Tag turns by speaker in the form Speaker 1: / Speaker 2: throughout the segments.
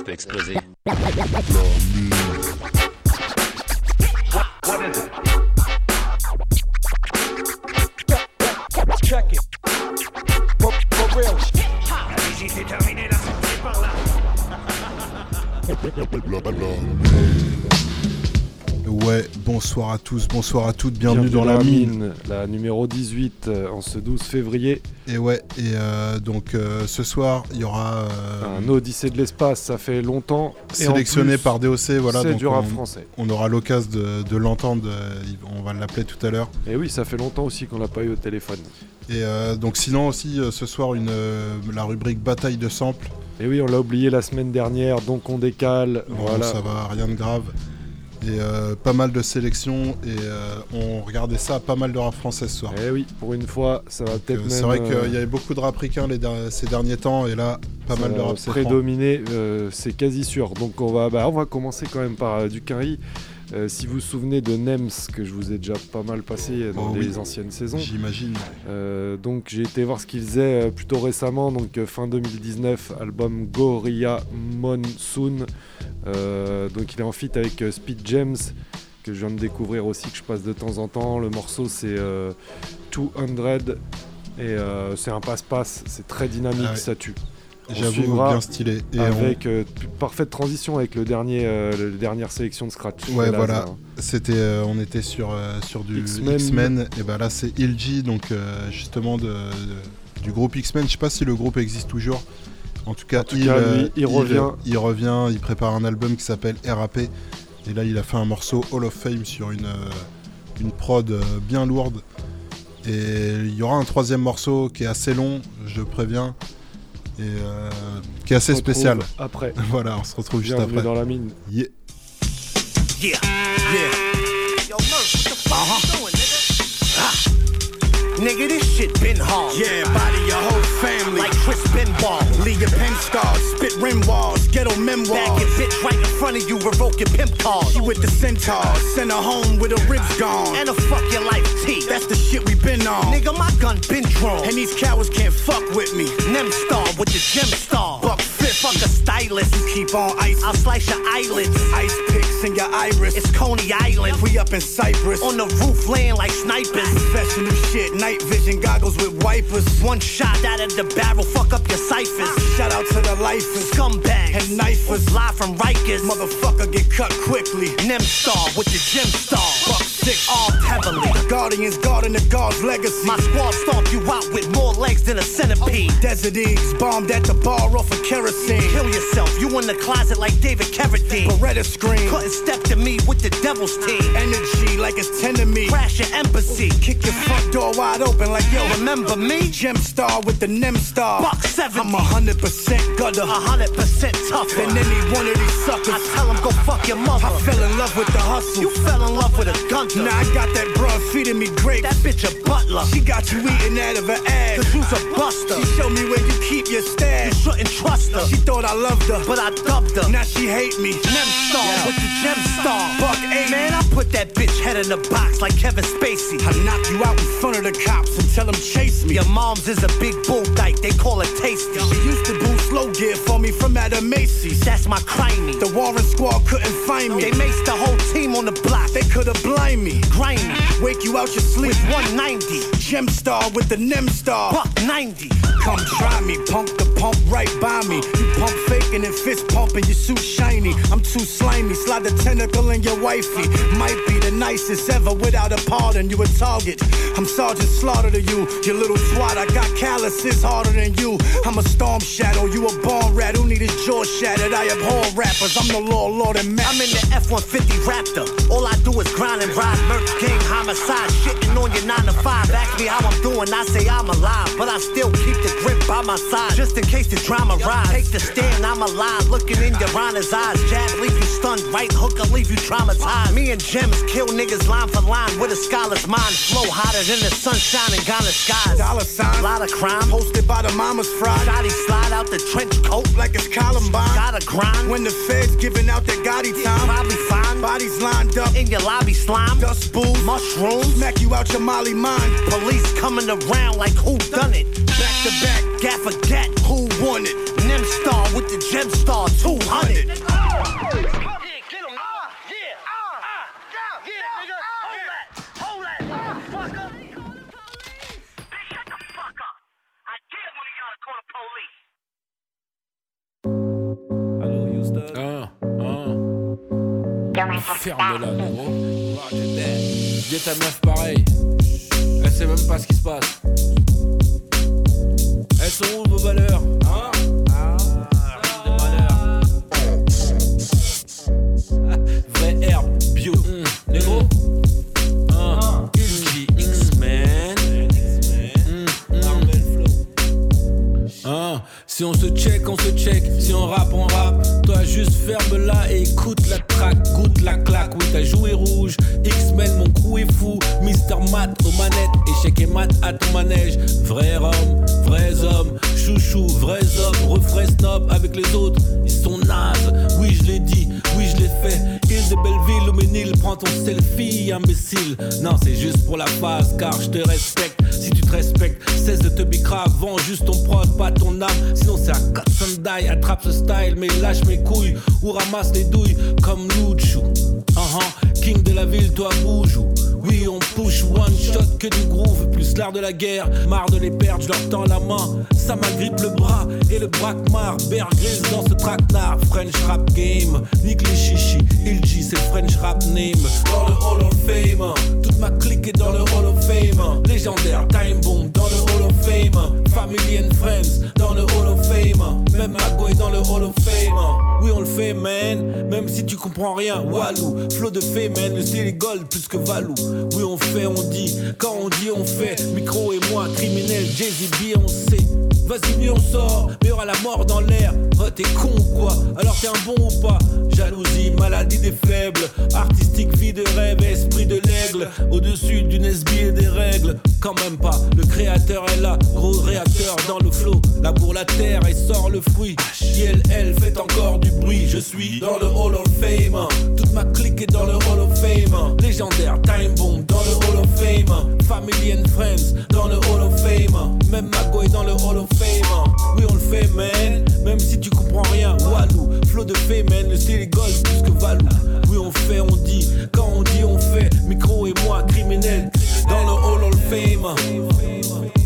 Speaker 1: ça peut.
Speaker 2: Bonsoir à tous, bonsoir à toutes, bienvenue, dans, la mine.
Speaker 3: la numéro 18 euh, en ce 12 février.
Speaker 2: Et ouais, et euh, donc euh, ce soir, il y aura
Speaker 3: Un Odyssée de l'espace, ça fait longtemps.
Speaker 2: Sélectionné
Speaker 3: plus,
Speaker 2: par DOC, voilà,
Speaker 3: c'est du rap
Speaker 2: on,
Speaker 3: français.
Speaker 2: on aura l'occasion de, de l'entendre, on va l'appeler tout à l'heure.
Speaker 3: Et oui, ça fait longtemps aussi qu'on l'a pas eu au téléphone.
Speaker 2: Et donc sinon aussi ce soir une la rubrique bataille de samples.
Speaker 3: Et oui, on l'a oublié la semaine dernière, donc on décale.
Speaker 2: Bon,
Speaker 3: voilà.
Speaker 2: ça va, rien de grave. Et euh, pas mal de sélections et euh, on regardait ça, pas mal de rap français ce soir.
Speaker 3: Et oui, pour une fois, ça va
Speaker 2: Euh,
Speaker 3: peut-être même.
Speaker 2: C'est vrai
Speaker 3: euh,
Speaker 2: qu'il y avait beaucoup de rap ricains les der- ces derniers temps et là pas
Speaker 3: ça
Speaker 2: mal de rap
Speaker 3: euh, c'est quasi sûr. Donc on va, bah, on va commencer quand même par euh, du Quinry. Euh, si vous vous souvenez de Nems, que je vous ai déjà pas mal passé euh, dans
Speaker 2: Oh
Speaker 3: les
Speaker 2: oui.
Speaker 3: anciennes saisons,
Speaker 2: J'imagine.
Speaker 3: Euh, donc j'ai été voir ce qu'il faisait euh, plutôt récemment, donc fin 2019, album Gorilla Monsoon. Euh, donc il est en feat avec Speed James, que je viens de découvrir aussi, que je passe de temps en temps. Le morceau c'est euh, 200 et c'est un passe-passe, c'est très dynamique,
Speaker 2: Ah ouais.
Speaker 3: ça tue.
Speaker 2: J'avoue bien stylé. Et on-
Speaker 3: avec euh, parfaite transition avec le dernier, euh, le- la dernière sélection de Scratch.
Speaker 2: Ouais, voilà. C'était, euh, on était sur, sur du
Speaker 3: X-Men.
Speaker 2: Et ben là c'est Ilji, donc justement de, de- du groupe X-Men. Je sais pas si le groupe existe toujours. En tout cas,
Speaker 3: En tout
Speaker 2: il,
Speaker 3: cas, lui, il revient.
Speaker 2: Il revient, il prépare un album qui s'appelle RAP. Et là, il a fait un morceau Hall of Fame sur une, une prod bien lourde. Et il y aura un troisième morceau qui est assez long, je préviens, et euh, qui est assez spécial.
Speaker 3: Après,
Speaker 2: Voilà, on se retrouve juste après.
Speaker 3: dans la mine.
Speaker 2: Yeah.
Speaker 4: Yeah. Yeah. Yo, Merc, what the fuck you doing, nigga? Ah. Nigga, this shit been hard.
Speaker 5: Yeah, body your whole family.
Speaker 4: Like Chris Benoit.
Speaker 5: Leave your pen scars, spit rim walls, ghetto memoirs.
Speaker 4: Bag your bitch right in front of you, revoke your pimp card.
Speaker 5: She with the centaurs, send her home with her ribs gone.
Speaker 4: And a fuck your life T.
Speaker 5: That's the shit we been on.
Speaker 4: Nigga, my gun been drawn.
Speaker 5: And these cowards can't fuck with me.
Speaker 4: Nem star with the gem star.
Speaker 5: Buck fifth,
Speaker 4: Fuck a stylist.
Speaker 5: you keep on ice.
Speaker 4: I'll slice your eyelids.
Speaker 5: Ice picks in your iris.
Speaker 4: It's Coney Island.
Speaker 5: we up in Cyprus.
Speaker 4: On the roof laying like snipers.
Speaker 5: Professional shit, night vision goggles with wipers.
Speaker 4: One shot out of the barrel, fuck up your ciphers.
Speaker 5: Shout out to the lifers.
Speaker 4: Scumbags.
Speaker 5: And knifers.
Speaker 4: Live from Rikers.
Speaker 5: Motherfucker get cut quickly.
Speaker 4: Nem star with the gem star.
Speaker 5: Six.
Speaker 4: All heavily.
Speaker 5: Guardians guarding the guard's legacy.
Speaker 4: My squad stomp you out with more legs than a centipede.
Speaker 5: Desert Eagles bombed at the bar off of kerosene.
Speaker 4: Kill yourself, you in the closet like David Carradine.
Speaker 5: Beretta scream.
Speaker 4: Couldn't step to me with the devil's team.
Speaker 5: Energy like it's 10 to me.
Speaker 4: Crash your embassy.
Speaker 5: Kick your front door wide open like yo.
Speaker 4: Remember me?
Speaker 5: Gem star with the Nem star.
Speaker 4: Buck 70.
Speaker 5: I'm a hundred percent gutter
Speaker 4: A hundred percent tougher.
Speaker 5: than any one of these suckers.
Speaker 4: I tell him go fuck your mother.
Speaker 5: I fell in love with the hustle.
Speaker 4: You fell in love with a gunter.
Speaker 5: Now I got that broad feeding me grapes.
Speaker 4: That bitch a butler.
Speaker 5: She got you eating out of her ass.
Speaker 4: Cause you's a buster.
Speaker 5: She showed me where you keep your stash.
Speaker 4: You shouldn't trust her.
Speaker 5: She thought I loved her,
Speaker 4: But I dubbed her.
Speaker 5: now she hate me.
Speaker 4: Nem star
Speaker 5: Yeah.
Speaker 4: with the gem star.
Speaker 5: Buck eight.
Speaker 4: Man, I put that bitch head in a box like Kevin Spacey.
Speaker 5: I knock you out in front of the cops and tell them chase me.
Speaker 4: Your mom's is a big bull dyke, they call it tasty.
Speaker 5: She used to boo slow gear for me from of Macy's.
Speaker 4: That's my crimey.
Speaker 5: The Warren squad couldn't find me.
Speaker 4: They maced the whole team on the block.
Speaker 5: They could've blind me.
Speaker 4: grimy
Speaker 5: Wake you out your sleep.
Speaker 4: with 190.
Speaker 5: Gem star with the Nem star.
Speaker 4: Buck 90.
Speaker 5: Come try me, pump the pump right by me. You pump faking and fist pumping, your suit shiny. I'm too slimy, slide the tentacle in your wifey. Might be the nicest ever without a pardon. You a target. I'm Sergeant Slaughter to you, you little twat. I got calluses harder than you. I'm a storm shadow, you a born rat who need his jaw shattered. I abhor rappers, I'm the law, lord, and master.
Speaker 4: I'm in the F-150 Raptor. All I do is grind and ride. Merc King, homicide, shitting on your 9 to 5. Ask me how I'm doing, I say I'm alive. But I still keep the the grip by my side, just in case the drama rise. Take the stand, I'm alive, looking in your honor's eyes. Jab, leave you stunned, right hook, will leave you traumatized. Me and Gems kill niggas line for line with a scholar's mind. Flow hotter than the sunshine in Ghana skies.
Speaker 5: Dollar sign.
Speaker 4: Lot of crime,
Speaker 5: Posted by the mama's fried.
Speaker 4: Shotty slide out the trench coat
Speaker 5: Like it's Columbine.
Speaker 4: Gotta grind.
Speaker 5: When the feds giving out their Gotti time.
Speaker 4: Probably fine.
Speaker 5: Bodies lined up.
Speaker 4: In your lobby slime.
Speaker 5: Dust booze.
Speaker 4: Mushrooms.
Speaker 5: Smack you out your molly mind.
Speaker 4: Police coming around like who done it?
Speaker 5: Back to back.
Speaker 4: Gaffer get.
Speaker 5: Who won it?
Speaker 4: Nem star with the gem star 200.
Speaker 6: Ferme-la, négro. Dis ta meuf pareil. Elle sait même pas ce qui se passe. Elles sont où vos valeurs Hein? Ah, de. Vraie herbe, bio. Hum, Négro? Si on se check, on se check. Si on rappe, on rappe. Toi, juste ferme là et écoute la track, goûte la claque. Oui, t'as joué rouge. X-Men, mon crew est fou. Mister Matt aux manettes. Échec et mat à ton manège. Vrai homme, vrais hommes. Chouchou, vrais hommes. Refrais snob avec les autres. Ils sont nazes. Oui, je l'ai dit. Oui, je l'ai fait. De Belleville ou Ménil, prends ton selfie, imbécile. Non, c'est juste pour la phase, car je te respecte. Si tu te respectes, cesse de te bicrave. Vends juste ton prod, pas ton âme. Sinon, c'est un cut die. Attrape ce style, mais lâche mes couilles. Ou ramasse les douilles comme Luchu. Uh-huh. King de la ville, toi bouge. Ou- Oui, on push one shot que du groove. Plus l'art de la guerre. Marre de les perdre, je leur tends la main. Ça m'agrippe le bras et le braquemar. Bear Grylls dans ce traquenard. French rap game. Nique les chichis. Il c'est French rap name. Dans le Hall of Fame. Toute ma clique est dans le Hall of Fame. Légendaire, time bomb dans le Hall of Fame. Family and friends dans le Hall of Fame. Même Mago est dans le Hall of Fame. Oui, on le fait, man. Même si tu comprends rien, Walou. Flow de fait, man. Le style est gold plus que Valou. Oui, on fait, on dit. Quand on dit, on fait. Micro et moi, criminel, Jay-Z, Beyoncé. Vas-y, lui, on sort. Mais aura la mort dans l'air. Oh, t'es con ou quoi Alors t'es un bon ou pas Jalousie, maladie des faibles. Artistique, vie de rêve, esprit de l'aigle. Au-dessus d'une et des règles. Quand même pas. Le créateur est là. Gros réacteur dans le flot. Laboure la terre et sort le fruit. Elle fait encore du bruit. Je suis dans le Hall of Fame. Toute ma clique est dans le Hall of Fame. Légendaire, time bomb dans le Hall of Fame. Family and friends dans le Hall of Fame. Même Mago est dans le Hall of Fame. Oui, on le fait, man. Même si tu comprends rien, Walou. Flow de fait, man. Le style est gold plus que Valou. Oui, on fait, on dit. Quand on dit, on fait. Micro et moi, criminel. Dans le Hall of Fame. Créateur,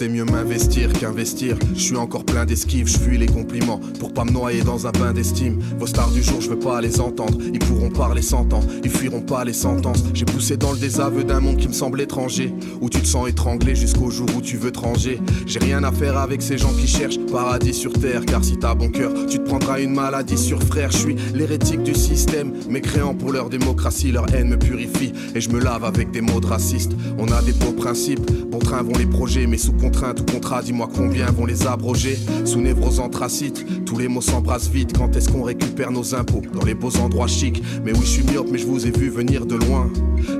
Speaker 7: Sais mieux m'investir qu'investir. Je suis encore plein d'esquives, je fuis les compliments pour pas me noyer dans un bain d'estime. Vos stars du jour, je veux pas les entendre. Ils pourront parler cent ans, ils fuiront pas les sentences. J'ai poussé dans le désaveu d'un monde qui me semble étranger, où tu te sens étranglé jusqu'au jour où tu veux te ranger. J'ai rien à faire avec ces gens qui cherchent paradis sur terre, car si t'as bon cœur, tu te prendras une maladie sur frère. Je suis l'hérétique du système, mécréant pour leur démocratie, leur haine me purifie et je me lave avec des mots de raciste. On a des beaux principes, bon train vont les projets, mais sous contrainte ou contrat, dis-moi combien vont les abroger. Sous névrose anthracite, tous les mots s'embrassent vite. Quand est-ce qu'on récupère nos impôts dans les beaux endroits chics? Mais oui, je suis myope, mais je vous ai vu venir de loin.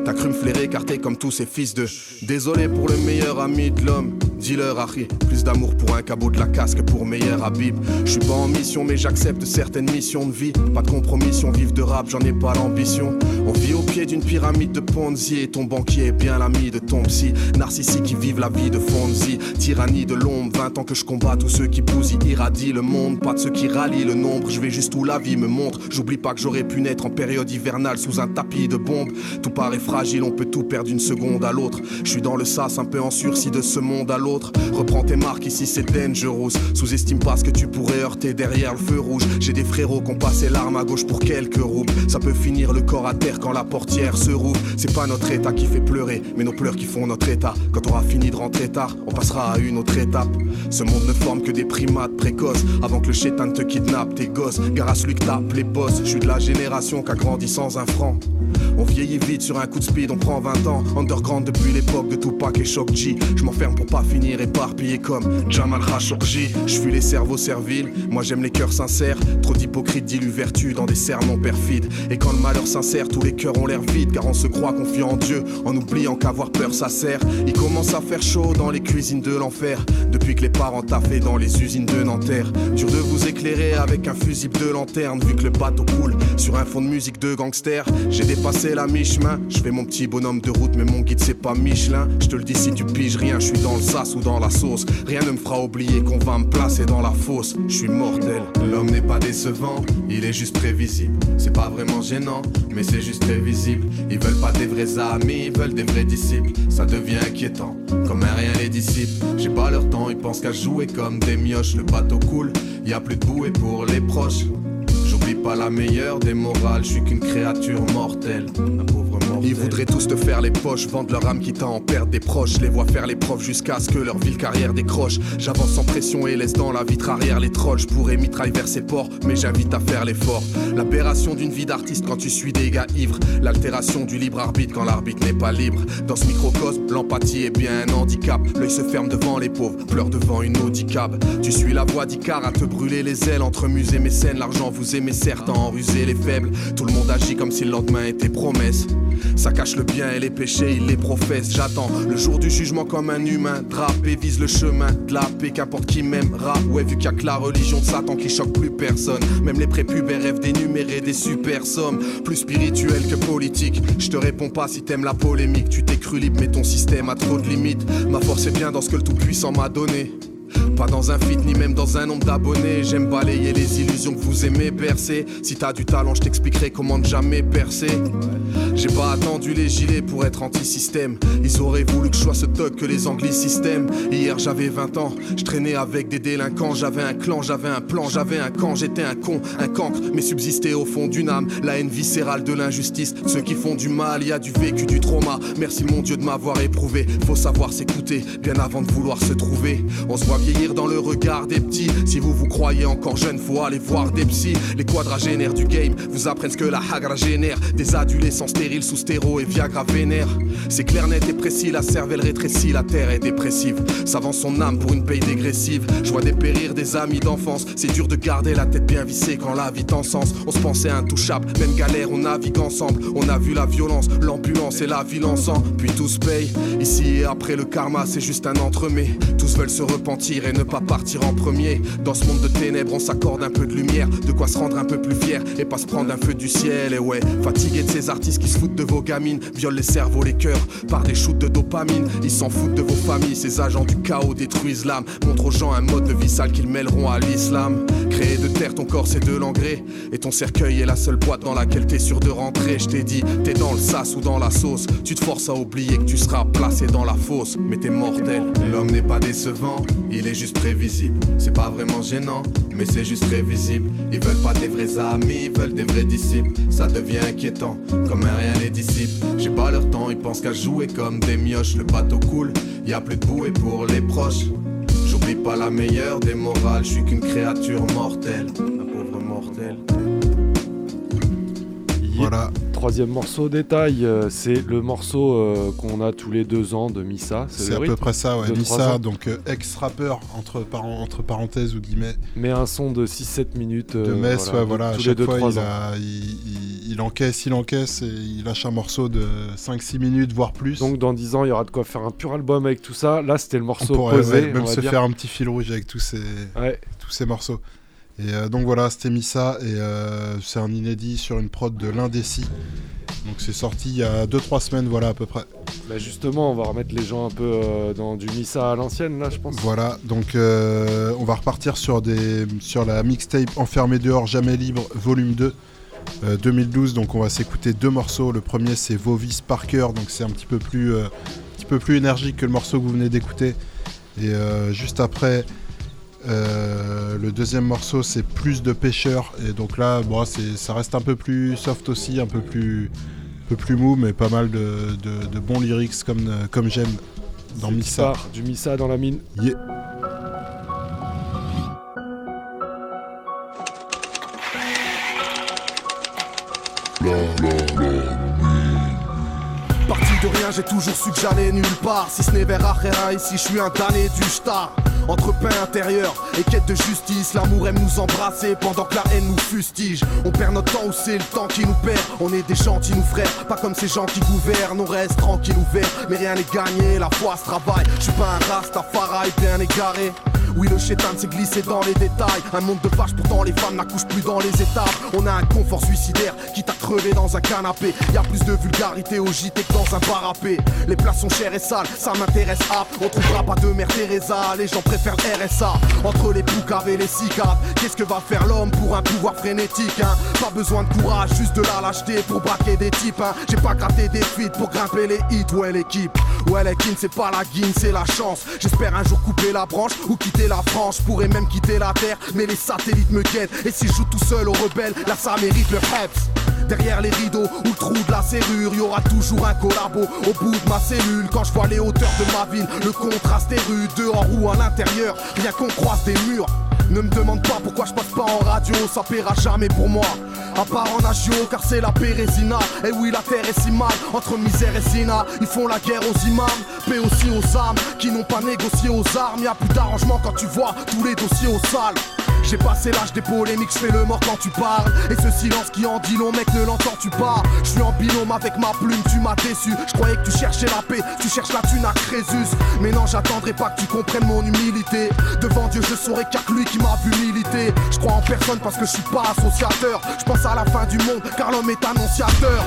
Speaker 7: T'as cru me flairer, écarté comme tous ces fils de. Désolé pour le meilleur ami de l'homme. Dis-leur, Harry, plus d'amour pour un cabot de la casque pour meilleur Habib. Je suis pas en mission, mais j'accepte certaines missions de vie. Pas de compromission, vive de rap, j'en ai pas l'ambition. On vit au pied d'une pyramide de Ponzi et ton banquier est bien l'ami de ton psy. Narcissique qui vivent la vie de Fonzie. Tyrannie de l'ombre, 20 ans que je combats tous ceux qui bousillent, irradient le monde. Pas de ceux qui rallient le nombre, je vais juste où la vie me montre. J'oublie pas que j'aurais pu naître en période hivernale sous un tapis de bombes. Tout paraît fragile, on peut tout perdre d'une seconde à l'autre. Je suis dans le sas, un peu en sursis de ce monde à l'autre. Reprends tes marques, ici c'est dangerous. Sous-estime pas ce que tu pourrais heurter derrière le feu rouge. J'ai des frérots qui ont passé l'arme à gauche pour quelques roubles. Ça peut finir le corps à terre quand la portière se rouvre. C'est pas notre état qui fait pleurer, mais nos pleurs qui font notre état. Quand on aura fini de rentrer tard, on passera à une autre étape. Ce monde ne forme que des primates précoces. Avant que le chétan te kidnappe tes gosses, Garas lui tape les boss. Je suis de la génération qui a grandi sans un franc. On vieillit vite sur un coup de speed, on prend 20 ans. Underground depuis l'époque de Tupac et Shock G. Je m'enferme pour pas finir éparpillé comme Jamal Khashoggi. Je fuis les cerveaux serviles, moi j'aime les cœurs sincères. Trop d'hypocrites diluent vertu dans des sermons perfides. Et quand le malheur sincère, tous les cœurs ont l'air vides. Car on se croit confiant en Dieu, en oubliant qu'avoir peur ça sert. Il commence à faire chaud dans les cuisines de l'enfer. Depuis que les parents taffaient dans les usines de Nanterre. Dur de vous éclairer avec un fusible de lanterne. Vu que le bateau coule sur un fond de musique de gangster. J'ai dépassé la mi-chemin. Je fais mon petit bonhomme de route, mais mon guide c'est pas Michelin. Je te le dis si tu piges rien, je suis dans le sas ou dans la sauce. Rien ne me fera oublier qu'on va me placer dans la fosse. Je suis mortel. L'homme n'est pas décevant, il est juste prévisible. C'est pas vraiment gênant, mais c'est juste très visible. Ils veulent pas des vrais amis, ils veulent des vrais disciples. Ça devient inquiétant, comme un rien les disciples. J'ai pas leur temps, ils pensent qu'à jouer comme des mioches. Le bateau coule, y a plus de bouée pour les proches. J'oublie pas la meilleure des morales, je suis qu'une créature mortelle. Un pauvre. Ils voudraient tous te faire les poches, vendre leur âme quitte à en perdre des proches. Les vois faire les profs jusqu'à ce que leur ville carrière décroche. J'avance sans pression et laisse dans la vitre arrière les trolls. Je pourrais mitrailler vers ses ports, mais j'invite à faire l'effort. L'aberration d'une vie d'artiste quand tu suis des gars ivres. L'altération du libre arbitre quand l'arbitre n'est pas libre. Dans ce microcosme, l'empathie est bien un handicap. L'œil se ferme devant les pauvres, pleure devant une Audi cab. Tu suis la voie d'Icar à te brûler les ailes entre musées mécènes. L'argent vous aimez certes à en ruser les faibles. Tout le monde agit comme si le lendemain était promesse. Ça cache le bien et les péchés, il les professe. J'attends le jour du jugement comme un humain. Drapé vise le chemin de la paix, qu'importe qui m'aimera. Ouais, vu qu'il y a que la religion de Satan qui choque plus personne. Même les prépubères rêvent d'énumérer des super sommes. Plus spirituel que politique. Je te réponds pas si t'aimes la polémique. Tu t'es cru libre, mais ton système a trop de limites. Ma force est bien dans ce que le Tout-Puissant m'a donné. Pas dans un feat ni même dans un nombre d'abonnés. J'aime balayer les illusions que vous aimez bercer. Si t'as du talent, je t'expliquerai comment ne jamais percer. J'ai pas attendu les gilets pour être anti-système. Ils auraient voulu que je sois ce toc que les anglicismes. Hier j'avais 20 ans, je traînais avec des délinquants. J'avais un clan, j'avais un plan, j'avais un camp. J'étais un con, un cancre, mais subsistais au fond d'une âme. La haine viscérale de l'injustice. Ceux qui font du mal, y a du vécu, du trauma. Merci mon Dieu de m'avoir éprouvé. Faut savoir s'écouter, bien avant de vouloir se trouver. On se voit vieillir dans le regard des petits. Si vous vous croyez encore jeune, faut aller voir des psys. Les quadragénaires du game vous apprennent ce que la hagra génère. Des adolescents stériles sous stéro et Viagra vénère. C'est clair, net et précis, la cervelle rétrécie, la terre est dépressive. Ça vend son âme pour une paye dégressive. Je vois dépérir des amis d'enfance. C'est dur de garder la tête bien vissée quand la vie t'encense. On se pensait intouchable, même galère, on navigue ensemble. On a vu la violence, l'ambulance et la ville ensemble. Puis tout se paye. Ici et après le karma, c'est juste un entremets. Tous veulent se repentir et ne pas partir en premier. Dans ce monde de ténèbres, on s'accorde un peu de lumière. De quoi se rendre un peu plus fier et pas se prendre un feu du ciel. Et ouais, fatigué de ces artistes qui se foutent de vos gamines, violent les cerveaux, les cœurs par des shoots de dopamine. Ils s'en foutent de vos familles, ces agents du chaos détruisent l'âme. Montre aux gens un mode de vie sale qu'ils mêleront à l'islam. Créer de terre ton corps, c'est de l'engrais. Et ton cercueil est la seule boîte dans laquelle t'es sûr de rentrer. Je t'ai dit, t'es dans le sas ou dans la sauce. Tu te forces à oublier que tu seras placé dans la fosse, mais t'es mortel. L'homme n'est pas décevant, il est juste prévisible. C'est pas vraiment gênant, mais c'est juste prévisible. Ils veulent pas des vrais amis, ils veulent des vrais disciples. Ça devient inquiétant, comme un rien les disciples. J'ai pas leur temps, ils pensent qu'à jouer comme des mioches. Le bateau coule, y a plus de bouée pour les proches. J'oublie pas la meilleure des morales, je suis qu'une créature mortelle. Un pauvre mortel.
Speaker 2: Voilà.
Speaker 3: Troisième morceau détail, euh, c'est le morceau euh, qu'on a tous les deux ans de Missa.
Speaker 2: C'est à peu près ça, ouais. Missa, donc euh, ex-rappeur, entre, parenthèses ou guillemets,
Speaker 3: Mais un son de 6-7 minutes.
Speaker 2: de Metz, ouais, voilà. À
Speaker 3: tous les
Speaker 2: chaque
Speaker 3: deux,
Speaker 2: fois, il,
Speaker 3: ans.
Speaker 2: a- il- il- il encaisse, il encaisse et il lâche un morceau de 5-6 minutes, voire plus.
Speaker 3: Donc dans 10 ans, il y aura de quoi faire un pur album avec tout ça. Là, c'était le
Speaker 2: on
Speaker 3: morceau
Speaker 2: pourrait
Speaker 3: posé.
Speaker 2: ouais,
Speaker 3: on
Speaker 2: même
Speaker 3: va
Speaker 2: se
Speaker 3: dire.
Speaker 2: faire un petit fil rouge avec tous ces,
Speaker 3: Ouais.
Speaker 2: tous ces morceaux. Et euh, donc voilà, c'était Missa et euh, c'est un inédit sur une prod de l'Indécis. Donc c'est sorti il y a 2-3 semaines, voilà à peu près.
Speaker 3: Bah justement, on va remettre les gens un peu euh, dans du Missa à l'ancienne, là, je pense.
Speaker 2: Voilà, donc on va repartir sur, des, sur la mixtape Enfermé dehors, jamais libre, volume 2, euh, 2012. Donc on va s'écouter deux morceaux. Le premier c'est Vovis Parker, donc c'est un petit peu plus, un petit peu plus énergique que le morceau que vous venez d'écouter. Et juste après, euh, le deuxième morceau c'est Plus de pêcheurs. Et donc là, bon, ça reste un peu plus soft aussi, un peu plus, un peu plus mou, mais pas mal de, de- de bons lyrics comme, comme j'aime dans Missa.
Speaker 3: part, Du Missa dans la mine.
Speaker 2: Yeah.
Speaker 7: De rien, j'ai toujours su que j'allais nulle part. Si ce n'est vers Achera, ici je suis un damné du star. Entre pain intérieur et quête de justice, l'amour aime nous embrasser pendant que la haine nous fustige. On perd notre temps ou c'est le temps qui nous perd. On est des gentils, nous frères, pas comme ces gens qui gouvernent. On reste tranquille, ouvert, mais rien n'est gagné. La foi se travaille, je suis pas un rastafari bien égaré. Oui, le chétan s'est glissé dans les détails. Un monde de vaches, pourtant les femmes n'accouchent plus dans les étapes. On a un confort suicidaire qui t'a crevé dans un canapé. Y a plus de vulgarité au JT que dans un à. Les places sont chères et sales, ça m'intéresse pas. On trouvera pas de mère Teresa, les gens préfèrent RSA. Entre les poucaves et les cicaves, qu'est-ce que va faire l'homme pour un pouvoir frénétique hein? Pas besoin de courage, juste de la lâcheté pour braquer des types. hein. J'ai pas gratté des fuites pour grimper les hits. Ouais, l'équipe, ouais, kin, c'est pas la guine, c'est la chance. J'espère un jour couper la branche ou quitter la France. Je pourrais même quitter la terre, mais les satellites me guettent. Et si je joue tout seul aux rebelles, là ça mérite le reps. Derrière les rideaux ou le trou de la serrure, y aura toujours un collabo au bout de ma cellule. Quand je vois les hauteurs de ma ville, le contraste est rude, dehors ou à l'intérieur, rien qu'on croise des murs. Ne me demande pas pourquoi je passe pas en radio, ça paiera jamais pour moi. À part en agio, car c'est la pérésina. Et oui, la terre est si mal, entre misère et zina. Ils font la guerre aux imams, paix aussi aux âmes qui n'ont pas négocié aux armes. Y a plus d'arrangement quand tu vois tous les dossiers au sale. J'ai passé l'âge des polémiques, je fais le mort quand tu parles. Et ce silence qui en dit long, mec, ne l'entends-tu pas? Je suis en binôme avec ma plume, tu m'as déçu. Je croyais que tu cherchais la paix, tu cherches la thune à Crésus. Mais non, j'attendrai pas que tu comprennes mon humilité. Devant Dieu, je saurai qu'il y a que lui qui Je crois en personne parce que je suis pas associateur. Je pense à la fin du monde, car l'homme est annonciateur.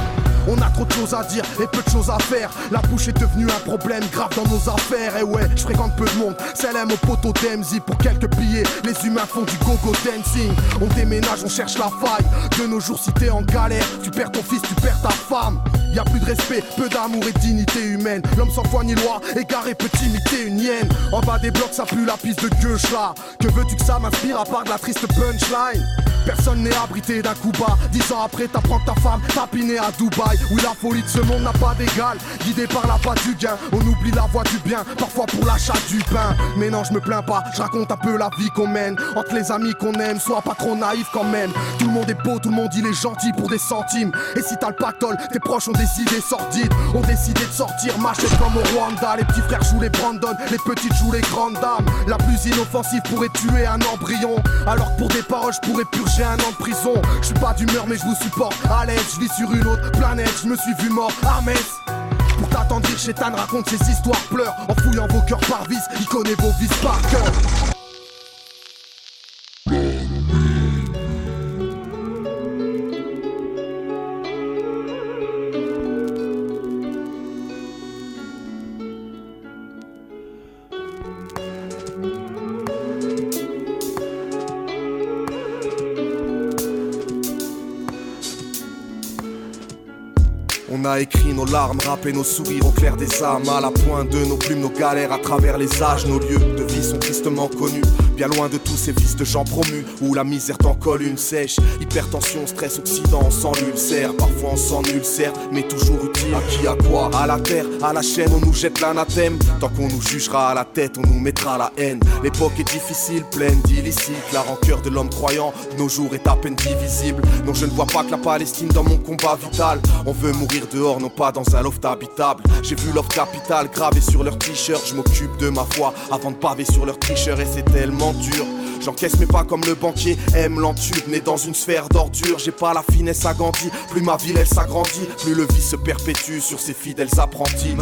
Speaker 7: On a trop de choses à dire et peu de choses à faire. La bouche est devenue un problème grave dans nos affaires. Et ouais, je fréquente peu de monde. Celle au poteau d'Emzi pour quelques billets. Les humains font du go-go dancing. On déménage, on cherche la faille. De nos jours, si t'es en galère, tu perds ton fils, tu perds ta femme. Y a plus de respect, peu d'amour et dignité humaine. L'homme sans foi ni loi, égaré peut imiter une. En bas des blocs, ça pue la piste de gauche là. Que veux-tu que ça m'inspire à part de la triste punchline? Personne n'est abrité d'un coup bas. Dix ans après, t'apprends que ta femme tapinée à Dubaï. Oui, la folie de ce monde n'a pas d'égal. Guidé par la voie du gain, on oublie la voie du bien. Parfois pour l'achat du pain. Mais non, je me plains pas, je raconte un peu la vie qu'on mène. Entre les amis qu'on aime, sois pas trop naïf quand même. Tout le monde est beau, tout le monde il est gentil pour des centimes. Et si t'as le pactole, tes proches ont décidé sordides. Ont décidé de sortir, machette comme au Rwanda. Les petits frères jouent les Brandon, les petites jouent les grandes dames. La plus inoffensive pourrait tuer un embryon. Alors que pour des paroles, je pourrais purger un an de prison. Je suis pas d'humeur, mais je vous supporte. À l'aise, je vis sur une autre planète, je me suis vu mort. à Metz. Pour t'attendrir, Chétan raconte ses histoires, pleure en fouillant vos cœurs par vis. Il connaît vos vices par cœur. Nos larmes, rappé nos sourires au clair des âmes, à la pointe de nos plumes, nos galères à travers les âges, nos lieux de vie sont tristement connus, bien loin de tous ces vices de gens promus, où la misère t'en colle une sèche, hypertension, stress, occident, on s'en ulcère, parfois on s'en ulcère, mais toujours utile, à qui, à quoi, à la terre, à la chaîne, on nous jette l'anathème, tant qu'on nous jugera à la tête, on nous mettra la haine, l'époque est difficile, pleine d'illicites, la rancœur de l'homme croyant, nos jours est à peine divisible, non je ne vois pas que la Palestine dans mon combat vital, on veut mourir dehors, non pas dans un loft habitable. J'ai vu loft capital gravé sur leur t-shirt. Je m'occupe de ma foi avant de paver sur leur tricheur et c'est tellement dur. J'encaisse mais pas comme le banquier aime l'entube Né dans une sphère d'ordure J'ai pas la finesse à Gandhi Plus ma ville elle s'agrandit. Plus le vice se perpétue sur ses fidèles apprentis.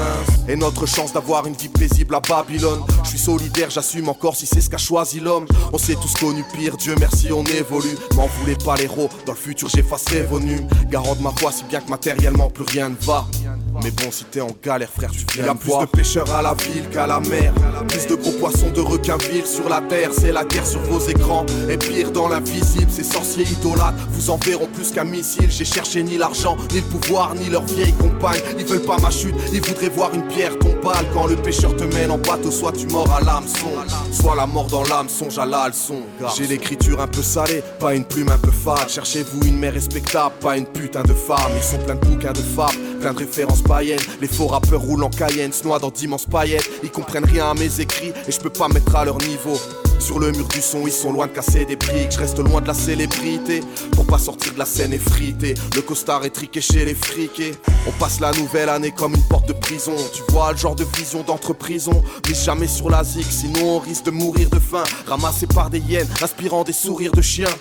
Speaker 7: Et notre chance d'avoir une vie paisible à Babylone. Je suis solidaire j'assume encore si c'est ce qu'a choisi l'homme. On s'est tous connus pire Dieu merci on évolue. M'en voulez pas l'héros Dans le futur j'effacerai vos nus Garant de ma foi si bien que matériellement plus rien ne va Yeah. Mais bon, si t'es en galère, frère, tu viens. Y'a plus de pêcheurs à la ville qu'à la mer. Plus de gros poissons de requins villes sur la terre. C'est la guerre sur vos écrans. Et pire dans l'invisible, ces sorciers idolâtres vous en verront plus qu'un missile. J'ai cherché ni l'argent, ni le pouvoir, ni leur vieille compagne. Ils veulent pas ma chute, ils voudraient voir une pierre tombale. Quand le pêcheur te mène en bateau, soit tu mords à l'hameçon, soit la mort dans l'âme, songe à la leçon. J'ai l'écriture un peu salée, pas une plume un peu fade. Cherchez-vous une mère respectable, pas une putain de femme. Ils sont pleins de bouquins de fables, plein de références les faux rappeurs roulent en Cayenne, se noient dans d'immenses paillettes. Ils comprennent rien à mes écrits et je peux pas mettre à leur niveau. Sur le mur du son, ils sont loin de casser des briques. Je reste loin de la célébrité pour pas sortir de la scène effritée. Le costard est triqué chez les friqués. On passe la nouvelle année comme une porte de prison. Tu vois le genre de vision d'entreprise. mais jamais sur la zig, sinon on risque de mourir de faim. Ramassé par des hyènes, inspirant des sourires de chiens.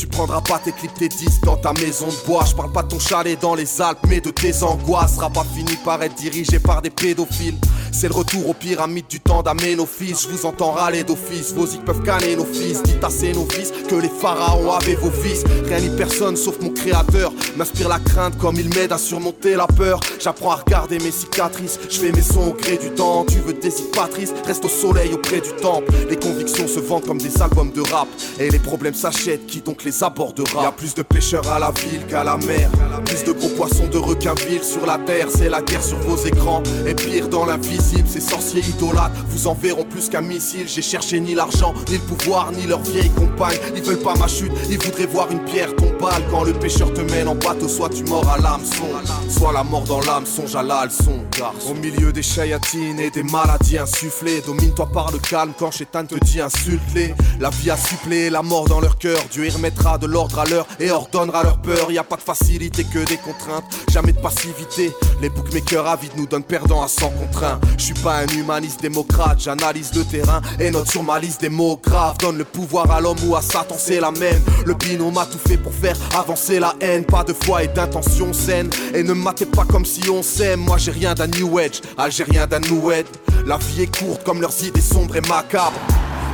Speaker 7: Tu prendras pas tes clips, tes disques dans ta maison de bois. Je parle pas de ton chalet dans les Alpes, mais de tes angoisses. Sera pas fini par être dirigé par des pédophiles. C'est le retour aux pyramides du temps d'Aménophis. Je vous entends râler d'office, vos îles peuvent canner nos fils. Dites assez nos fils que les pharaons avaient vos fils. Rien ni personne sauf mon créateur m'inspire la crainte comme il m'aide à surmonter la peur. J'apprends à regarder mes cicatrices, je fais mes sons au gré du temps. Tu veux des Patrice, reste au soleil auprès du temple. Les convictions se vendent comme des albums de rap. Et les problèmes s'achètent, qui donc les abordera Y'a plus de pêcheurs à la ville qu'à la mer. Plus de gros poissons de requins villes sur la terre. C'est la guerre sur vos écrans. Et pire dans l'invisible, ces sorciers idolâtres vous en verront plus qu'un missile. J'ai cherché ni l'argent, ni le pouvoir, ni leur vieille compagne. Ils veulent pas ma chute, ils voudraient voir une pierre tombale. Quand le pêcheur te mène en bateau, soit tu mords à l'hameçon, soit la mort dans l'âme, songe à la leçon. Au milieu des chayatines et des maladies insufflées, domine-toi par le calme quand Chétan te dit insulte-les. La vie a supplé, la mort dans leur cœur. Dieu y remettra de l'ordre à l'heure et ordonnera leur peur. Y a pas de facilité que des contraintes, jamais de passivité. Les bookmakers avides nous donnent perdant à 100 contre 1. Je suis pas un humaniste démocrate, j'analyse le terrain et note sur ma liste des mots graves. Donne le pouvoir à l'homme ou à Satan, c'est la même. Le binôme a tout fait pour faire avancer la haine. Pas de foi et d'intention saine. Et ne matez pas comme si on s'aime. Moi j'ai rien d'un New Age, algérien d'un New La vie est courte comme leurs idées sombres et macabres.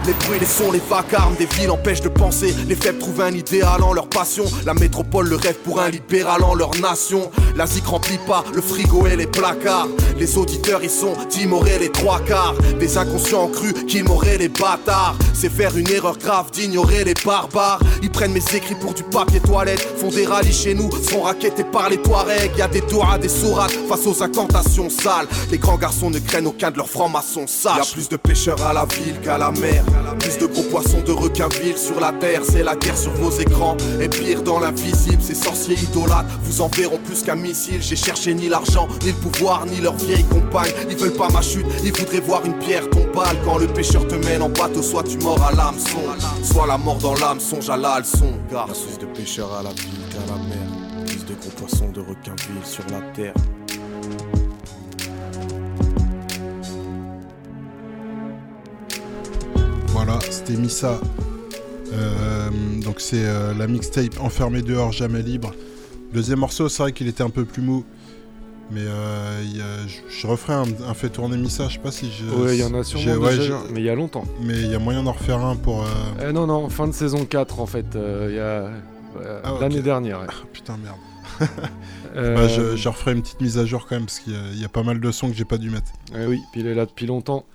Speaker 7: Les bruits, les sons, les vacarmes des villes empêchent de penser. Les faibles trouvent un idéal en leur passion. La métropole, le rêve pour un libéral en leur nation. La remplit pas le frigo et les placards. Les auditeurs, ils sont timorés les trois quarts. Des inconscients crus qu'ils m'auraient les bâtards. C'est faire une erreur grave d'ignorer les barbares. Ils prennent mes écrits pour du papier toilette. Font des rallyes chez nous, sont raquettés par les Touaregs. Y a des doigts, des sourates face aux incantations sales. Les grands garçons ne craignent aucun de leurs francs-maçons sages. Y a plus de pêcheurs à la ville qu'à la mer. Plus de gros poissons de requins villes sur la terre, c'est la guerre sur vos écrans. Et pire dans l'invisible, ces sorciers idolâtres vous en verront plus qu'un missile. J'ai cherché ni l'argent, ni le pouvoir, ni leur vieille compagne. Ils veulent pas ma chute, ils voudraient voir une pierre tombale. Quand le pêcheur te mène en bateau, soit tu mords à l'hameçon, soit la mort dans l'âme, songe à la leçon. Car plus de pêcheurs à la ville qu'à la mer, plus de gros poissons de requins villes sur la terre.
Speaker 2: Voilà, c'était Missa. Euh, donc c'est euh, la mixtape Enfermé dehors, jamais libre. Deuxième morceau, c'est vrai qu'il était un peu plus mou. Mais euh, je, referai un, fait tourner Missa, je sais pas si je.
Speaker 3: Ouais, il y en a sûrement déjà, mais il y a longtemps.
Speaker 2: Mais il y a moyen d'en refaire un pour.
Speaker 3: Non, non, fin de saison 4 en fait, il y a. Ah, l'année dernière.
Speaker 2: Ah, putain, merde. bah, je, referai une petite mise à jour quand même, parce qu'il y, a pas mal de sons que j'ai pas dû mettre.
Speaker 3: Eh oui, puis il est là depuis longtemps.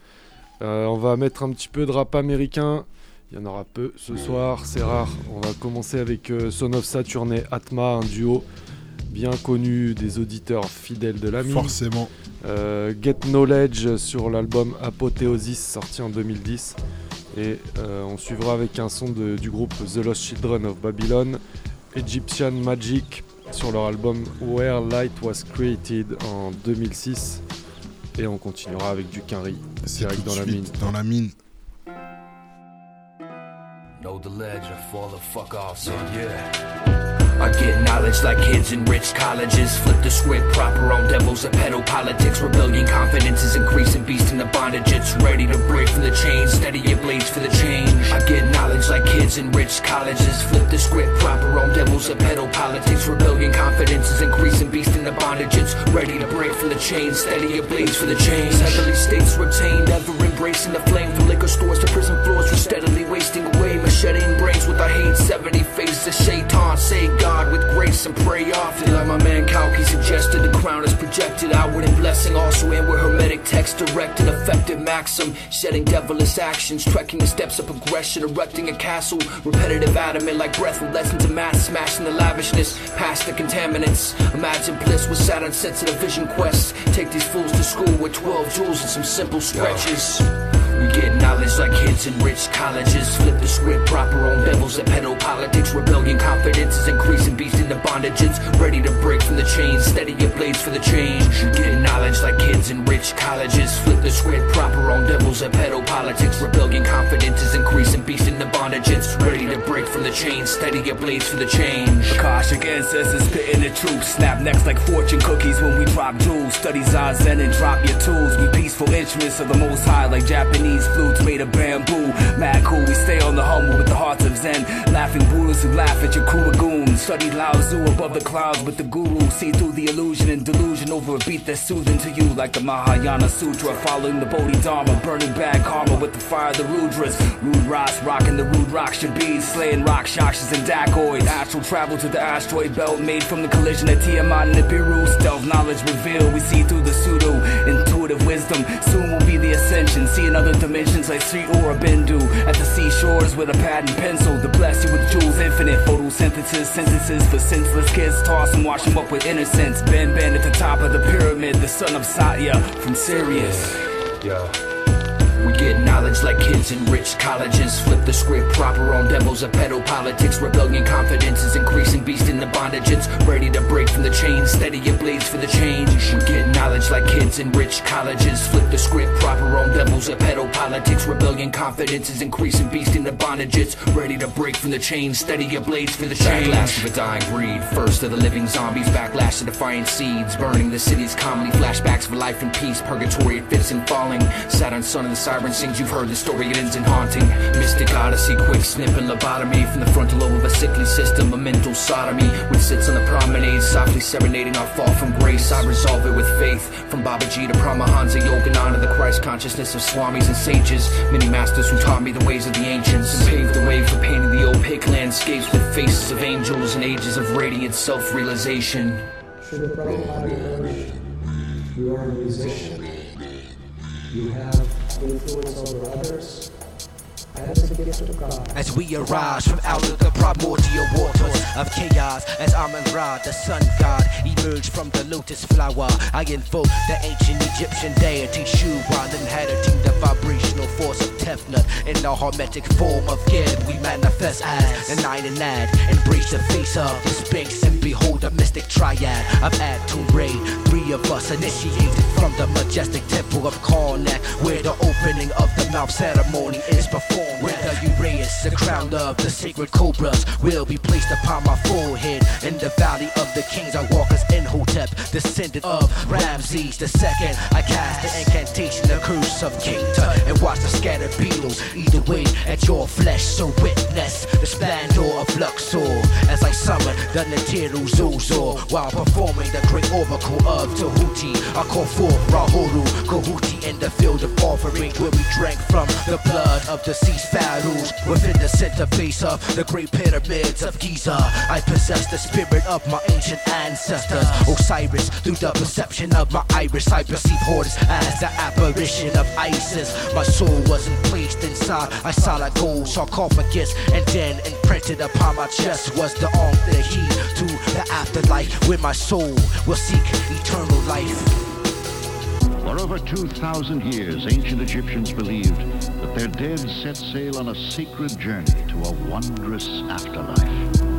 Speaker 3: Euh, on va mettre un petit peu de rap américain. Il y en aura peu ce soir, c'est rare. On va commencer avec euh, Son of Saturn et Atma, un duo bien connu des auditeurs fidèles de la mine.
Speaker 2: Forcément.
Speaker 3: Euh, Get Knowledge sur l'album Apothéosis sorti en 2010. Et on suivra avec un son du groupe The Lost Children of Babylon, Egyptian Magic sur leur album Where Light Was Created en 2006. Et on continuera avec du Quinry, direct dans la mine.
Speaker 2: Dans la mine.
Speaker 8: Know the ledge, I fall the fuck off, so yeah.
Speaker 9: I get knowledge like kids in rich colleges. Flip the script proper on devils that peddle politics. Rebellion confidence is increasing, beast in the bondage. It's ready to break from the chains, steady your blades for the change. I get knowledge like kids in rich colleges. Flip the script proper on devils that peddle politics. Rebellion confidence is increasing, beast in the bondage. It's ready to break from the chains, steady your blades for the change. Heavenly states retained, ever embracing the flame from liquor stores to prison floors. We're steadily wasting away, macheting brains with our hate. 70 faces of shaitan, say God with grace and pray often. Like my man Kalki suggested, the crown is projected outward in blessing, also inward hermetic text, direct and effective maxim. Shedding devilish actions, trekking the steps of progression, erecting a castle. Repetitive adamant like breath with lessons of math, smashing the lavishness, past the contaminants. Imagine bliss with Saturn sensitive vision quests. Take these fools to school with 12 jewels and some simple stretches. Get knowledge like kids in rich colleges. Flip the script proper on devils that peddle politics. Rebellion confidence is increasing, beast in the bondages. Ready to break from the chains, steady your blades for the change. Get knowledge like kids in rich colleges. Flip the script proper on devils that peddle politics. Rebellion confidence is increasing, beast in the bondages. Ready to break from the chains, steady your blades for the change.
Speaker 10: Akashic ancestors spitting the truth. Snap necks like fortune cookies when we drop jewels. Study Zazen and drop your tools. We peaceful instruments of the most high like Japanese flutes made of bamboo. Mad cool, we stay on the humble with the hearts of Zen. Laughing Buddhists who laugh at your Kuragoon. Study Lao Tzu above the clouds with the guru. See through the illusion and delusion over a beat that's soothing to you like the Mahayana Sutra. Following the Bodhidharma, burning bad karma with the fire of the Rudras. Rude Ross rocking the rude rock should be. Slaying rock shakshas and dacoids. Astral travel to the asteroid belt made from the collision of Tiamat and Nibiru. Stealth knowledge revealed. We see through the pseudo intuitive wisdom. Soon will be the ascension. See another dimensions like Sri Aurobindo At the seashores with a pad and pencil To bless you with jewels infinite. Photosynthesis, sentences for senseless kids. Toss and wash them up with innocence. Ben Ben at the top of the pyramid The son of Satya from Sirius.
Speaker 9: Yeah. Get knowledge like kids in rich colleges. Flip the script proper on devils that peddle politics. Rebellion confidence is increasing, beast in the bondages. Ready to break from the chains, steady your blades for the change. We get knowledge like kids in rich colleges. Flip the script proper on devils that peddle politics. Rebellion confidence is increasing, beast in the bondages. Ready to break from the chains, steady your blades for the change. Backlash of a dying breed. First of the living zombies, backlash to defiant seeds. Burning the cities calmly, flashbacks of life and peace. Purgatory, it fits and falling. Saturn, son of the siren sings. You've heard the story, it ends in haunting. Mystic odyssey, quick snip and lobotomy from the frontal lobe of a sickly system, a mental sodomy, which sits on the promenade, softly serenading our fall from grace. I resolve it with faith. From Babaji to Paramahansa, Yogananda, the Christ consciousness of swamis and sages. Many masters who taught me the ways of the ancients and paved the way for painting the opaque landscapes with faces of angels and ages of radiant self-realization.
Speaker 11: You are a musician. You have influence over others.
Speaker 12: As we arise from out of the primordial waters of chaos, as Amun Ra, the sun god, emerged from the lotus flower, I invoke the ancient Egyptian deity Shu while inheriting the vibrational force of Tefnut in the hermetic form of Gid. We manifest as an iron lad, embrace the face of the Sphinx and behold the mystic triad of Atum Ray. Three of us initiated from the majestic temple of Karnak, where the opening of the mouth ceremony is performed. Where the Uraeus, the crown of the sacred cobras, will be placed upon my forehead. In the valley of the kings, I walk as Enhotep, descendant of Ramses the second. I cast the incantation, the curse of King Tut, and watch the scattered beetles Either away at your flesh. So witness the splendor of Luxor as I summon the Natiru Zuzor while performing the great oracle of Tahuti. I call forth Rahuru Kahuti in the field of offering where we drank from the blood of deceased pharaohs within the center face of the great pyramids of Giza. I possess the spirit of my ancient ancestors. Osiris, through the perception of my iris, I perceive Horus as the apparition of Isis. My soul wasn't placed inside a solid gold sarcophagus, and then imprinted upon my chest was the arm, the heat to the afterlife, where my soul will seek eternal life.
Speaker 13: For over 2,000 years, ancient Egyptians believed that their dead set sail on a sacred journey to a wondrous afterlife.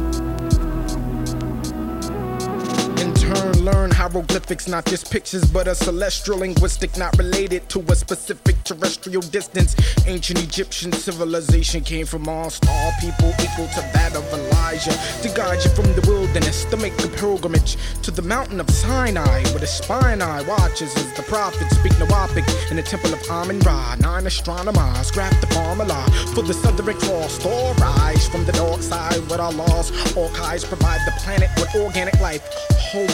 Speaker 14: Turn, learn, hieroglyphics, not just pictures, but a celestial linguistic, not related to a specific terrestrial distance. Ancient Egyptian civilization came from all star people equal to that of Elijah. To guide you from the wilderness, to make a pilgrimage to the mountain of Sinai, where the spine eye watches as the prophets speak Nawapic in the temple of Amun Ra. Nine astronomers graph the formula for the southern cross. Or rise from the dark side with our laws. Archives provide the planet with organic life.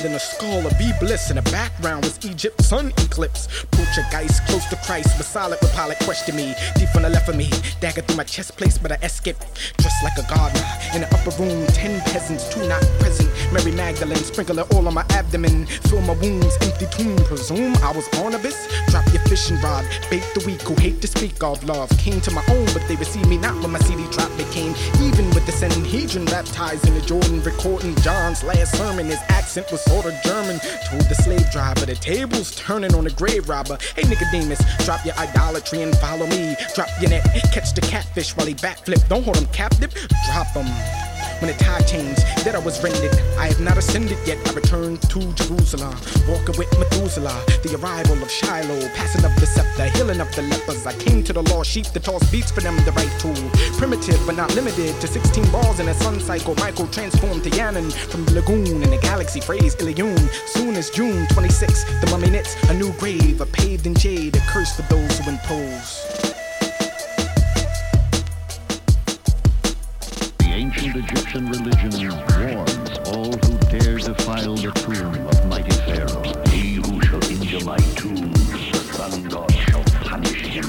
Speaker 14: Holding a skull of be bliss in the background was Egypt sun eclipse. Portuguese close to Christ, but solid with pilot question me. Deep on the left of me, dagger through my chest place, but I escaped. Dressed like a gardener in the upper room, ten peasants, two not present. Mary Magdalene, sprinkle it all on my abdomen. Fill my wounds, empty tomb. Presume I was Barnabas. Drop your fishing rod, bait the weak who hate to speak of love. Came to my own, but they received me not when my CD drop became even with the Sanhedrin baptized in the Jordan, recording John's last sermon. His accent was sort of German. Told the slave driver the tables turning on the grave robber. Hey Nicodemus, drop your idolatry and follow me. Drop your net, catch the catfish while he backflip. Don't hold him captive, drop him when the tide changed, that I was rendered. I have not ascended yet. I returned to Jerusalem, walking with Methuselah, the arrival of Shiloh, passing of the scepter, healing of the lepers. I came to the lost sheep to toss beats for them, the right tool. Primitive but not limited to 16 balls in a sun cycle. Michael transformed to Yannon from the lagoon in the galaxy phrase Ilion. Soon as June 26, the mummy knits a new grave, a paved in jade, a curse for those who impose.
Speaker 13: Ancient Egyptian religion warns all who dare defile the tomb of mighty Pharaoh. He who shall injure my tomb, the sun god shall punish him.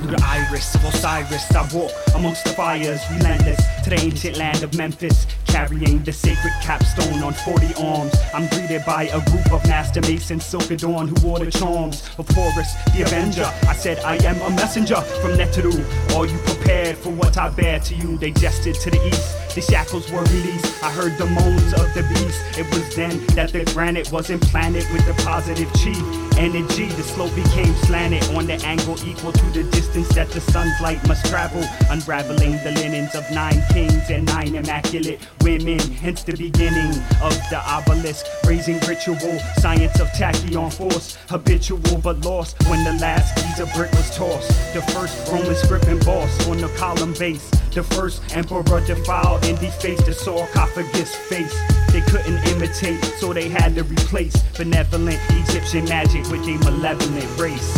Speaker 15: Through the iris of Osiris, I walk amongst the fires, relentless to the ancient land of Memphis, carrying the sacred capstone on 40 arms. I'm greeted by a group of master masons, silk adorned, who wore the charms of Horus, the Avenger. I said, I am a messenger from Neteru. Are you prepared for what I bear to you? They gestured to the east. The shackles were released. I heard the moans of the beast. It was then that the granite was implanted with the positive chi energy. The slope became slanted on the angle equal to the distance that the sun's light must travel. Unraveling the linens of nine kings and nine immaculate women. Hence the beginning of the obelisk. Raising ritual, science of tachyon force. Habitual but lost when the last Giza brick was tossed. The first Roman script embossed on the column base. The first emperor defiled and defaced the sarcophagus face. They couldn't imitate, so they had to replace benevolent Egyptian magic with a malevolent race.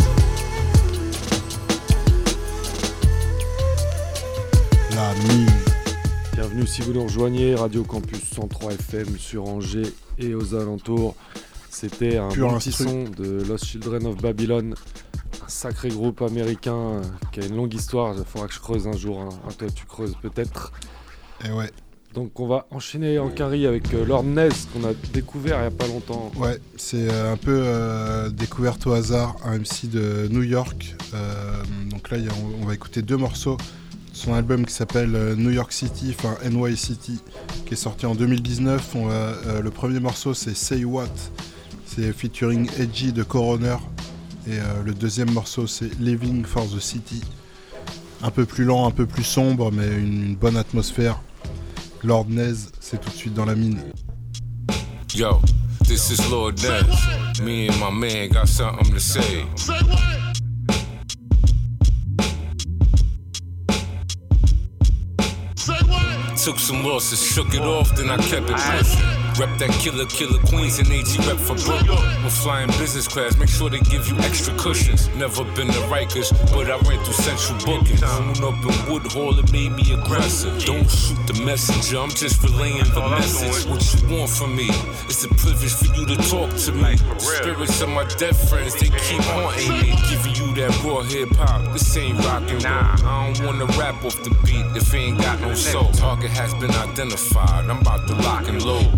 Speaker 2: La mine.
Speaker 3: Bienvenue si vous nous rejoignez, Radio Campus 103 FM sur Angers et aux alentours. C'était un
Speaker 2: Pur
Speaker 3: bon petit son de Lost Children of Babylon, un sacré groupe américain qui a une longue histoire. Il faudra que je creuse un jour. hein. Ah, toi, tu creuses peut-être.
Speaker 2: Et ouais.
Speaker 3: Donc, on va enchaîner en carry avec euh, Lord Ness qu'on a découvert il n'y a pas longtemps.
Speaker 2: Ouais, c'est euh, un peu euh, découverte au hasard, un MC de New York. Euh, donc là, il y a- on, on va écouter deux morceaux. Son album qui s'appelle New York City, enfin NY City, qui est sorti en 2019. On va- euh, le premier morceau, c'est Say What. C'est featuring Edgy de Coroner. Et le deuxième morceau, c'est Living for the City. Un peu plus lent, un peu plus sombre, mais une, une bonne atmosphère. Lord Nez, c'est tout de suite dans la mine.
Speaker 16: Yo, this is Lord Ness. Me and my man got something to say. Took some losses, shook it off, then I kept it pushing. Rep that killer, killer queens and AG rep for Brooklyn. When flying business class, make sure they give you extra cushions. Never been to Rikers, but I ran through central booking. Moon up in Woodhall, it made me aggressive. Don't shoot the messenger, I'm just relaying the message. What you want from me? It's a privilege for you to talk to me. The spirits of my dead friends, they keep haunting me. Giving you that raw hip hop, this ain't rock and roll. I don't wanna rap off the beat if it ain't got no soul. Target has been identified, I'm about to lock and load.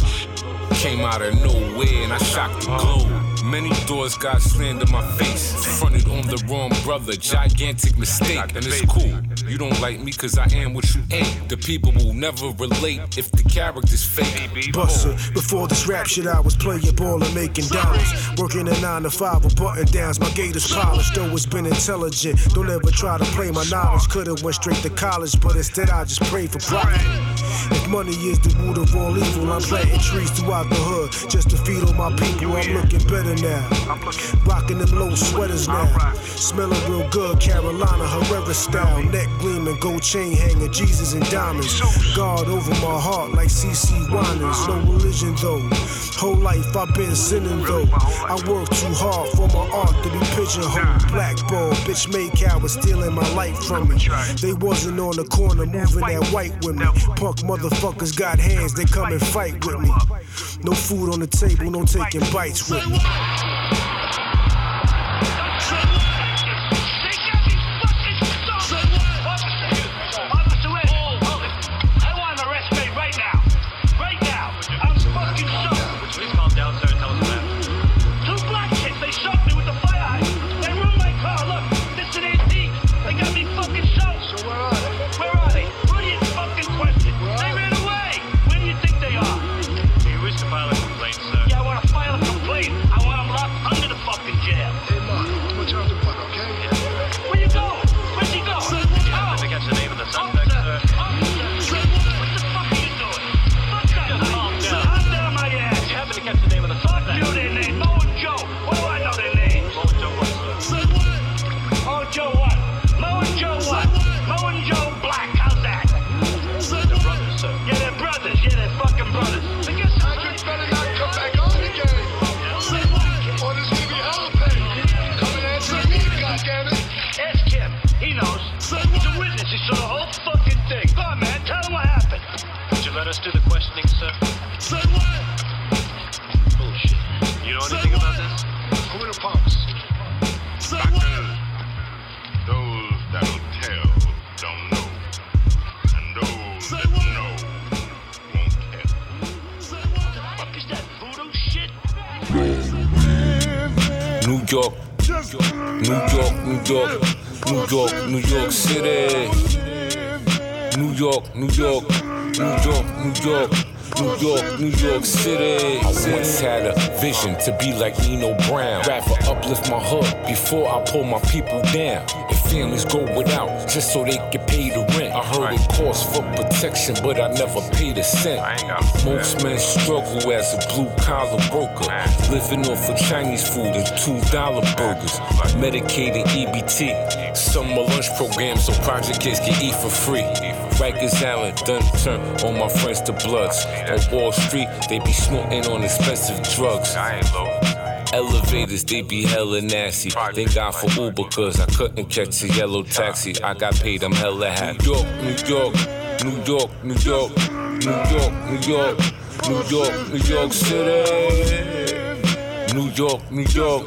Speaker 16: Came out of nowhere and I shocked the uh-huh. globe. Many doors got slammed in my face. Fronted on the wrong brother, gigantic mistake, and it's cool. You don't like me cause I am what you ain't. The people will never relate if the character's fake.
Speaker 5: Buster, before this rap shit, I was playing ball and making dollars. Working a nine to five with button downs, my gators polished. Always been intelligent. Don't ever try to play my knowledge. Could've went straight to college, but instead I just prayed for profit. If money is the root of all evil, I'm planting trees throughout the hood just to feed all my people. I'm looking better now. Rocking them low sweaters now. Smelling real good, Carolina Herrera style. Neck gleaming, gold chain hanging, Jesus and diamonds. God over my heart like CC Winans. No religion though. Whole life I've been sinning though. I work too hard for my art to be pigeonholed. Blackball, bitch made cowards stealing my life from me. They wasn't on the corner moving that white with me. Punk motherfuckers got hands, they come and fight with me. No food on the table, no taking bites with me.
Speaker 17: Yeah,
Speaker 16: York, New York, New York, New York, New York City. New York, New York, New York, New York. New York, New York City. I once had a vision to be like Nino Brown. Rather uplift my hood before I pull my people down. If families go without just so they can pay the rent. It costs for protection, but I never paid a cent. Most men struggle as a blue collar broker, living off of Chinese food and two dollar burgers. Medicaid and EBT, summer lunch programs so project kids can eat for free. Rikers Island done turn all my friends to bloods. On Wall Street, they be snorting on expensive drugs. Elevators, they be hella nasty. Thank God for Uber, cause I couldn't catch a yellow taxi. I got paid, I'm hella happy. New York, New York, New York, New York, New York, New York, New York, New York City. New York, New York,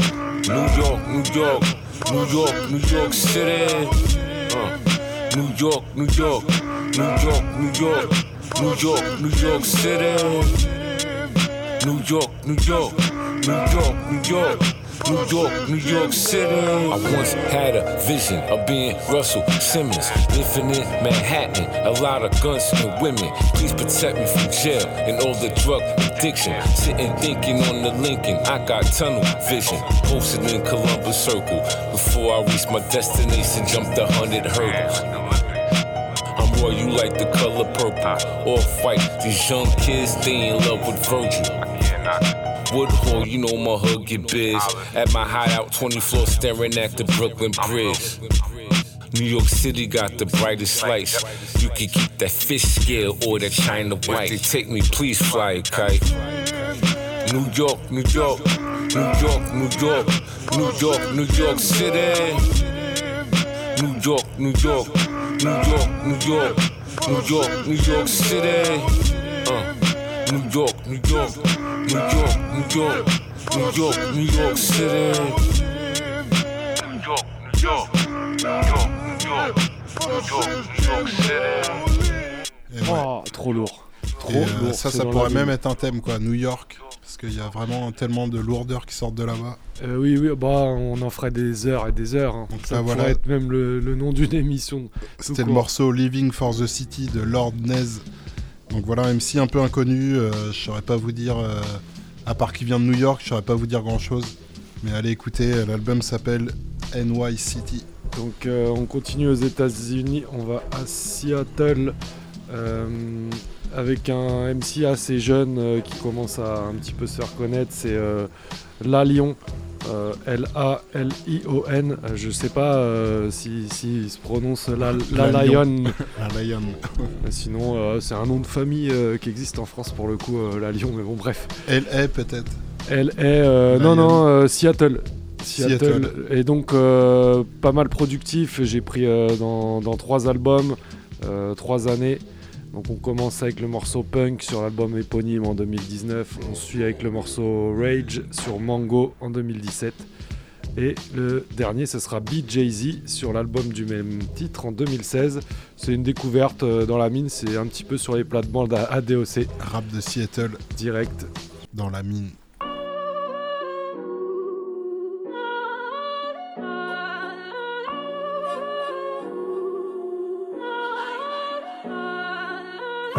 Speaker 16: New York, New York, New York, New York City. Uh, New York, New York, New York, New York, New York, New York City. New York, New York, New York, New York. New York, New York City. I once had a vision of being Russell Simmons, living in Manhattan. A lot of guns and women. Please protect me from jail and all the drug addiction. Sitting thinking on the Lincoln, I got tunnel vision. Posted in Columbus Circle before I reached my destination. Jumped a hundred hurdles. I'm royal, you like the color purple. Off white, these young kids, they in love with Virgil. Woodhall, you know my hood get biz. At my hideout, 20 floors, staring at the Brooklyn Bridge. New York City got the brightest lights. You can keep that fish scale or that China white. They take me, please fly a kite. New York, New York, New York, New York, New York, New York City. New York, New York, New York, New York, New York, New York City. Uh, New York, New York, New York, New York, New York, New York City. New York, New York, New York, New York, New York, New York City.
Speaker 2: Et ouais.
Speaker 3: Oh, trop lourd. Trop
Speaker 2: euh,
Speaker 3: lourd.
Speaker 2: ça, ça pourrait même être un thème, quoi. New York, Parce qu'il y a vraiment tellement de lourdeur qui sortent de là-bas.
Speaker 3: Euh, oui, oui, bah, on en ferait des heures et des heures. hein.
Speaker 2: Donc
Speaker 3: Ça
Speaker 2: là,
Speaker 3: pourrait
Speaker 2: voilà.
Speaker 3: être même le, le nom d'une émission.
Speaker 2: C'était le morceau Living for the City de Lord Nez. Donc voilà, MC un peu inconnu. euh, je saurais pas vous dire, euh, à part qu'il vient de New York, je saurais pas vous dire grand chose. Mais allez écouter, euh, l'album s'appelle NY City.
Speaker 3: Donc on continue aux États-Unis, on va à Seattle avec un MC assez jeune qui commence à un petit peu se faire connaître, c'est La Lion. euh, L-A-L-I-O-N, Euh, je sais pas euh, si, si il se prononce La, la,
Speaker 2: La
Speaker 3: Lion.
Speaker 2: La Lion.
Speaker 3: Sinon, euh, c'est un nom de famille qui existe en France pour le coup, La Lion, mais bon, bref.
Speaker 2: L.A. peut-être
Speaker 3: Elle est. non, non, Seattle. Seattle.
Speaker 2: Seattle.
Speaker 3: Et donc, pas mal productif. J'ai pris dans, dans trois albums, trois années. Donc, on commence avec le morceau Punk sur l'album éponyme en 2019. On suit avec le morceau Rage sur Mango en 2017. Et le dernier, ce sera BJZ sur l'album du même titre en 2016. C'est une découverte euh, dans la mine, c'est un petit peu sur les plates-bandes à ADOC.
Speaker 2: Rap de Seattle.
Speaker 3: Direct.
Speaker 2: Dans la mine.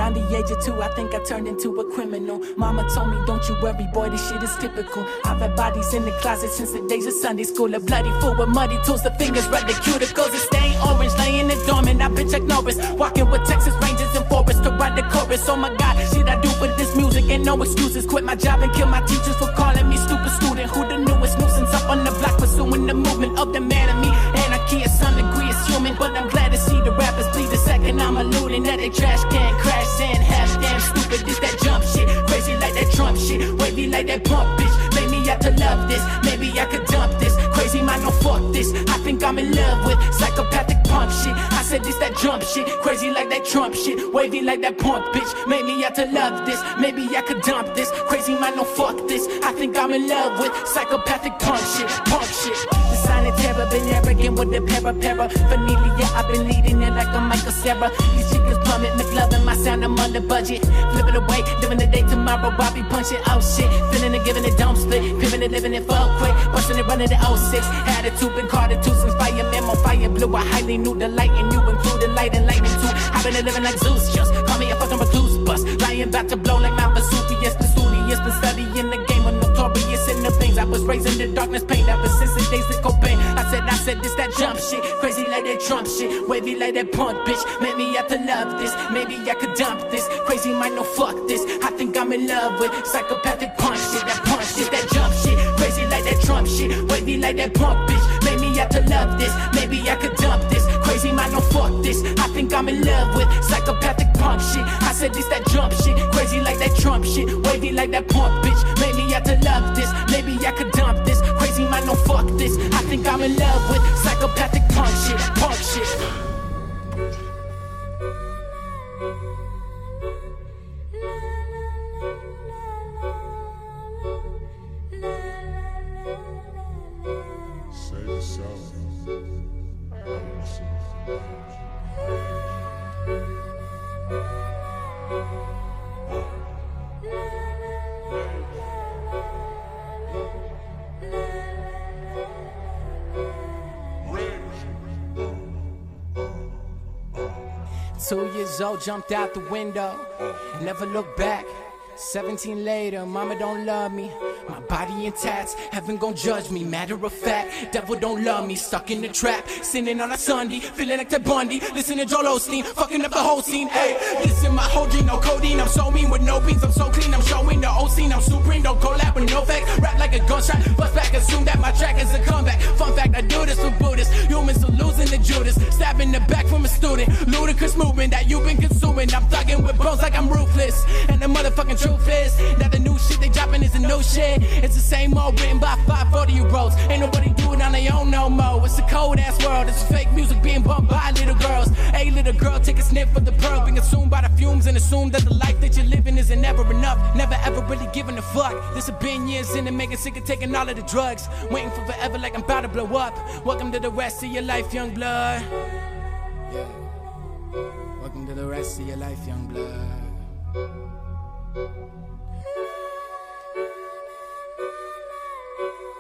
Speaker 18: Around the age of two, I think I turned into a criminal. Mama told me, don't you worry, boy, this shit is typical. I've had bodies in the closet since the days of Sunday school. A bloody fool with muddy tools, the fingers red the cuticles. It's stained orange, laying it dormant. I've been Chuck Norris, walking with Texas Rangers and forests to ride the chorus. Oh my God, shit I do for this music ain't no excuses. Quit my job and kill my teachers for calling me stupid student. Who the newest nuisance up on the block, pursuing the movement of the man in me. Anarchy is some degree is but I'm see the rappers bleed the second I'm alluding that they trash can crash in. Half damn stupid, this that jump shit. Crazy like that Trump shit. Wavy like that pump bitch. Made me out to love this. Maybe I could dump this. Crazy man, no fuck this. I think I'm in love with psychopathic punk shit. I said this that jump shit. Crazy like that Trump shit. Wavy like that punk bitch. Made me out to love this. Maybe I could dump this. Crazy man, no fuck this. I think I'm in love with psychopathic punk shit. Punk shit. The sign of terror, been arrogant with the para para. Vanilla, I've been leading it like a Michael Sarah. These chickens plummet, McLovin, my sound, I'm on the budget. Flipping away, living the day tomorrow, Bobby punching, oh shit. Feeling it, giving it, don't split. Pivoting it, living it, fuck quick. Busting it, running it, oh 06. Attitude, been carded too since fireman on fire blue. I highly knew the light and you included light and lightning too. I've been living like Zeus, just call me a fucking recluse bus. Lying about to blow like Mount Vesuvius, the studious, been studying the game of notorious in the things. I was raised in the darkness, pain ever since the days of Cobain. I said, I said, this that jump shit, crazy like that Trump shit, wavy like that punk bitch. Made me have to love this, maybe I could dump this. Crazy might no fuck this. I think I'm in love with psychopathic punch shit, that punch shit, that jump shit, Trump shit, wavy like that punk bitch. Made me have to love this, maybe I could dump this. Crazy might no fuck this. I think I'm in love with psychopathic punk shit. I said this that jump shit, crazy like that Trump shit, wavy like that punk bitch. Made me have to love this, maybe I could dump this. Crazy might no fuck this. I think I'm in love with psychopathic punk shit, punk shit. Two years old, jumped out the window. Never looked back. 17 later, mama don't love me. My body in tats, heaven gon' judge me. Matter of fact, devil don't love me. Stuck in the trap, sinning on a Sunday, feeling like Ted Bundy. Listen to Joel Osteen, fucking up the whole scene. Hey, listen, my whole gene, no codeine. I'm so mean with no beans, I'm so clean. I'm showing the old scene, I'm supreme. Don't collab with no facts. Rap like a gunshot, bust back, assume that my track is a comeback. Fun fact, I do this for Buddhists. Humans are losing the Judas. Stabbing the back from a student. Ludicrous movement that you've been consuming. I'm thugging with bones like I'm ruthless. And the motherfucking truth is that the new shit they dropping is a new shit. It's the same old written by 540 year olds. Ain't nobody do it on their own no more. It's a cold ass world. It's fake music being bumped by little girls. Hey, little girl, take a sniff of the pearl. Being consumed by the fumes and assume that the life that you're living isn't never enough. Never ever really giving a fuck. This have been years in the making, sick of taking all of the drugs. Waiting for forever like I'm about to blow up. Welcome to the rest of your life, young blood. Yeah. Welcome to the rest of your life, young blood. Thank you.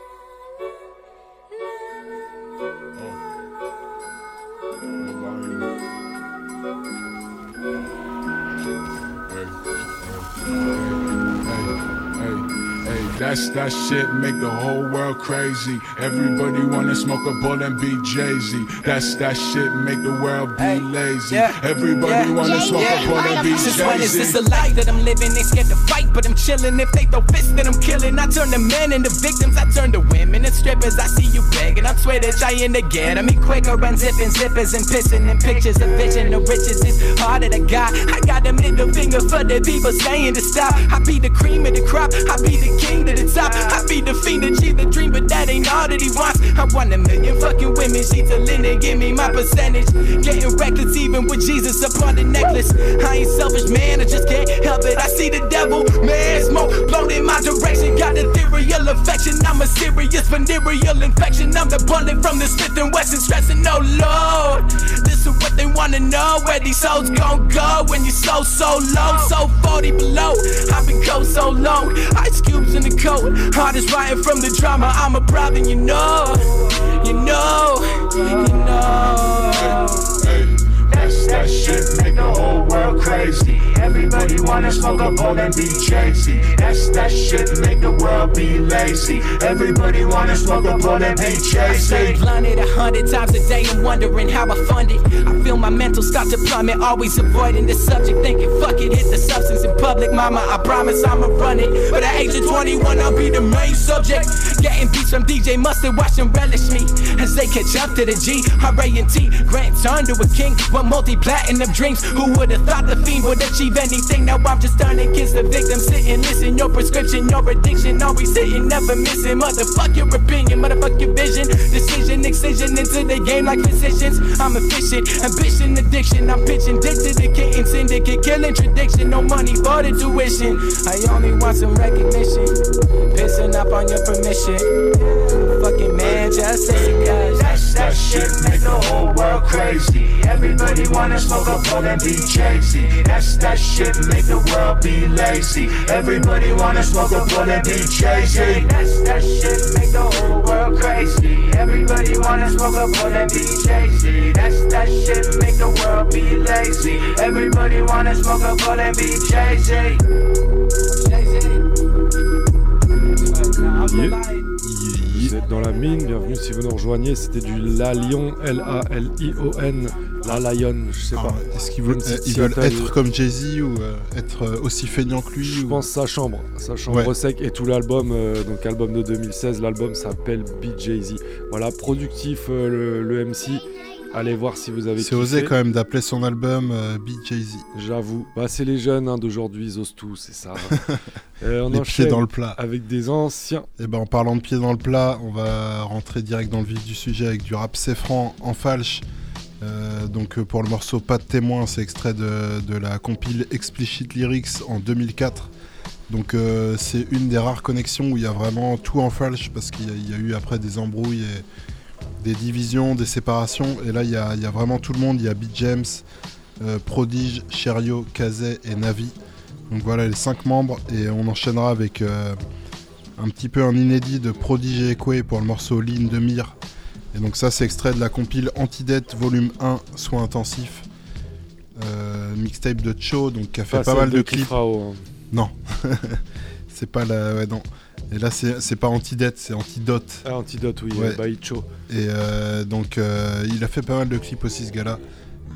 Speaker 19: That's that shit make the whole world crazy. Everybody wanna smoke a bowl and be Jay Z. That's that shit make the world be lazy. Everybody wanna smoke a bowl and be
Speaker 18: Since when
Speaker 19: Jay
Speaker 18: is this
Speaker 19: Z.
Speaker 18: a life that I'm living? They scared to fight, but I'm chilling. If they throw fists, then I'm killing. I turn the men into victims. I turn the women and strippers. I see you begging. I'm swear that trying to get me quicker. Unzipping zippers and pissing in pictures of vision. The riches is harder to got. I got a middle finger for the people saying to stop. I be the cream of the crop. I be the king to the top. I be the fiend cheat the dream, but that ain't all that he wants. I want a million fucking women. She's a linen, give me my percentage. Getting reckless even with Jesus upon the necklace. I ain't selfish, man. I just can't help it. I see the devil, man. Smoke blown in my direction. Got ethereal affection. I'm a serious venereal infection. I'm the bullet from the Smith and Wesson. Stressing, no Lord. This is what they wanna know. Where these souls gon' go when you're so so low, so 40 below. I've been cold so long. Ice cubes in the coat. is writing from the drama. I'm a problem, you know. You know. You know.
Speaker 19: That's that shit make the whole world crazy. Everybody wanna smoke a bowl and be Z. That's that shit make the world be lazy. Everybody wanna smoke a bowl and be Jay
Speaker 18: I stay blunted a hundred times a day and wondering how I fund it. I feel my mental start to plummet, always avoiding the subject, thinking fuck it, hit the substance in public. Mama, I promise I'ma run it. But at age of 21, I'll be the main subject. Getting beats from DJ Mustard, watch them relish me as they catch up to the G. R.A.N.T. Grant turn to a king with multi platinum dreams. Who would have thought the fiend would achieve anything? Now I'm just turning kids to victims. Sitting, listen, your prescription, your addiction, always sitting, never missing. Motherfuck your opinion, motherfuck your vision. Decision, excision into the game like physicians. I'm efficient, ambition, addiction. I'm pitching dick to the kitten, syndicate, killing tradition. No money for the tuition. I only want some recognition. Pissing up on your permission. Fucking man, just say cause
Speaker 19: That's that shit make the whole world crazy. Everybody wanna smoke a bowl and be Jay That's that shit make the world be lazy. Everybody wanna smoke a bowl and be Jay
Speaker 18: That's that shit make the whole world crazy. Everybody wanna smoke a bowl and be Jay That's that shit make the world be lazy. Everybody wanna smoke a bowl and be Z.
Speaker 3: Vous êtes dans la mine, bienvenue si vous nous rejoignez. C'était du La Lion, L-A-L-I-O-N, La Lion, je sais pas.
Speaker 2: Ah Est-ce qu'ils veulent, euh, ils veulent
Speaker 3: Seattle-
Speaker 2: être comme Jay-Z ou euh, être euh, aussi feignant que lui
Speaker 3: Je
Speaker 2: ou-
Speaker 3: pense sa chambre, sa chambre
Speaker 2: Ouais.
Speaker 3: sec et tout l'album, euh, donc album de 2016, l'album s'appelle BJZ. Voilà, productif le, le MC. Allez voir si vous avez
Speaker 2: C'est osé quand même d'appeler son album euh, BJZ.
Speaker 3: J'avoue. Bah, c'est les jeunes hein, d'aujourd'hui, ils osent tout, c'est ça. Euh, on
Speaker 2: Les pieds dans le plat.
Speaker 3: Avec des anciens.
Speaker 2: Et ben en parlant de pieds dans le plat, on va rentrer direct dans le vif du sujet avec du rap Cefran en falche. Euh, donc euh, pour le morceau Pas de témoin, c'est extrait de, de la compile Explicit Lyrics en 2004. Donc euh, c'est une des rares connexions où il y a vraiment tout en falche parce qu'il y, y a eu après des embrouilles et des divisions, des séparations. Et là il y a, il y a vraiment tout le monde. Il y a Beat James, euh, Prodige, Cherio, Kazé et Navi. Donc voilà les cinq membres et on enchaînera avec euh, un petit peu un inédit de Prodigy Ekwe pour le morceau Ligne de Mire. Et donc ça c'est extrait de la compile Antidette volume 1 Soins intensifs. Euh, mixtape de Cho donc qui a fait
Speaker 3: Pas
Speaker 2: mal de,
Speaker 3: de
Speaker 2: clips.
Speaker 3: Kifrao, hein.
Speaker 2: Non. c'est pas la ouais non. Et là c'est c'est pas Antidette, c'est Antidote.
Speaker 3: Ah, Antidote, oui,
Speaker 2: Ouais.
Speaker 3: Cho.
Speaker 2: Et euh, donc euh, il a fait pas mal de clips aussi ce gars-là.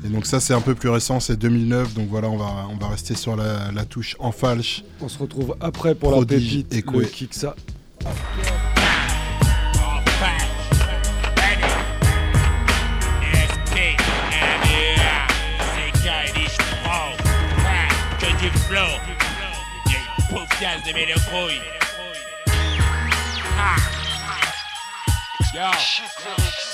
Speaker 2: Et donc ça c'est un peu plus récent, c'est 2009. Donc voilà, on va on va rester sur la, la touche en falche.
Speaker 3: On se retrouve après pour
Speaker 2: Prodige
Speaker 3: la pépite,
Speaker 2: Ekwe.
Speaker 3: le Kiksa.
Speaker 20: De mes couilles. Ah. Yo,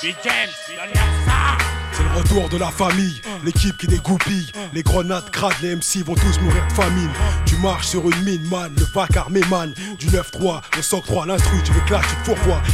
Speaker 20: Big James, donne-leur ça.
Speaker 21: C'est le retour de la famille, l'équipe qui dégoupille. Les grenades crades, les MC vont tous mourir de famine. Tu marches sur une mine, man, le vacarme man. Du 9-3, le soc 3, l'instru, tu veux clash, tu.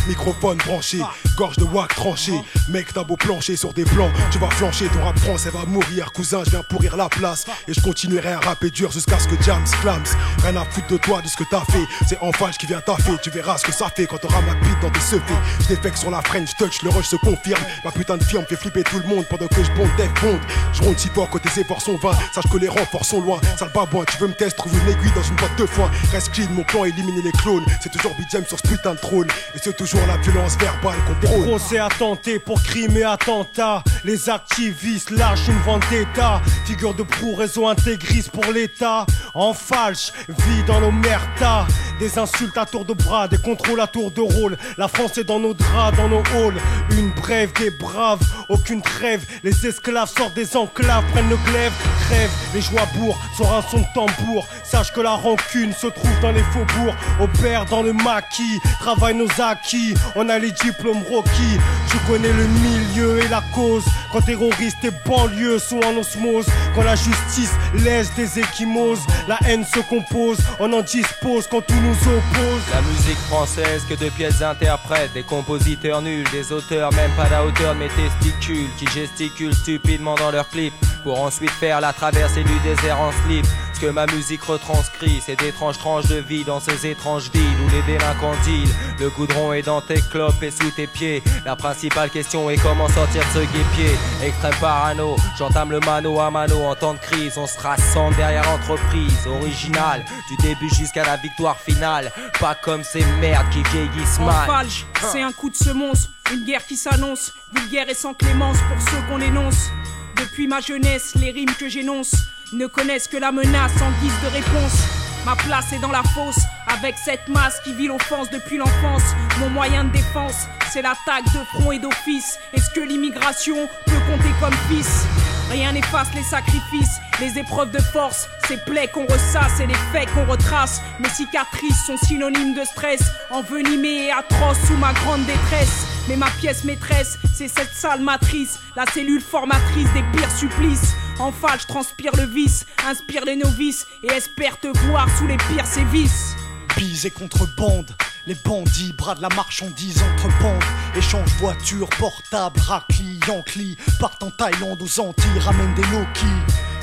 Speaker 21: Microphone branché, gorge de wack tranché. Mec, t'as beau plancher sur des plans, tu vas flancher, ton rap français va mourir. Cousin, je viens pourrir la place. Et je continuerai à rapper dur jusqu'à ce que Jams clams. Rien à foutre de toi, de ce que t'as fait. C'est en falche qui vient taffer, tu verras ce que ça fait quand t'auras ma bite dans tes seufs. Je sur la French touch, le rush se confirme. Ma putain de firme fait flipper tout le monde. Monde pendant que je bonde Def Bond. Je ronde si fort que tes efforts sont vains. Sache que les renforts sont loin. Sale babouin, tu veux me tester, trouve une aiguille dans une boîte de foin. Reste clean, mon plan, éliminer les clones. C'est toujours BJM sur ce putain de trône. Et c'est toujours la violence verbale qu'on prône.
Speaker 22: Procès tenter pour crime et attentat. Les activistes lâchent une vendetta. Figure de proue, réseau intégriste pour l'État. En falche, vie dans l'omerta. Des insultes à tour de bras, des contrôles à tour de rôle. La France est dans nos draps, dans nos halls. Une brève, des braves, aucune trêve. Les esclaves sortent des enclaves, prennent le glaive, crèvent. Les joies bourgs sur un son de tambour. Sache que la rancune se trouve dans les faubourgs. Opère dans le maquis, travaille nos acquis. On a les diplômes Rocky. Je connais le milieu et la cause. Quand terroristes et banlieues sont en osmose. Quand la justice laisse des échymoses. La haine se compose, on en dispose quand tout nous oppose.
Speaker 23: La musique française que de pièces interprètes, des compositeurs nuls, des auteurs même pas la hauteur de mes testicules, qui gesticulent stupidement dans leurs clips, pour ensuite faire la traversée du désert en slip. Ce que ma musique retranscrit, c'est d'étranges tranches de vie dans ces étranges villes où les délinquants dealent. Le goudron est dans tes clopes et sous tes pieds. La principale question est comment sortir de ce guépier. Extrême parano, j'entame le mano à mano en temps de crise. On se rassemble derrière l'entreprise originale, du début jusqu'à la victoire finale. Pas comme ces merdes qui vieillissent
Speaker 24: En
Speaker 23: mal.
Speaker 24: c'est un coup de semonce, une guerre qui s'annonce, vulgaire et sans clémence pour ceux qu'on énonce. Depuis ma jeunesse, les rimes que j'énonce ne connaissent que la menace en guise de réponse. Ma place est dans la fosse, avec cette masse qui vit l'offense depuis l'enfance. Mon moyen de défense, c'est l'attaque de front et d'office. Est-ce que l'immigration peut compter comme fils? Rien n'efface les sacrifices, les épreuves de force, ces plaies qu'on ressasse et les faits qu'on retrace. Mes cicatrices sont synonymes de stress, envenimées et atroces sous ma grande détresse. Mais ma pièce maîtresse, c'est cette sale matrice, la cellule formatrice des pires supplices. En je transpire le vice, inspire les novices et espère te voir sous les pires sévices.
Speaker 22: Bise et contrebande. Les bandits bradent la marchandise entre bandes. Échange voitures, portables, raclis, Yankee. Partent en Thaïlande, aux Antilles, ramènent des Noki.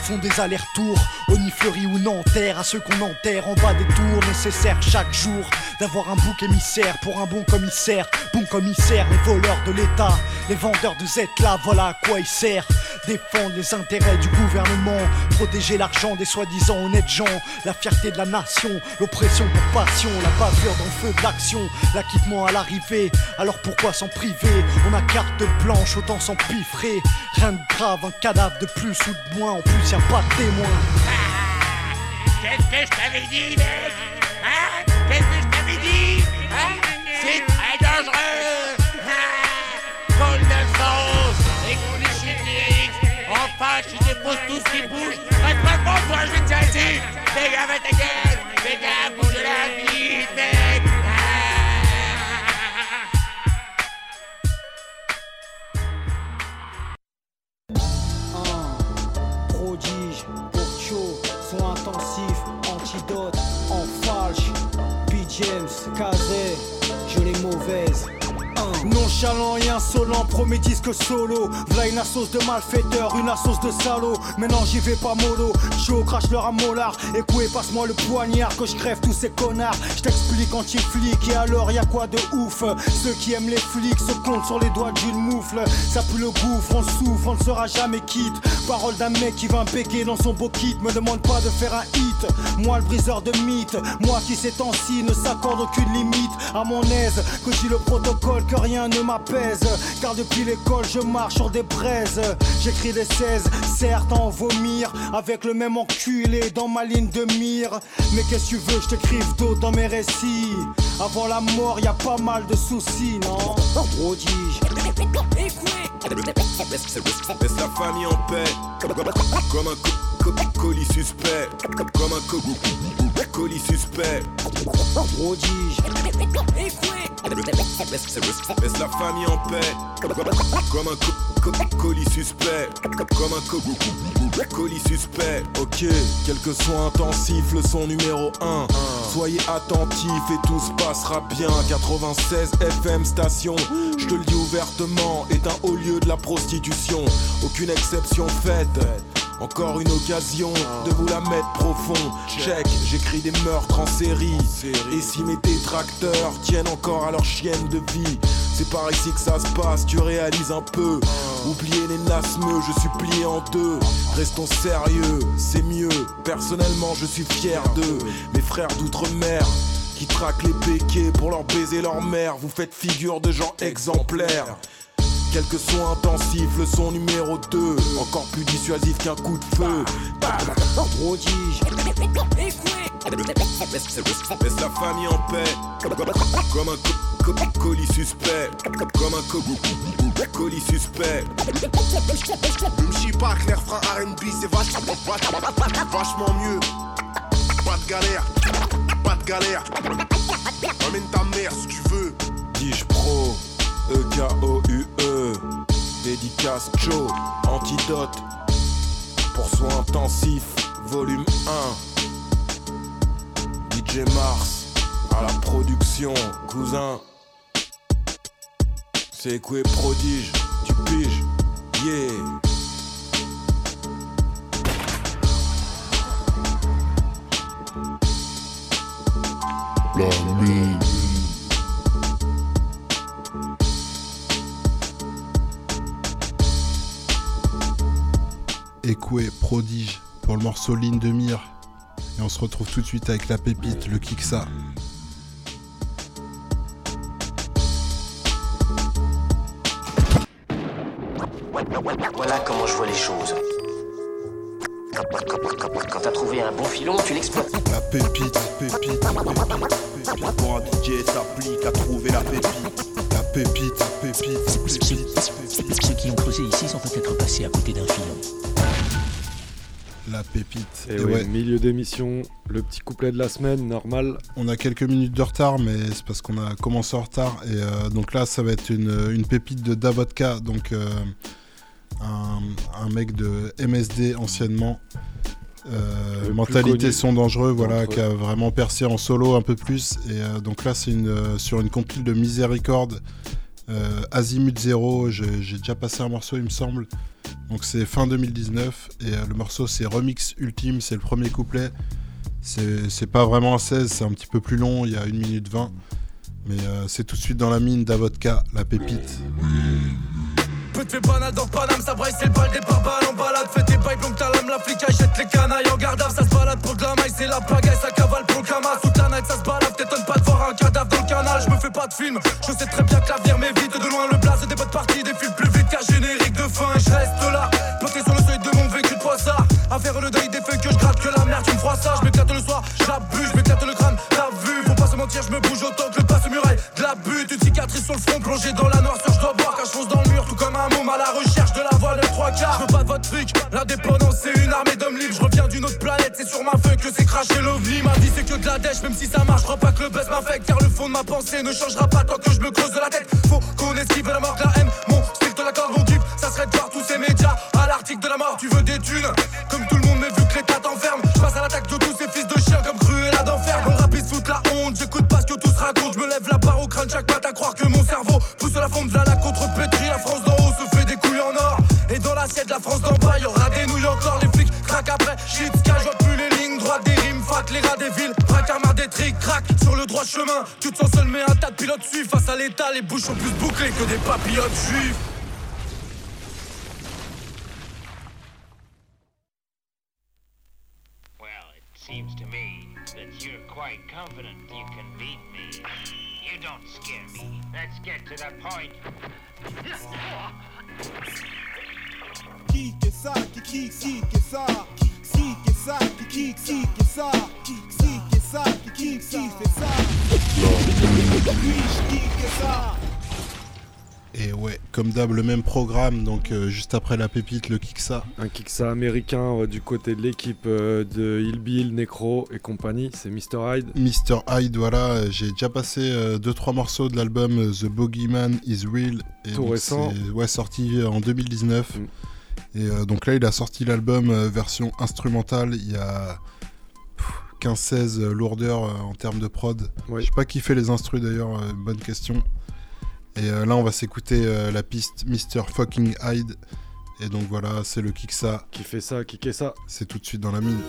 Speaker 22: Font des allers-retours, Onifleury ou Nanterre. À ceux qu'on enterre en bas des tours, nécessaire chaque jour d'avoir un bouc émissaire pour un bon commissaire. Bon commissaire, les voleurs de l'État, les vendeurs de Z là, voilà à quoi ils servent. Défendre les intérêts du gouvernement, protéger l'argent des soi-disant honnêtes gens, la fierté de la nation, l'oppression pour passion, la bavure dans le feu de l'action, l'acquittement à l'arrivée. Alors pourquoi s'en priver? On a carte blanche, autant s'en piffrer. Rien de grave, un cadavre de plus ou de moins, en plus a pas de témoin.
Speaker 20: Qu'est-ce que je t'avais dit, mec? Hein? Qu'est-ce que je t'avais dit? Hein? C'est très dangereux. Ah Col 911 Écoute les shit lyrics Enfin, je dépose tout ce qui bouge. Reste pas devant toi, je vais te tirer dessus Les va ta gueule Les
Speaker 22: James, Nonchalant et insolent, premier disque solo. V'là une sauce de malfaiteur, une sauce de salaud. Maintenant j'y vais pas mollo. Chaud, crache leur à molar. Passe-moi le poignard que je crève tous ces connards. Je t'explique anti-flic et alors y a quoi de ouf? Ceux qui aiment les flics se comptent sur les doigts d'une moufle. Ça pue le gouffre, on souffre, on ne sera jamais quitte. Parole d'un mec qui va béquer dans son beau kit. Me demande pas de faire un hit. Moi le briseur de mythes. Moi qui ces temps-ci ne s'accorde aucune limite. À mon aise, que j'ai le protocole, que rien ne Car depuis l'école, je marche sur des braises. J'écris des 16, certes en vomir. Avec le même enculé dans ma ligne de mire. Mais qu'est-ce que tu veux, je t'écrive d'autres dans mes récits. Avant la mort, y a pas mal de soucis, non? Prodige.
Speaker 7: Laisse la famille en paix Comme un co- co- colis suspect Comme un co- colis suspect
Speaker 22: Prodige
Speaker 7: Laisse la famille en paix Comme un co- co- colis suspect Comme un co- colis suspect
Speaker 25: Ok, quel que soit intensif, le son numéro 1. Soyez attentifs et tout se passera bien. 96 FM station, je te le dis ouvertement, est un haut lieu de la prostitution. Aucune exception faite. Encore une occasion de vous la mettre profond. Check, j'écris des meurtres en série. Et si mes détracteurs tiennent encore à leur chienne de vie,
Speaker 7: C'est par ici que ça se passe, tu réalises un peu. Oubliez les nasmeux, je suis plié en deux. Restons sérieux, c'est mieux. Personnellement, je suis fier d'eux. Mes frères d'outre-mer qui traquent les béquets pour leur baiser leur mère. Vous faites figure de gens exemplaires. Quelques sons intensifs, le son numéro 2 Encore plus dissuasif qu'un coup de feu. Prodige. Laisse la famille en paix. Comme un co- co- colis suspect. Comme un co- colis suspect.
Speaker 26: Ne me chie pas frein R&B c'est vachement, vachement, mieux. Pas de galère, pas de galère. Amène ta mère si tu veux.
Speaker 7: Dige Pro E E-K-O-U-E Dédicace Joe Antidote. Pour soins intensifs Volume 1 DJ Mars À la production Cousin. C'est quoi prodige? Tu piges? Yeah.
Speaker 2: Ekwe Prodige pour le morceau Ligne de mire. Et on se retrouve tout de suite avec la pépite, le Kiksa.
Speaker 4: Voilà comment je vois les choses. Quand, t'as trouvé un bon filon, tu l'exploites.
Speaker 2: La pépite, pépite, pépite,
Speaker 27: Pour un DJ s'applique à trouver la pépite.
Speaker 2: La pépite, pépite, pépite.
Speaker 4: Ceux qui ont creusé ici sont peut-être passés à côté d'un filon.
Speaker 2: La pépite.
Speaker 3: Et,
Speaker 2: Et
Speaker 3: ouais,
Speaker 2: ouais.
Speaker 3: milieu d'émission, le petit couplet de la semaine, normal.
Speaker 2: On a quelques minutes de retard, mais c'est parce qu'on a commencé en retard. Et euh, donc là, ça va être une, une pépite de Davodka, donc euh, un, un mec de MSD anciennement. Euh, mentalité sont dangereux, voilà, qui a vraiment percé en solo un peu plus. Et donc là, c'est une, sur une compile de Miséricorde, Azimut Zero. J'ai j'ai déjà passé un morceau, il me semble. Donc c'est fin 2019 et euh, le morceau c'est Remix Ultime, c'est le premier couplet. C'est pas vraiment un 16, c'est un petit peu plus long, il y a 1 minute 20. Mais euh, c'est tout de suite dans la mine d'Avodka, la pépite.
Speaker 28: Peu de fait banal dans Paname, ça braille, c'est le bal des barbares en balade. Fais tes bails, donc ta lame, la flic achète les canailles en garde ça se balade pour de la c'est la pagaille, ça cavale pour le camas. Toute la night, ça se balade, t'étonnes pas de voir un cadavre dans le canal. Je me fais pas de film, je sais très bien que l'avenir m'évite de loin le blaze des bonnes parties défile plus Et je reste là, bloqué sur le seuil de mon vécu de poissard. À faire le deuil des feux que je gratte que la merde, tu me froisses ça. Je m'éclate le soir, j'abuse, je m'éclate le crâne, t'as vu. Faut pas se mentir, je me bouge autant que le passe muraille. De la butte, une cicatrice sur le front, plongé dans la noirceur, je dois boire car je fonce dans le mur, tout comme un môme à la recherche de la voile de trois quarts. Je veux pas de votre fric, l'indépendance c'est une armée d'hommes libres. Je reviens d'une autre planète, c'est sur ma feuille que c'est craché l'ovni. Ma vie c'est que de la dèche, même si ça marche, je crois pas que le buzz m'affecte. Car le fond de ma pensée ne changera pas tant que je me creuse de la tête. Faut qu'on esquive la mort la haine. Mon style te l'accorde, mon kiff, ça serait de voir tous ces médias à l'article de la mort. Tu veux des thunes, comme tout le monde, mais vu que l'état t'enferme, je passe à l'attaque de tous ces fils de chiens comme Cruella d'enfer. Mon rap ils se la honte, j'écoute pas ce que tous racontent. Je me lève la barre au crâne chaque matin, croire que mon cerveau pousse la fonte de la contre pétri. La France d'en haut se fait des couilles en or. Et dans l'assiette, la France d'en bas, y'aura des nouilles encore. Les flics craquent après, shit, je vois plus les lignes droites des rimes, fat, les rats des villes, braquard des tricks, crack sur le droit chemin. Tu te sens seul, mais un tas de pilotes suivent. Face à l'état, les bouches sont plus bouclées que des papillotes juifs.
Speaker 20: Seems to me that you're quite confident you can beat me. You don't scare me. Let's get to the point.
Speaker 29: Qui que ça, qui qui qui que ça, qui que ça, qui qui qui que ça, qui qui que ça, qui qui qui fait
Speaker 2: Et ouais, comme d'hab, le même programme, donc euh, juste après la pépite, le Kiksa.
Speaker 3: Un Kiksa américain euh, du côté de l'équipe euh, de Hill Bill, Necro et compagnie, c'est Mr. Hyde.
Speaker 2: Mr. Hyde, voilà, j'ai déjà passé 2-3 morceaux de l'album The Bogeyman Is Real. Et
Speaker 3: Tout
Speaker 2: donc
Speaker 3: récent.
Speaker 2: c'est- Ouais, sorti en 2019. Et euh, donc là, il a sorti l'album version instrumentale il y a pff, 15-16 euh, lourdeurs en termes de prod. Je sais pas qui fait les instrus d'ailleurs, bonne question. Et euh, là, on va s'écouter euh, la piste Mr. Fucking Hyde. Et donc voilà, c'est le Kiksa.
Speaker 3: Qui fait ça, qui fait ça.
Speaker 2: C'est tout de suite dans la mine.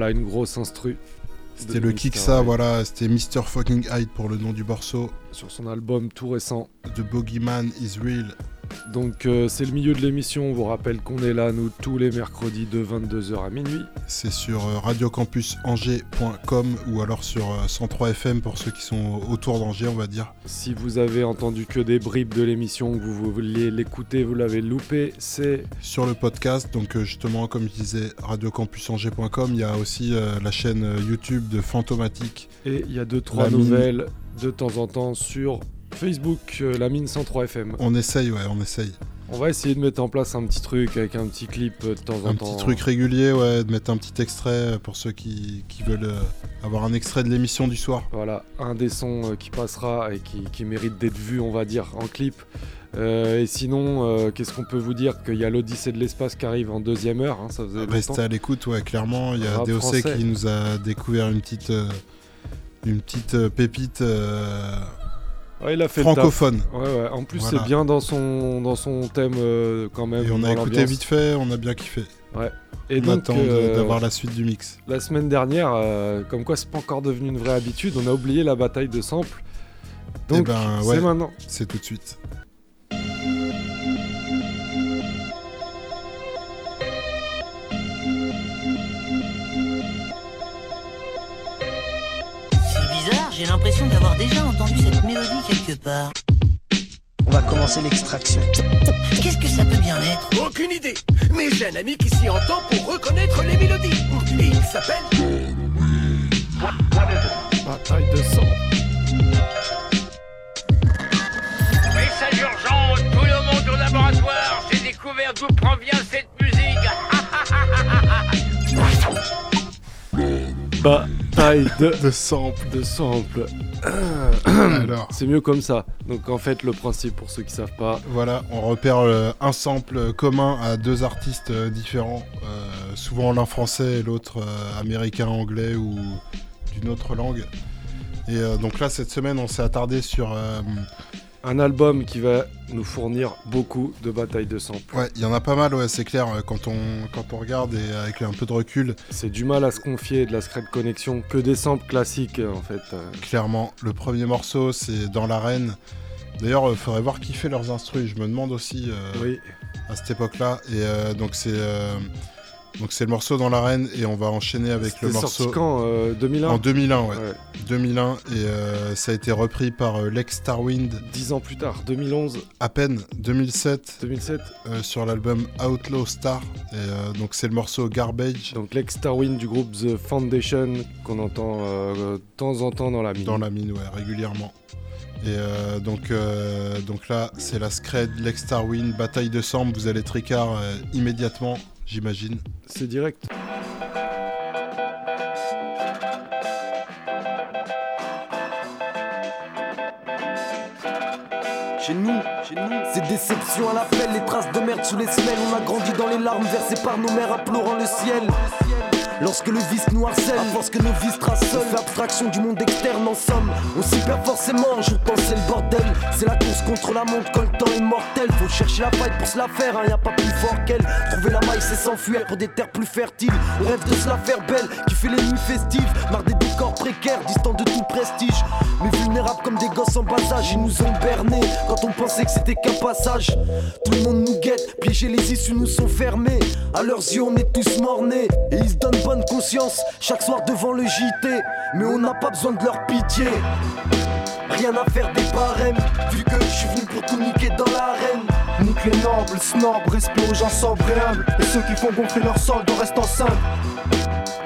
Speaker 3: Voilà, une grosse instru.
Speaker 2: C'était le ça,
Speaker 3: Hyde.
Speaker 2: voilà, c'était Mr. Fucking Hyde pour le nom du morceau.
Speaker 3: Sur son album tout récent.
Speaker 2: The Bogeyman is Real.
Speaker 3: Donc euh, c'est le milieu de l'émission, on vous rappelle qu'on est là nous tous les mercredis de 22h à minuit.
Speaker 2: C'est sur euh, radiocampusangers.com ou alors sur euh, 103 FM pour ceux qui sont autour d'Angers, on va dire.
Speaker 3: Si vous avez entendu que des bribes de l'émission, que vous vouliez l'écouter, vous l'avez loupé, c'est
Speaker 2: Sur le podcast, donc euh, justement, comme je disais, radiocampusangers.com, il y a aussi euh, la chaîne euh, YouTube de Fantomatique.
Speaker 3: Et il y a deux trois
Speaker 2: La mine.
Speaker 3: nouvelles de temps en temps sur Facebook, euh, la mine 103 FM.
Speaker 2: On essaye, ouais, on essaye.
Speaker 3: On va essayer de mettre en place un petit truc avec un petit clip euh, de temps en
Speaker 2: Un
Speaker 3: temps.
Speaker 2: petit truc régulier, ouais, de mettre un petit extrait pour ceux qui, qui veulent euh, avoir un extrait de l'émission du soir.
Speaker 3: Voilà, un des sons euh, qui passera et qui, qui mérite d'être vu, on va dire, en clip. Euh, et sinon, euh, qu'est-ce qu'on peut vous dire? Qu'il y a l'Odyssée de l'espace qui arrive en deuxième heure, hein, ça faisait
Speaker 2: Restez à l'écoute, ouais, clairement. Il y a
Speaker 3: Rap
Speaker 2: DOC
Speaker 3: français.
Speaker 2: qui nous a découvert une petite, euh, une petite pépite
Speaker 3: Ouais, il a fait le taf.
Speaker 2: francophone.
Speaker 3: Ouais, ouais. En plus,
Speaker 2: Voilà.
Speaker 3: c'est bien dans son, dans son thème euh, quand même.
Speaker 2: Et on a écouté vite fait, on a bien kiffé.
Speaker 3: Ouais. Et
Speaker 2: on
Speaker 3: donc,
Speaker 2: attend
Speaker 3: euh,
Speaker 2: d'avoir la suite du mix.
Speaker 3: La semaine dernière, euh, comme quoi c'est pas encore devenu une vraie habitude, on a oublié la bataille de samples.
Speaker 2: Eh
Speaker 3: Donc,
Speaker 2: ben,
Speaker 3: c'est maintenant.
Speaker 2: C'est tout de suite.
Speaker 30: J'ai l'impression d'avoir déjà entendu cette mélodie quelque part. On va commencer l'extraction. Qu'est-ce que ça peut bien être?
Speaker 31: Aucune idée, mais j'ai un ami qui s'y entend pour reconnaître les mélodies. Et il s'appelle.
Speaker 3: Bataille de sang.
Speaker 20: Message urgent, tout le monde au laboratoire. J'ai découvert d'où provient cette musique.
Speaker 3: De,
Speaker 2: de sample.
Speaker 3: De sample.
Speaker 2: Alors.
Speaker 3: C'est mieux comme ça. Donc en fait, le principe pour ceux qui savent pas.
Speaker 2: Voilà, on repère euh, un sample commun à deux artistes euh, différents, euh, souvent l'un français et l'autre euh, américain, anglais ou d'une autre langue. Et euh, donc là, cette semaine, on s'est attardé sur.
Speaker 3: Un album qui va nous fournir beaucoup de batailles de samples.
Speaker 2: Ouais, il y en a pas mal, ouais, c'est clair, euh, quand on, quand on regarde et avec un peu de recul.
Speaker 3: C'est du mal à se confier de la secret connexion que des samples classiques euh, en fait. euh.
Speaker 2: Clairement, le premier morceau, c'est Dans l'arène. D'ailleurs, il faudrait voir qui fait leurs instrus. Je me demande aussi euh,
Speaker 3: Oui.
Speaker 2: à cette époque-là. Et euh, donc, c'est euh, donc c'est le morceau Dans l'arène et on va enchaîner avec le morceau.
Speaker 3: sorti quand euh, 2001
Speaker 2: En 2001, ouais.
Speaker 3: Ouais.
Speaker 2: 2001 et euh, ça a été repris par euh, Lex Starwind.
Speaker 3: Dix ans plus tard, 2011.
Speaker 2: À peine, 2007.
Speaker 3: 2007.
Speaker 2: euh, sur l'album Outlaw Star. Et donc c'est le morceau Garbage.
Speaker 3: Donc Lex Starwin du groupe The Foundation qu'on entend de temps en temps dans la mine.
Speaker 2: Dans la mine, ouais, régulièrement. Et euh, donc, euh, donc là, c'est la Scred, Lex Starwin, bataille de sample. Vous allez tricard euh, immédiatement, j'imagine.
Speaker 3: C'est direct.
Speaker 32: Chez nous, chez nous, c'est déception à l'appel, les traces de merde sous les semelles. On a grandi dans les larmes versées par nos mères, implorant le ciel. Lorsque le vice nous harcèle, à force que nos vices tracent seuls, on fait abstraction du monde externe en somme. On s'y perd forcément, un jour quand c'est le bordel. C'est la course contre la montre quand le temps est mortel. Faut chercher la faille pour se la faire, hein, y a pas plus fort qu'elle. Trouver la maille, c'est s'enfuir pour des terres plus fertiles. On rêve de se la faire belle, qui fait les nuits festives. Marre des décors précaires, distants de tout prestige. Mais vulnérables comme des gosses en bas âge, ils nous ont bernés quand on pensait que c'était qu'un passage. Tout le monde nous guette, piégés, les issues nous sont fermées. À leurs yeux, on est tous mornés. Et ils se donnent conscience chaque soir devant le JT. Mais on n'a pas besoin de leur pitié. Rien à faire des barèmes, vu que je suis venu pour tout niquer dans l'arène.
Speaker 29: Nique les nobles, snob, respect aux gens humbles. Et ceux qui font gonfler leur solde restent en simple.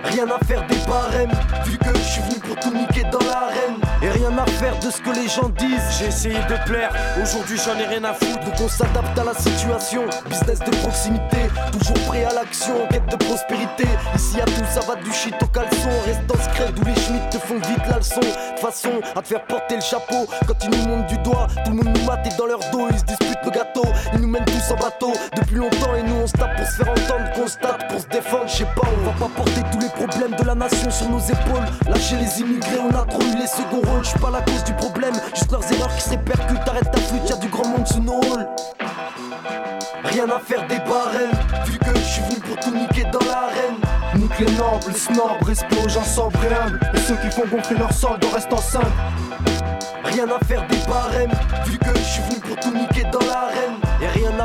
Speaker 32: Rien à faire des barèmes, vu que je suis venu pour tout niquer dans l'arène. Et rien à faire de ce que les gens disent.
Speaker 31: J'ai essayé de plaire, aujourd'hui j'en ai rien à foutre.
Speaker 32: Donc on s'adapte à la situation, business de proximité, toujours prêt à l'action, en quête de prospérité. Ici à tout, ça va du shit au caleçon, reste dans ce crête où les schmitts te font vite la leçon. De façon à te faire porter le chapeau, quand ils nous montent du doigt, tout le monde nous mate et dans leur dos, ils se disputent le gâteau. Ils nous mènent tous en bateau depuis longtemps et nous on se tape pour se faire entendre, constate pour se défendre. Je sais pas, on va pas porter tous les problèmes de la nation sur nos épaules. Lâcher les immigrés, on a trop eu les seconds rôles. Je suis pas la cause du problème, juste leurs erreurs qui se. Arrête ta flûte, y'a du grand monde sous nos halls. Rien à faire des barèmes, vu que je suis venu pour tout niquer dans l'arène.
Speaker 29: Nique les nobles, snobs, respect aux gens et humbles. Et ceux qui font gonfler leur solde restent ensemble.
Speaker 32: Rien à faire des barèmes, vu que je suis venu pour tout niquer dans l'arène.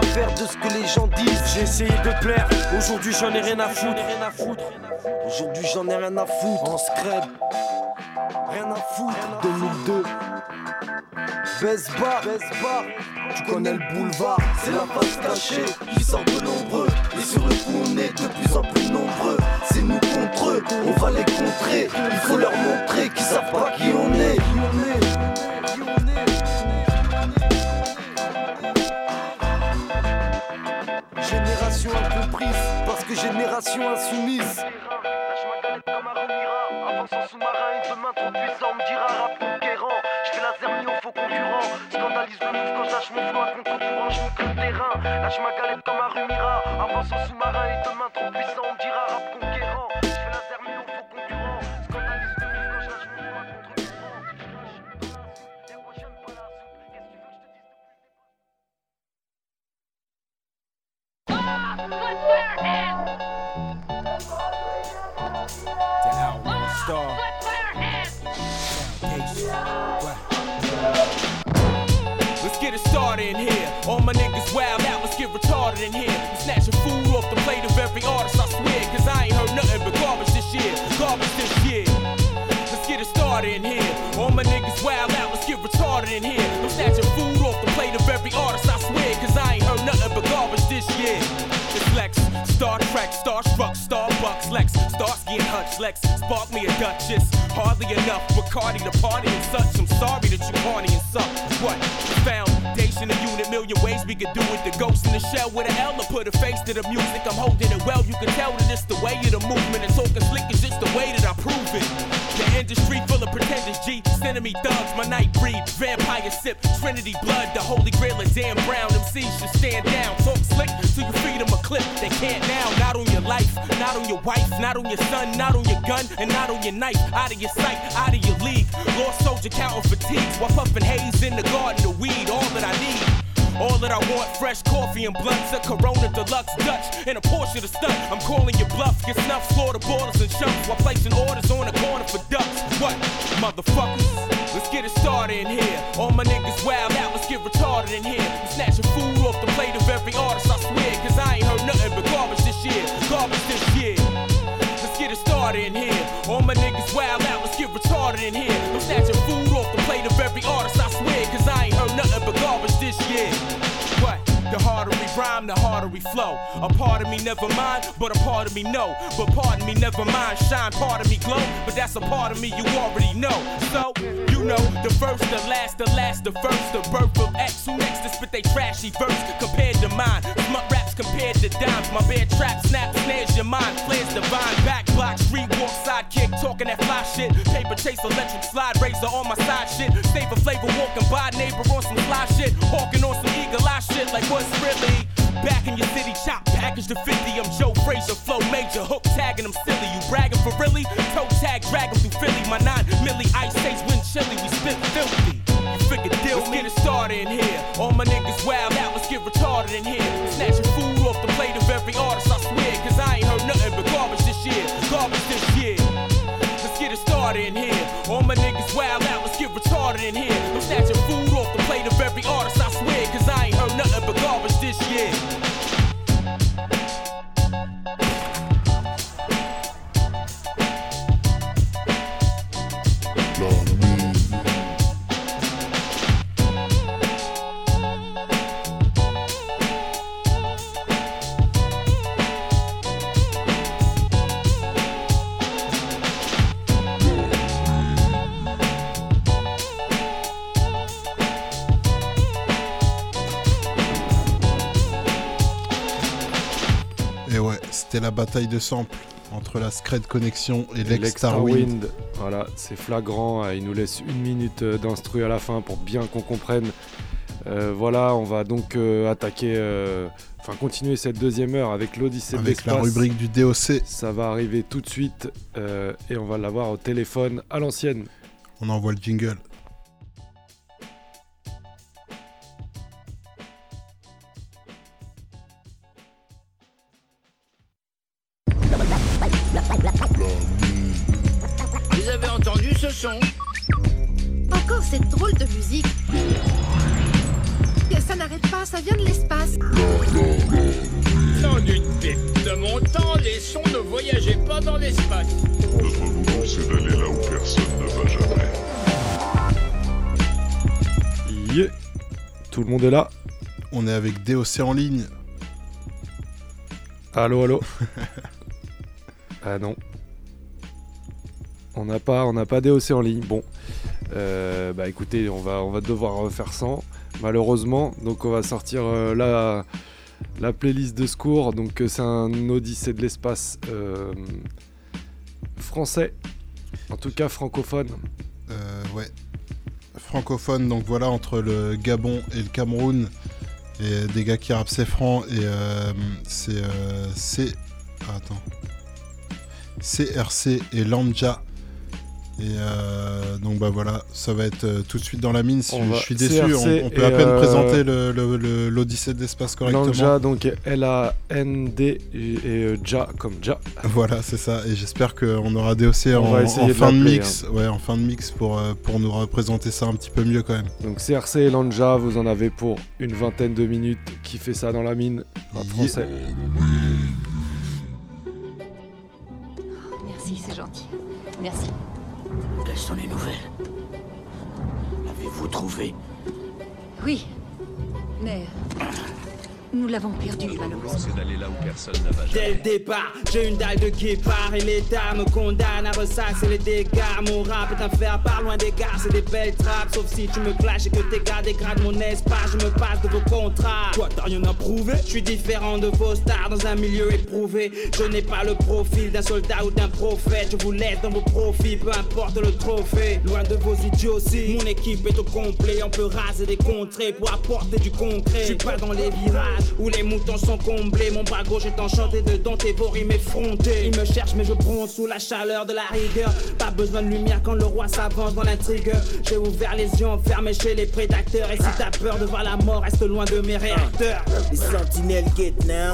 Speaker 32: De ce que les gens disent.
Speaker 33: J'ai essayé de plaire, aujourd'hui j'en ai rien à foutre.
Speaker 32: Aujourd'hui j'en ai rien à foutre.
Speaker 33: En scred,
Speaker 32: Rien à foutre. 2002. Baisse bar, baisse bar. Tu connais le boulevard, c'est la face cachée qui sort de nombreux. Et sur le coup, on est de plus en plus nombreux. C'est nous contre eux, on va les contrer. Il faut leur montrer qu'ils savent pas qui on est. Qui on est. Génération incomprise, parce que génération insoumise.
Speaker 34: Avançant sous-marin et demain trop puissant me dira rap conquérant Je fais laser mis au faux concurrent Scandalise le move quand je lâche mon flow à contre-courant Je monte le terrain Lâche ma galette comme un rumira Avançant sous-marin et demain trop puissant me dira rap conquérant
Speaker 35: Let's get it started in here. All my niggas wild out, let's get retarded in here. We snatching food off the plate of every artist, I swear. Cause I ain't heard nothing but garbage this year. Garbage this year. Let's get it started in here. All my niggas wild out, let's get retarded in here. I'm snatching food off the plate of every artist, Star Trek, Starstruck, Starbucks, Lex, Starsky and Hutch, Lex, spark me a Duchess. Hardly enough, Bacardi to party and such. I'm sorry that you horny and suck. What? Foundation, a unit, million ways we could do it. The ghost in the shell with an L to put a face to the music. I'm holding it well, you can tell that it's the way of the movement. And talking slick is just the way that I prove it. The industry full of pretenders, G. Me thugs, my night breed. Vampire sip, Trinity blood, the holy grail of damn brown. MCs should stand down. Talk slick till you feed them a clip. They can't now, not on your life, not on your wife, not on your son, not on your gun, and not on your knife. Out of your sight, out of your league. Lost soldier counting fatigues while puffing haze in the garden of weed. All that I need. All that I want, fresh coffee and blunts, a Corona Deluxe Dutch, and a Porsche to stunt. I'm calling your bluff, get snuffed, Florida borders and chumps while placing orders on the corner for ducks. What, motherfuckers? Let's get it started in here. All my niggas wild out, let's get retarded in here. I'm snatching food off the plate of every artist, I swear, cause I ain't heard nothing but garbage this year. Garbage this year. Let's get it started in here. All my niggas wild out, let's get retarded in here. Rhyme, the harder we flow. A part of me never mind, but a part of me know. But pardon me, never mind, shine, part of me glow. But that's a part of me you already know. So, you know, the first, the last, the last, the first, the birth of X. Who next to spit they trashy verse compared to mine? Smut raps compared to dimes. My bear trap snap, snares your mind, flares divine. Back block, street walk, sidekick, talking that fly shit. Paper chase, electric slide, razor on my side shit. Save a flavor, walking by neighbor on some fly shit. Hawking on some eagle eye shit, like what's really? Back in your city, chop package to 50. I'm Joe Frazier, flow major, hook tagging them silly. You bragging for really? Toe tag, drag 'em through Philly. My nine milli ice taste wind chilly. We spit filthy. You figure deal Let's get it started in here. All my niggas wild out, let's get retarded in here. Snatching food off the plate of every artist, I swear. Cause I ain't heard nothing but garbage this year. Garbage this year. Let's get it started in here. All my niggas wild out, let's get retarded in here. I'm snatching food off the plate of every artist,
Speaker 2: c'était la bataille de samples entre la Scred Connection et
Speaker 3: Et
Speaker 2: l'ex
Speaker 3: Lex
Speaker 2: Starwind.
Speaker 3: Starwind, Voilà, c'est flagrant. euh, Il nous laisse une minute euh, d'instru à la fin pour bien qu'on comprenne. Euh, voilà, on va donc euh, attaquer, euh, enfin continuer cette deuxième heure avec l'Odyssée de
Speaker 2: Avec la rubrique du DOC.
Speaker 3: Ça va arriver tout de suite et on va l'avoir au téléphone à l'ancienne.
Speaker 2: On envoie le jingle.
Speaker 36: Encore cette drôle de musique. Ça n'arrête pas, ça vient de l'espace.
Speaker 20: Sans d'une pipe. De mon temps, les sons ne voyageaient pas dans l'espace.
Speaker 37: Notre mouvement, c'est d'aller là où personne ne va jamais.
Speaker 3: Yeah. Tout le monde est là.
Speaker 2: On est avec DOC en ligne.
Speaker 3: Allô, allô. ah non. On n'a pas, on n'a pas DOC en ligne. Bon, Euh, bah écoutez, on va, va devoir faire sans, malheureusement. Donc on va sortir euh, la, la playlist de secours. Donc euh, c'est un Odyssée de l'espace français, en tout cas francophone.
Speaker 2: Ouais. Francophone, donc voilà, entre le Gabon et le Cameroun. Et des gars qui rappent c'est franc. Et c'est. C. ah, attends. CRC et Lanja. Et euh, donc bah voilà, ça va être euh, tout de suite dans la mine. Si
Speaker 3: On
Speaker 2: je suis déçu, on, on peut à peine
Speaker 3: euh,
Speaker 2: présenter le- le- le- l'Odyssée de l'espace correctement.
Speaker 3: Lanja, donc L-A-N-D et, et, Ja comme Ja.
Speaker 2: Voilà, c'est ça. Et j'espère qu'on aura DOC
Speaker 3: On
Speaker 2: en,
Speaker 3: va
Speaker 2: en
Speaker 3: de
Speaker 2: fin de mix. Ouais, en fin de mix pour, pour nous représenter ça un petit peu mieux quand même.
Speaker 3: Donc CRC et Lanja, vous en avez pour une vingtaine de minutes. Qui fait ça dans la mine? En français.
Speaker 38: Merci, c'est gentil. Merci.
Speaker 20: Quelles sont les nouvelles? Avez-vous trouvé?
Speaker 38: Oui. Mais. Nous l'avons perdu, malheureusement.
Speaker 37: c'est d'aller là où personne ne va
Speaker 33: Dès le départ, j'ai une dalle de guépard et l'État me condamne à ressasser les dégâts. Mon rap est un fer par loin des gares, c'est des belles trappes. Sauf si tu me clashes et que tes gars dégradent mon espace, je me passe de vos contrats. Toi, t'as rien à prouver Je suis différent de vos stars dans un milieu éprouvé. Je n'ai pas le profil d'un soldat ou d'un prophète. Je vous laisse dans vos profits, peu importe le trophée. Loin de vos idioties, mon équipe est au complet. On peut raser des contrées pour apporter du concret. Je suis pas dans les virages où les moutons sont comblés. Mon bras gauche est enchanté de dompter vos rimes effrontées. Ils me cherchent, mais je bronze sous la chaleur de la rigueur. Pas besoin de lumière quand le roi s'avance dans l'intrigue. J'ai ouvert les yeux enfermés chez les prédateurs. Et si t'as peur de voir la mort, reste loin de mes réacteurs.
Speaker 39: Les sentinelles get now.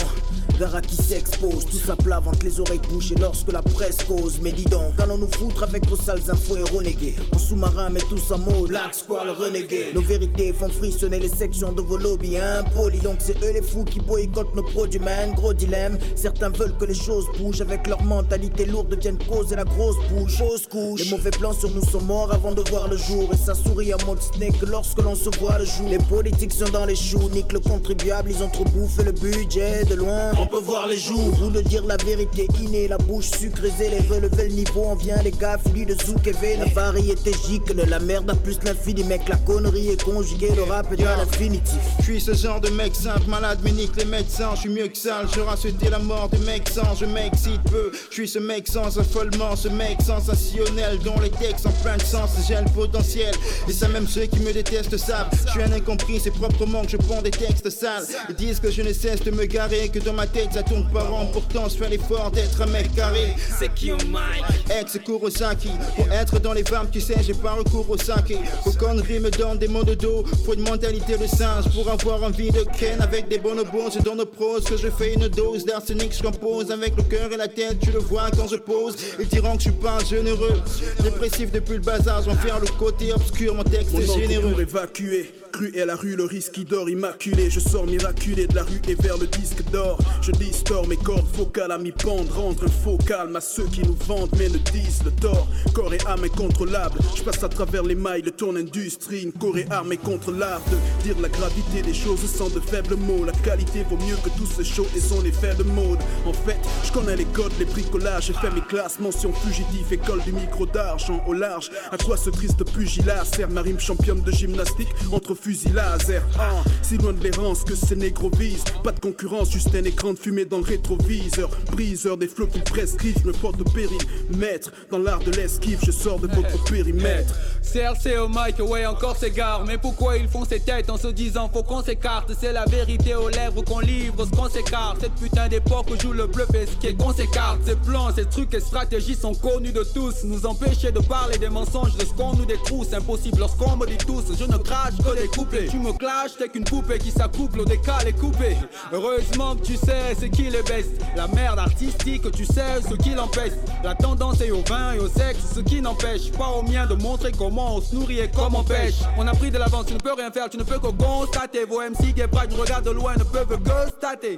Speaker 39: Gara qui s'expose, tout ça plat les oreilles bouchées lorsque la presse cause. Mais dis donc, allons nous foutre avec vos sales infos et renégés? En sous-marin, mais tous en mode Black Squall renégué. Nos vérités font frissonner les sections de vos lobbies impolis. Donc c'est eux les fous qui boycottent nos produits, man. Gros dilemme. Certains veulent que les choses bougent avec leur mentalité lourde, deviennent cause et la grosse bouche. Fausse couche. Les mauvais plans sur nous sont morts avant de voir le jour. Et ça sourit en mode snake lorsque l'on se voit le jour. Les politiques sont dans les choux, nique le contribuable, ils ont trop bouffé le budget de loin. On peut voir les jours, vous de dire la vérité innée, la bouche sucrée, les relever le niveau, on vient les gars, fluide de zouk et. La variété gicle, la merde a plus l'infini, mec, la connerie est conjuguée, le rap est à l'infinitif.
Speaker 40: Je suis ce genre de mec simple, malade, mais nique les médecins. Je suis mieux que sale, j'aurais souhaité la mort des mecs sans. Je m'excite peu, je suis ce mec sans affolement, ce mec sensationnel dont les textes en plein de sens, j'ai le potentiel. Et ça, même ceux qui me détestent savent. Je suis un incompris, c'est proprement que je prends des textes sales. Ils disent que je ne cesse de me garer, que dans ma tête ça tourne par an. Pourtant, je fais l'effort d'être un mec carré.
Speaker 33: C'est qui au mic?
Speaker 40: Ex Kurosaki, pour être dans les ventes, tu sais, j'ai pas recours au saké. Vos conneries me donnent des mots de dos, faut une mentalité de singe pour avoir envie de ken avec des bonobos. C'est dans nos prose que je fais une dose d'arsenic, je compose avec le cœur et la tête, tu le vois quand je pose. Ils diront que je suis pas généreux, dépressif depuis le bazar, j'en faire le côté obscur, mon texte
Speaker 29: Mon
Speaker 40: est généreux.
Speaker 29: pour évacuer. Cru et la rue, le risque qui dort immaculé. Je sors miraculé de la rue et vers le disque d'or. Je distors mes cordes vocales à m'y pendre. Rendre un faux calme à ceux qui nous vendent mais ne disent le tort. Corps et âme incontrôlable. Je passe à travers les mailles de ton industrie. Une corps et armée contre l'art de dire la gravité des choses sans de faibles mots. La qualité vaut mieux que tout ce show et son effet de mode. En fait, je connais les codes, les bricolages. J'ai fait mes classes, mention fugitif, école du micro d'argent au large. À quoi ce triste pugilat sert ma rime championne de gymnastique entre fusil laser Ah, Si loin de l'errance que ces négros visent Pas de concurrence, juste un écran de dans le rétroviseur. Briseur des flots qu'ils prescrivent, je me porte au péril Maître, dans l'art de l'esquive, je sors de votre périmètre.
Speaker 41: CRC au mic, ouais encore s'égare. Mais pourquoi ils font ces têtes en se disant faut qu'on s'écarte? C'est la vérité aux lèvres qu'on livre, ce qu'on s'écarte. Cette putain d'époque où joue le bluff et qui qu'on s'écarte. Ces plans, ces trucs et stratégies sont connus de tous. Nous empêcher de parler des mensonges de ce qu'on nous détrousse Impossible lorsqu'on me dit tous, je ne crache que des couplets Tu me clashes, t'es qu'une poupée qui s'accouple au décalé coupé. Heureusement que tu sais
Speaker 6: ce qui les baisse. La merde artistique, tu sais ce qui l'empêche. La tendance est au vin et au sexe, ce qui n'empêche pas au mien de montrer comment on se nourrit et comment on pêche. On a pris de l'avance, tu ne peux rien faire, tu ne peux que constater. Vos MC qui pas du regard de loin ne peuvent que constater.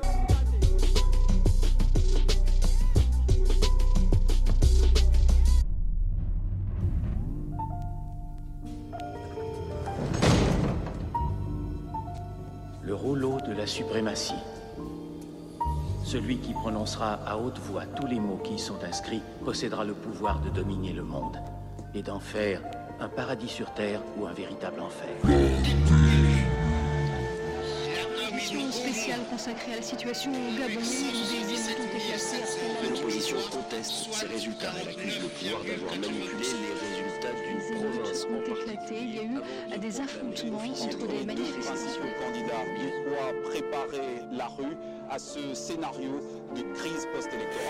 Speaker 42: Le rouleau de la suprématie. Celui qui prononcera à haute voix tous les mots qui y sont inscrits possédera le pouvoir de dominer le monde et d'en faire un paradis sur terre ou un véritable enfer.
Speaker 43: Émission spéciale consacrée à la situation au Gabon où des émeutes ont éclaté après
Speaker 44: L'opposition conteste ces résultats. Elle accuse le pouvoir d'avoir manipulé les résultats d'une province en
Speaker 43: ont éclaté. Il y a eu des affrontements entre des manifestants.
Speaker 45: candidat doit préparer la rue à ce scénario.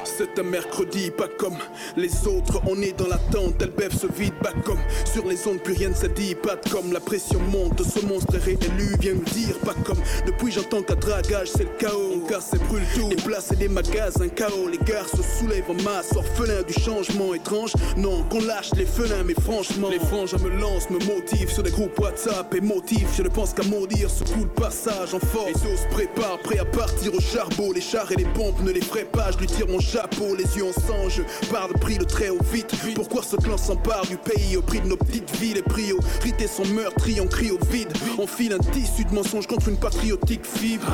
Speaker 29: C'est un mercredi, pas comme les autres. On est dans l'attente, LBF se vide, pas comme sur les ondes, plus rien ne se dit. Pas comme la pression monte, ce monstre est réélu, vient nous dire. Pas comme depuis j'entends qu'à dragage, c'est le chaos. On casse et brûle tout, des places et des magasins, chaos. Les gars se soulèvent en masse, orphelins du changement étrange. Non, qu'on lâche les felins, mais franchement, les franges me lancent, me motivent sur des groupes WhatsApp et motifs. Je ne pense qu'à maudire ce coup de passage en force. Les os se préparent, prêts à partir au charbon. Les chars et les bombes ne les ferai pas, je lui tire mon chapeau, les yeux en sang, je parle pris le trait au vite. Pourquoi ce clan s'empare du pays au prix de nos petites villes et priorités sont meurtries, on crie au vide? On file un tissu de mensonges contre une patriotique fibre.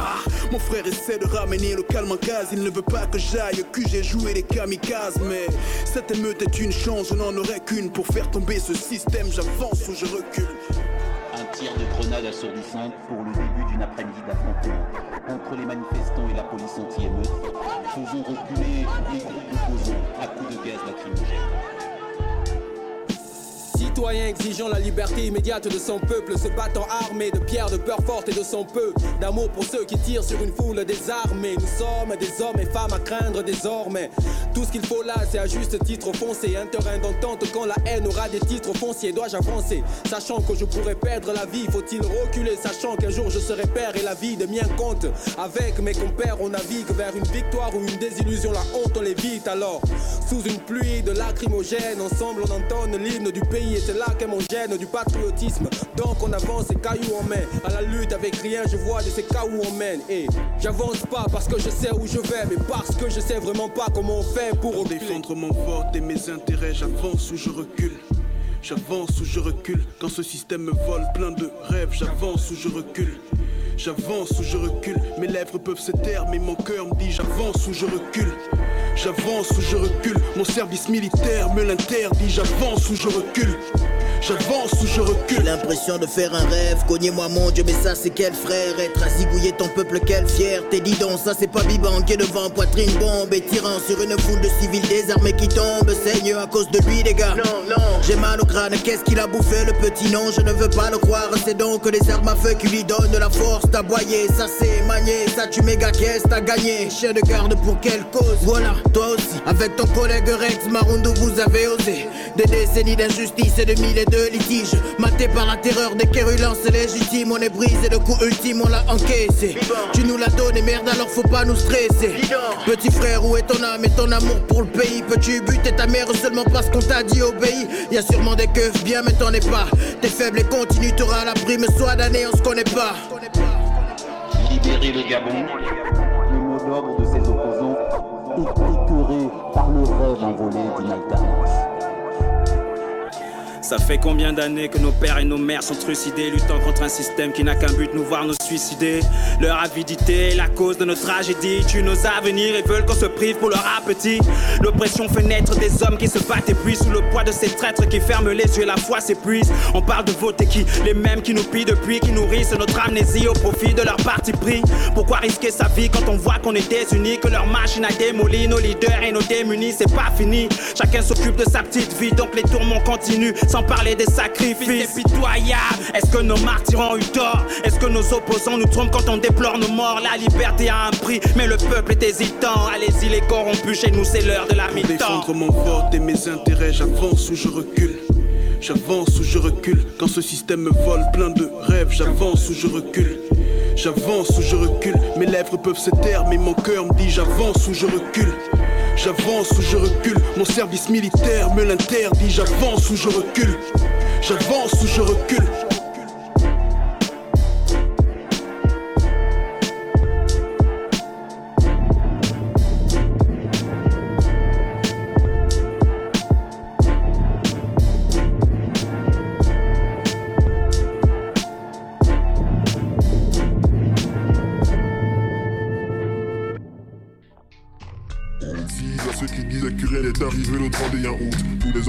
Speaker 29: Mon frère essaie de ramener le calme en case, il ne veut pas que j'aille, que j'ai joué les kamikazes. Mais cette émeute est une chance, je n'en aurais qu'une pour faire tomber ce système, j'avance ou je recule.
Speaker 44: Un tir de grenade assourdissante pour le début d'une après-midi d'affrontement entre les manifestants et la police anti-émeute. Faisons reculer les groupes opposants à coups de gaz lacrymogène.
Speaker 6: Citoyens exigeant la liberté immédiate de son peuple, se battant armé de pierres de peur forte et de son peu, d'amour pour ceux qui tirent sur une foule désarmée. Nous sommes des hommes et femmes à craindre désormais. Tout ce qu'il faut là, c'est à juste titre foncé, un terrain d'entente quand la haine aura des titres fonciers. Dois-je avancer, sachant que je pourrais perdre la vie Faut-il reculer, sachant qu'un jour je serai père et la vie de mien compte Avec mes compères, on navigue vers une victoire ou une désillusion. La honte, on l'évite alors. Sous une pluie de lacrymogènes, ensemble on entonne l'hymne du pays c'est là qu'est mon gène du patriotisme. Donc on avance et cailloux en main. À la lutte avec rien, je vois de ces cas où on mène. Et j'avance pas parce que je sais où je vais, mais parce que je sais vraiment pas comment on fait pour reculer.
Speaker 29: défendre mon vote et mes intérêts, j'avance ou je recule. J'avance ou je recule. Quand ce système me vole plein de rêves, j'avance ou je recule. J'avance ou je recule. Mes lèvres peuvent se taire, mais mon cœur me dit j'avance ou je recule. J'avance ou je recule. Mon service militaire me l'interdit. J'avance ou je recule. J'avance ou je recule.
Speaker 39: J'ai l'impression de faire un rêve, cognez-moi mon Dieu, mais ça c'est quel frère? Être à zigouiller ton peuple, quelle fierté Dis donc, ça c'est pas Biban qui est devant, poitrine bombe Et tirant sur une foule de civils. Désarmés qui tombent Saigne à cause de lui les gars. Non, non. J'ai mal au crâne, qu'est-ce qu'il a bouffé le petit non Je ne veux pas le croire, c'est donc les armes à feu qui lui donnent de la force T'aboyer, ça c'est manier, ça tu méga caisse, t'as gagné? Chien de garde pour quelle cause? Voilà, toi aussi, avec ton collègue Rex Marundo vous avez osé. Des décennies d'injustice et de mille et de litiges Maté par la terreur des quérulances légitimes On est brisé, le coup ultime on l'a encaissé. Tu nous l'as donné, merde alors faut pas nous stresser. Petit frère, où est ton âme et ton amour pour le pays? Peux-tu buter ta mère seulement parce qu'on t'a dit obéis? Y a sûrement des keufs bien mais t'en es pas. T'es faible et continue, t'auras la prime Soit d'année on se connaît pas.
Speaker 44: Libérer le Gabon, le mot d'ordre de ses opposants est écœuré par le rêve envolé d'une alternance.
Speaker 6: Ça fait combien d'années que nos pères et nos mères sont trucidés, luttant contre un système qui n'a qu'un but, nous voir nous suicider. Leur avidité est la cause de nos tragédies, tuent nos avenirs et veulent qu'on se prive pour leur appétit. L'oppression fait naître des hommes qui se battent et puis sous le poids de ces traîtres qui ferment les yeux, la foi s'épuise. On parle de voter qui Les mêmes qui nous pillent depuis, qui nourrissent notre amnésie au profit de leur parti pris. Pourquoi risquer sa vie quand on voit qu'on est désunis, que leur machine a démoli nos leaders et nos démunis, c'est pas fini. Chacun s'occupe de sa petite vie, donc les tourments continuent, sans parler des sacrifices pitoyables. Est-ce que nos martyrs ont eu tort? Est-ce que nos opposants nous trompent quand on déplore nos morts? La liberté a un prix, mais le peuple est hésitant. Allez-y les corrompus, chez nous c'est l'heure de la
Speaker 39: mi-temps.
Speaker 29: défendre mon vote et mes intérêts, j'avance ou je recule. J'avance ou je recule. Quand ce système me vole plein de rêves, j'avance ou je recule. J'avance ou je recule, mes lèvres peuvent se taire, mais mon cœur me dit j'avance ou je recule. J'avance ou je recule, mon service militaire me l'interdit, j'avance ou je recule. J'avance ou je recule.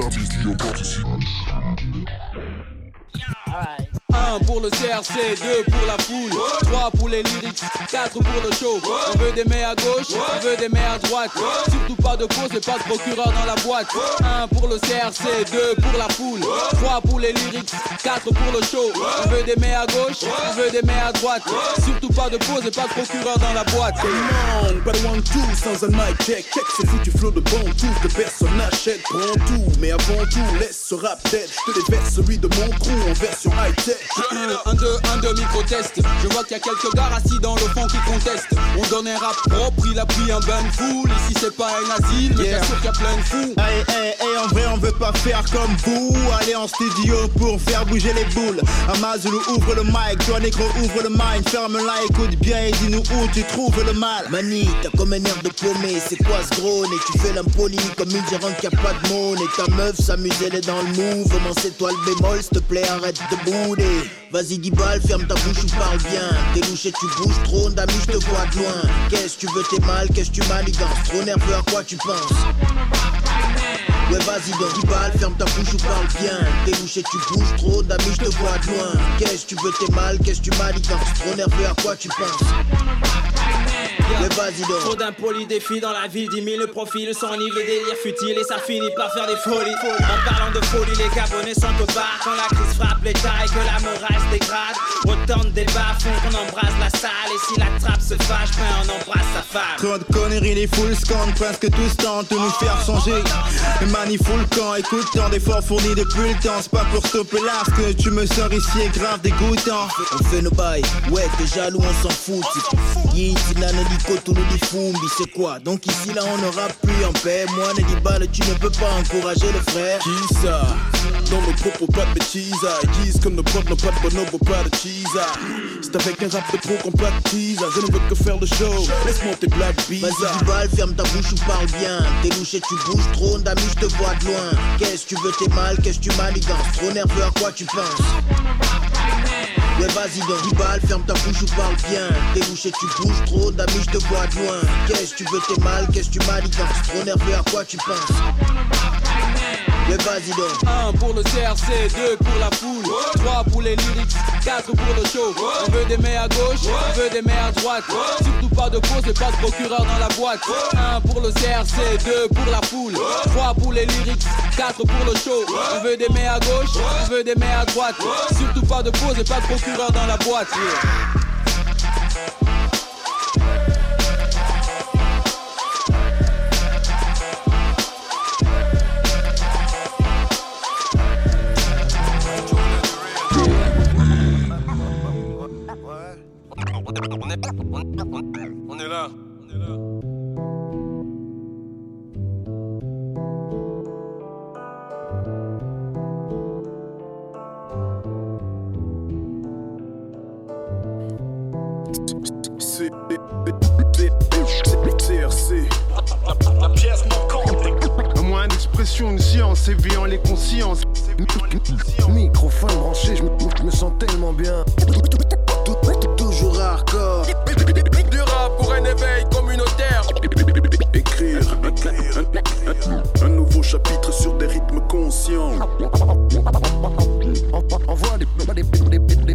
Speaker 46: Tous les artistes qui ont participé.
Speaker 6: 1 pour le CRC, 2 pour la foule, 3 pour les lyrics, 4 pour le show. On veut des mains à gauche, on veut des mains à droite. Surtout pas de pause et pas de procureur dans la boîte. 1 pour le CRC, 2 pour la foule, 3 pour les lyrics, 4 pour le show. On veut des mains à gauche, on veut des mains à droite. Surtout pas de pause et pas de procureur dans la boîte.
Speaker 29: Non, de one two sans un mic check. Check ce foutu flow de bon tout que personne n'achète. Prends tout, mais avant tout, laisse ce rap dead. Je te déverse celui de mon crew en version high tech.
Speaker 6: 1, 2, 1, 2, micro-test. Je vois qu'il y a quelques gars assis dans le fond qui contestent. On donne un rap propre, il a pris un bain de foule. Ici c'est pas un asile, mais
Speaker 40: Yeah.
Speaker 6: bien sûr qu'il y a plein de fous.
Speaker 40: Hey, hey, hey, en vrai, on veut pas faire comme vous. Aller en studio pour faire bouger les boules. Amazulu ouvre le mic, toi négro ouvre le mic. Ferme-la, écoute bien et dis-nous où tu trouves le mal.
Speaker 39: Mani, t'as comme un air de paumé, c'est quoi ce gros nez Tu fais l'impoli comme une gérante qui a pas de monnaie. Ta meuf s'amuse, elle est dans le mouvement, c'est toi le bémol, s'il te plaît, arrête de bouder. Vas-y, dis balle, ferme ta bouche ou parle bien. T'es louché, tu bouges trop, d'amis, je te vois de loin. Qu'est-ce que tu veux, t'es mal, qu'est-ce que tu manigances? Trop nerveux, à quoi tu penses? Ouais vas-y donc dis balle, ferme ta bouche ou parle bien T'es louché, tu bouges trop, d'amis je te vois de loin Qu'est-ce que tu veux, t'es mal, qu'est-ce que tu manigances Trop nerveux, à quoi tu penses? Ouais vas-y donc
Speaker 33: Trop d'impolis défis dans la ville, 10 000 profils s'enivre les délires futiles et ça finit par faire des folies. En parlant de folie, les Gabonais sont au bar quand la crise frappe l'État et que la morale se dégrade. Autant de débats font qu'on embrasse la salle et si la trappe se fâche, ben on embrasse sa femme.
Speaker 40: Trop de conneries, les foules scandent presque tous tentent de nous faire changer. Le mani full le camp, écoute tant d'efforts fournis depuis le temps. C'est pas pour stopper ce que tu me sors ici est grave dégoûtant.
Speaker 39: On fait nos bails, ouais t'es jaloux on s'en fout Yin, Sinana, Nico, tout nous Fumbi, c'est quoi? Donc ici là on n'aura plus en paix Moi ne dis tu ne peux pas encourager le frère
Speaker 29: Qui ça? Dans nos propos, pas de bêtises. Ils disent comme nos potes n'ont pas de bonobo, pas de cheese. C'est avec un rap de pro qu'on platise. Je ne veux que faire le show. Laisse-moi tes blagues bizarres.
Speaker 39: Vas-y dis balle, ferme ta bouche ou parle bien T'es louché, tu bouges trop, d'amis loin Qu'est-ce que tu veux, t'es mal, qu'est-ce que tu manigances? Trop nerveux, à quoi tu penses? Ouais vas-y donc dis balle, ferme ta bouche ou parle bien. T'es louché, tu bouges trop, d'amis je te vois de loin Qu'est-ce que tu veux, t'es mal, qu'est-ce que tu manigances? Trop nerveux, à quoi tu penses? Ouais vas-y donc
Speaker 6: 1 pour le CRC, 2 pour la foule, 3 pour les lyrics, 4 pour le show. On veut des mains à gauche, on veut des mains à droite. Surtout pas de pause et pas de procureur dans la boîte. 1 pour le CRC, 2 pour la foule, 3 pour les lyrics, 4 pour le show. On veut des mains à gauche, on veut des mains à droite. Surtout pas de pause et pas de procureur dans la boîte.
Speaker 47: On est là.
Speaker 29: C- CRC.
Speaker 47: La pièce manquante.
Speaker 5: Moyen d'expression, une science, éveillant les consciences.
Speaker 48: Microphone branché, je me sens tellement bien.
Speaker 39: Toujours hardcore
Speaker 47: Du rap pour un éveil communautaire.
Speaker 29: Écrire un, un- un- un nouveau chapitre sur des rythmes conscients.
Speaker 48: Envoie des, des, des, des,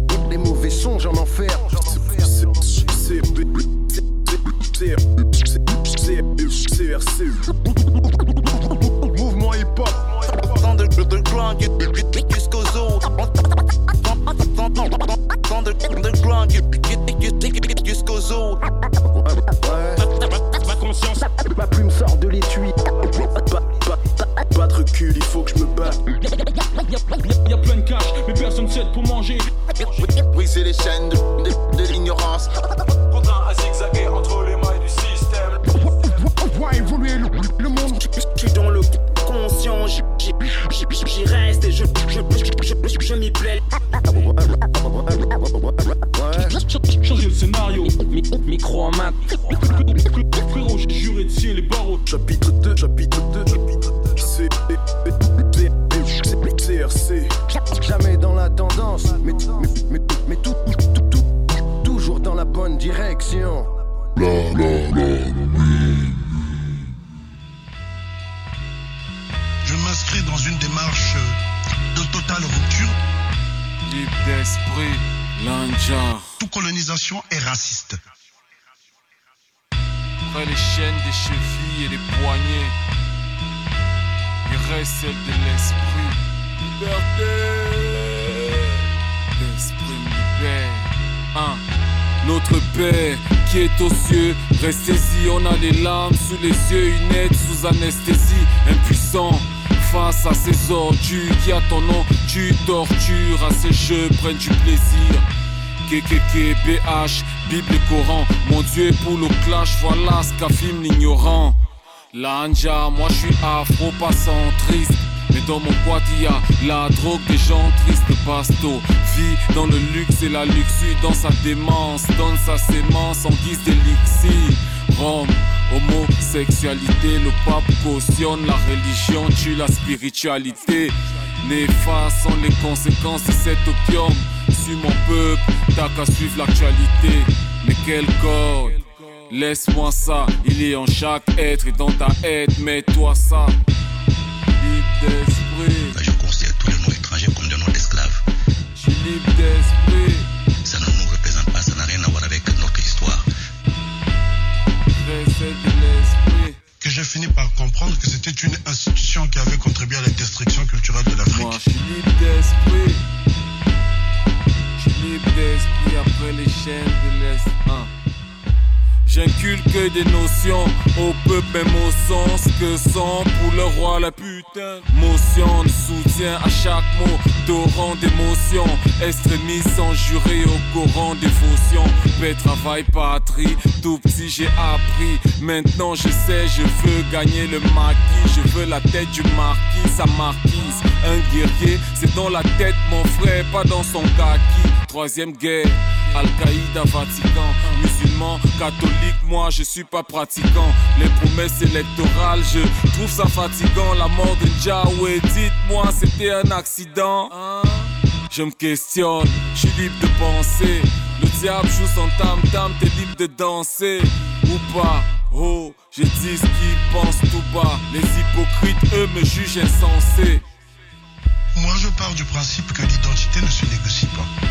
Speaker 49: du plaisir. KKK, BH, Bible et Coran, mon Dieu pour le clash, voilà ce qu'affirme l'ignorant. L'anja, moi je suis afro, pas centriste. Mais dans mon boîte, il y a la drogue des gens tristes, pasto. Vie dans le luxe et la luxure, dans sa démence, donne sa sémence en guise d'élixir. Rome, homosexualité, le pape cautionne la religion, tue la spiritualité. Néfaste sont les conséquences de cet opium. Suis mon peuple, t'as qu'à suivre l'actualité. Mais quel corps, laisse-moi ça, il est en chaque être et dans ta aide, mets-toi ça. Libre d'esprit.
Speaker 50: Je considère tous les noms étrangers comme des noms d'esclaves.
Speaker 49: Je suis libre d'esprit. 200 pour le roi, la putain. Motion de soutien à chaque mot, torrent d'émotion. Extrémiste sans juré au courant dévotion. Paix, travail, patrie, tout petit j'ai appris. Maintenant je sais, je veux gagner le maquis. Je veux la tête du marquis, sa marquise. Un guerrier, c'est dans la tête mon frère, pas dans son kaki. Troisième guerre, Al-Qaïda, Vatican catholique, moi je suis pas pratiquant. Les promesses électorales, je trouve ça fatigant. La mort de Jaoué, dites-moi, c'était un accident. Je me questionne, je suis libre de penser. Le diable joue son tam-tam, t'es libre de danser ou pas. Oh, je dis ce qu'ils pensent tout bas. Les hypocrites, eux, me jugent insensé.
Speaker 50: Moi, je pars du principe que l'identité ne se négocie pas.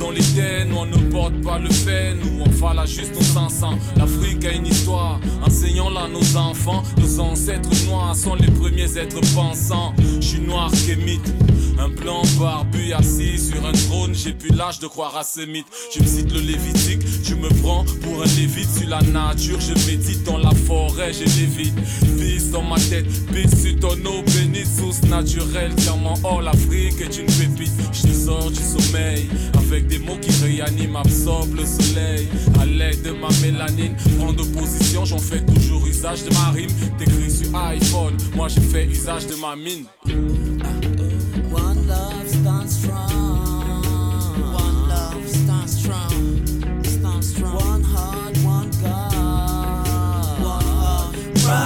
Speaker 49: Dans les Nous on ne porte pas le fait, nous on fera juste nos 500 L'Afrique a une histoire, enseignons-la nos enfants. Nos ancêtres noirs sont les premiers êtres pensants. Je suis noir qu'émite un blanc barbu assis sur un trône, j'ai plus l'âge de croire à ce mythe. Je me cite le Lévitique, tu me prends pour un lévite sur la nature. Je médite dans la forêt, je lévite. Fils dans ma tête, pisse sur ton eau bénite, source naturelle. Clairement, oh l'Afrique est une pépite. Je sors du sommeil avec des mots qui réaniment, absorbent le soleil. À l'aide de ma mélanine, prendre position, j'en fais toujours usage de ma rime. T'écris sur iPhone, moi je fais usage de ma mine.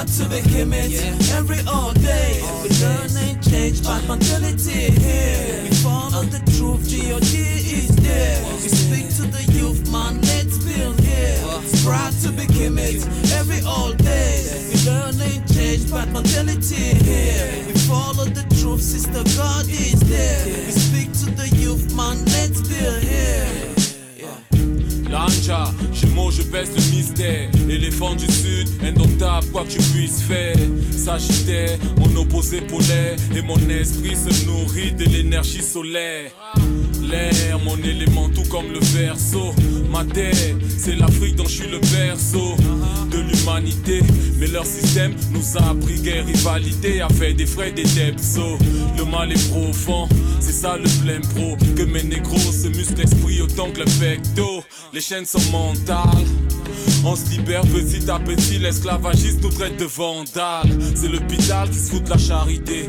Speaker 51: Proud to be image every all day. we learn and change bad mentality here. We follow the truth, G.O.D. is there. We speak to the youth, man, let's build here. Proud to be image every all day. We learn and change bad mentality here. We follow the truth, sister, God is there. We speak to the youth, man, let's build here.
Speaker 49: Lanja, chez moi je baisse le mystère. Éléphant du sud, indomptable, quoi que tu puisses faire. Sagittaire, mon opposé polaire. Et mon esprit se nourrit de l'énergie solaire. Mon élément tout comme le verso. Ma terre, c'est l'Afrique dont je suis le berceau de l'humanité. Mais leur système nous a appris guerre, rivalité, a fait des frais, des depsos. Le mal est profond, c'est ça le plein pro. Que mes négros se musclent l'esprit autant que le pecto. Les chaînes sont mentales. On se libère petit à petit, l'esclavagiste nous traite de vandales. C'est l'hôpital qui se fout de la charité.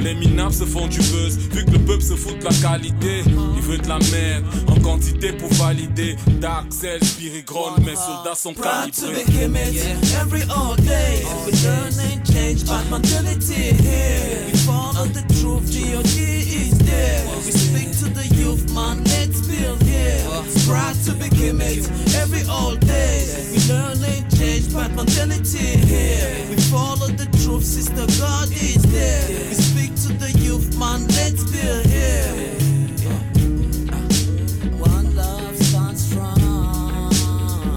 Speaker 49: Les minables se font du buzz, vu que le peuple se fout de la qualité. Il veut de la merde en quantité pour valider. D'Axel, Spirigrone, mes soldats sont calibrés.
Speaker 51: every all day. We learn and change bad mentality here. We follow the truth, G.O.D. is there. We speak to the youth, man, let's build here. Proud to be Kemet every all day. We learn and change bad mentality here. We follow the truth, sister, God is there. We speak to the youth, man, let's build here. One love stands strong.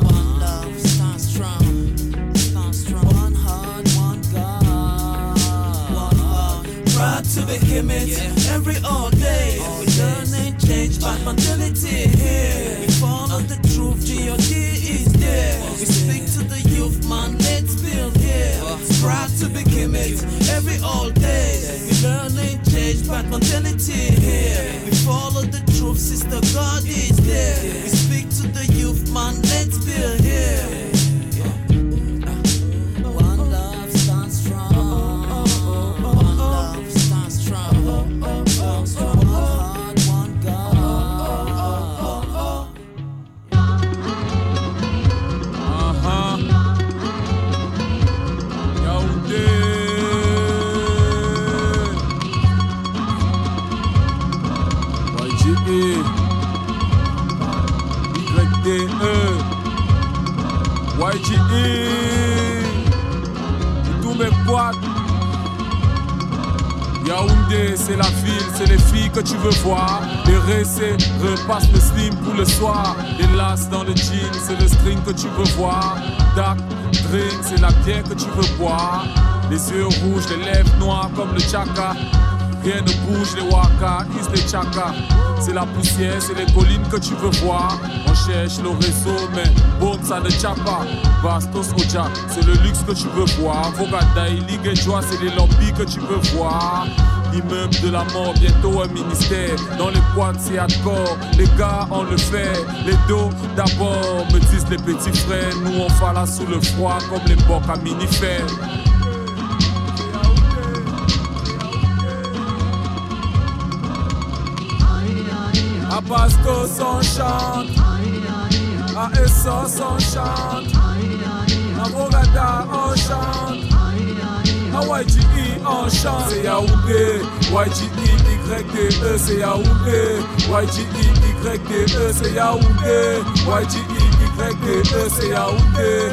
Speaker 51: One love stands strong. Stands strong. One heart, one God. One heart. Proud to be Kemet every all day. We learn and change bad mentality here. We follow the truth, G.O.D. there. We speak to the youth, man, let's build here. Proud to be Kemet every all day. We learn and change bad mentality here. We follow the truth, sister, God is there. We speak to the youth, man, let's build here.
Speaker 49: C'est la ville, c'est les filles que tu veux voir. Les récés repassent le slim pour le soir. Les dans le jean, c'est le string que tu veux voir. Dark drink, c'est la bière que tu veux boire. Les yeux rouges, les lèvres noires comme le chaka. Rien ne bouge, les waka, is les chaka. C'est la poussière, c'est les collines que tu veux voir. On cherche le réseau, mais boum, ça ne pas. Bastos Oja, c'est le luxe que tu veux voir. Vogada, Ligue et c'est les lobbies que tu veux voir. L'immeuble de la mort, bientôt un ministère. Dans les boîtes, c'est hardcore. Les gars, on le fait. Les dos, d'abord, me disent les petits frères. Nous, on fait là sous le froid, comme les bocs à mini-fer. À Basco, on chante. À Essos, on chante. À Bogada, on YGE, on chante. C'est Yaoundé. YGE, YDE, c'est Yaoundé. YGE, YDE, c'est Yaoundé. YGE, YDE, c'est Yaoundé.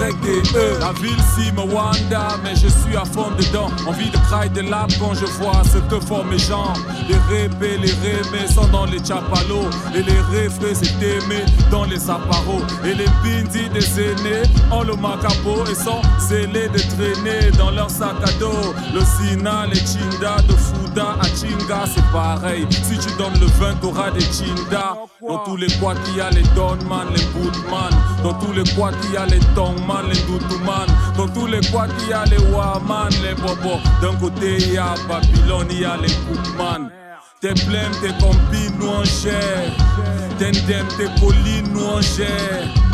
Speaker 49: YDE. La ville si me Wanda, mais je suis à fond dedans. Envie de crailler de l'âme quand je vois ce que font mes gens. Les répés, les rémés sont dans les chapalos. Et les réfrés, c'est aimé dans les apparos. Et les bindis des aînés ont le macapo et sont zélés de traîner dans leur sac à dos. Le Sina, les Chinda, de À Chinga, c'est pareil. Si tu donnes le vin, t'auras des Chinda. Dans tous les boîtes, il y a les Donman, les Bootman. Dans tous les boîtes, il y a les Tongman, les Doutouman. Dans tous les boîtes, il y a les Waman, les Bobo. D'un côté, il y a Babylone, il y a les Cookman. Tes blèmes, tes compines, nous en gère. Tes ndem, tes collines, nous.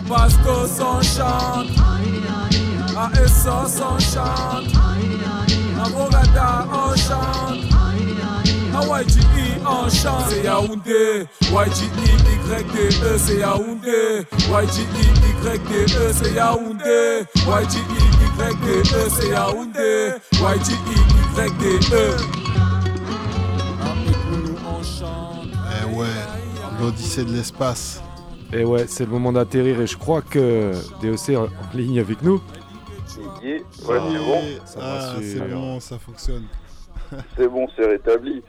Speaker 49: À Bastos, on chante. À Essos, on chante. À on chante. À on chante. C'est Yaoundé. YGE, YDE, c'est Yaoundé. YGE, YDE, c'est Yaoundé. YDE, c'est Yaoundé. YGE, YDE.
Speaker 52: Eh l'Odyssée de l'espace.
Speaker 3: Et ouais, c'est le moment d'atterrir et je crois que DOC est en ligne avec nous.
Speaker 53: Ouais, c'est bon.
Speaker 3: Ça
Speaker 52: Ah,
Speaker 3: va,
Speaker 52: c'est bon, ça fonctionne.
Speaker 53: C'est bon, c'est rétabli.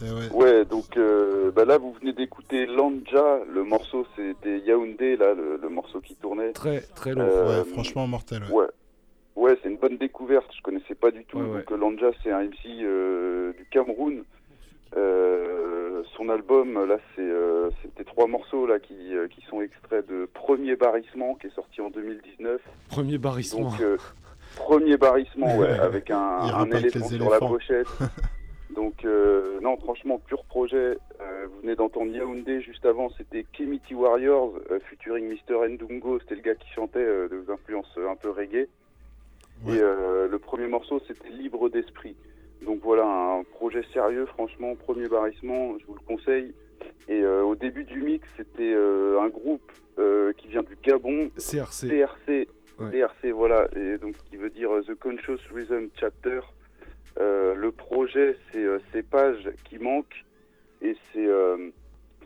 Speaker 52: Eh ouais.
Speaker 53: Ouais, donc euh, bah là, vous venez d'écouter Lanja. Le morceau, c'était Yaoundé, là, le, le morceau qui tournait.
Speaker 3: Très, très
Speaker 52: long. Ouais, franchement, mortel, ouais.
Speaker 53: Ouais, Ouais, ouais, c'est une bonne découverte. Je connaissais pas du tout. Donc euh, Lanja, c'est un MC euh, du Cameroun. Son album, là, c'est euh, c'était trois morceaux là qui, euh, qui sont extraits de Premier Barrissement, qui est sorti en 2019.
Speaker 3: Premier barrissement.
Speaker 53: Donc, euh, premier barrissement, ouais, avec un, un éléphant sur la pochette. Donc, euh, non, franchement, pur projet. Euh, vous venez d'entendre Yaoundé juste avant, c'était Kemiti Warriors, euh, featuring Mr. Ndungo. C'était le gars qui chantait de influences un peu reggae. Et le premier morceau, c'était Libre d'esprit. Donc voilà, un projet sérieux, franchement, premier barrissement, je vous le conseille. Et euh, au début du mix, c'était euh, un groupe euh, qui vient du Gabon.
Speaker 3: CRC.
Speaker 53: CRC.
Speaker 3: Ouais.
Speaker 53: CRC, voilà. Et donc, qui veut dire The Conscious Rhythm Chapter. Le projet, c'est ces pages qui manquent. Et c'est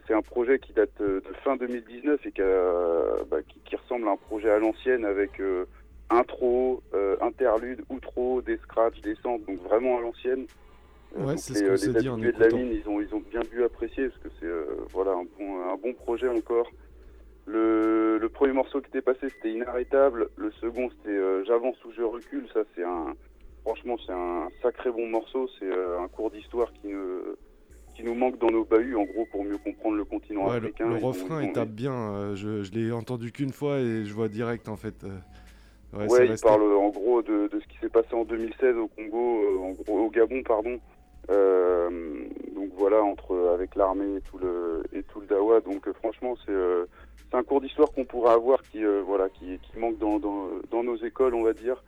Speaker 53: c'est un projet qui date de fin 2019 et qui, a- bah, qui, qui ressemble à un projet à l'ancienne avec intro, euh, interlude, outro, des scratchs, des samples, donc vraiment à l'ancienne. Euh,
Speaker 3: Ouais, c'est
Speaker 53: les,
Speaker 3: ce qu'on
Speaker 53: euh,
Speaker 3: s'est
Speaker 53: les
Speaker 3: dit en
Speaker 53: habitués de la
Speaker 3: écoutant.
Speaker 53: mine, ils ont, ils ont bien dû apprécier parce que c'est voilà, un, bon, un bon projet encore. Le, le premier morceau qui était passé, c'était Inarrêtable. Le second, c'était euh, J'avance ou je recule. Ça, c'est un. Franchement, c'est un sacré bon morceau. C'est euh, un cours d'histoire qui, ne- qui nous manque dans nos bahuts, en gros, pour mieux comprendre le continent
Speaker 3: Ouais, le,
Speaker 53: africain.
Speaker 3: le refrain, il tape bien. euh, je je l'ai entendu qu'une fois et je vois direct en fait. Ouais,
Speaker 53: Ouais, il
Speaker 3: resté.
Speaker 53: parle en gros de, de ce qui s'est passé en 2016 au Congo, euh, en gros, au Gabon, pardon. Euh, donc voilà, entre avec l'armée et tout le et tout le Dawa. Donc euh, franchement, c'est c'est un cours d'histoire qu'on pourrait avoir qui voilà qui, qui manque dans, dans dans nos écoles, on va dire.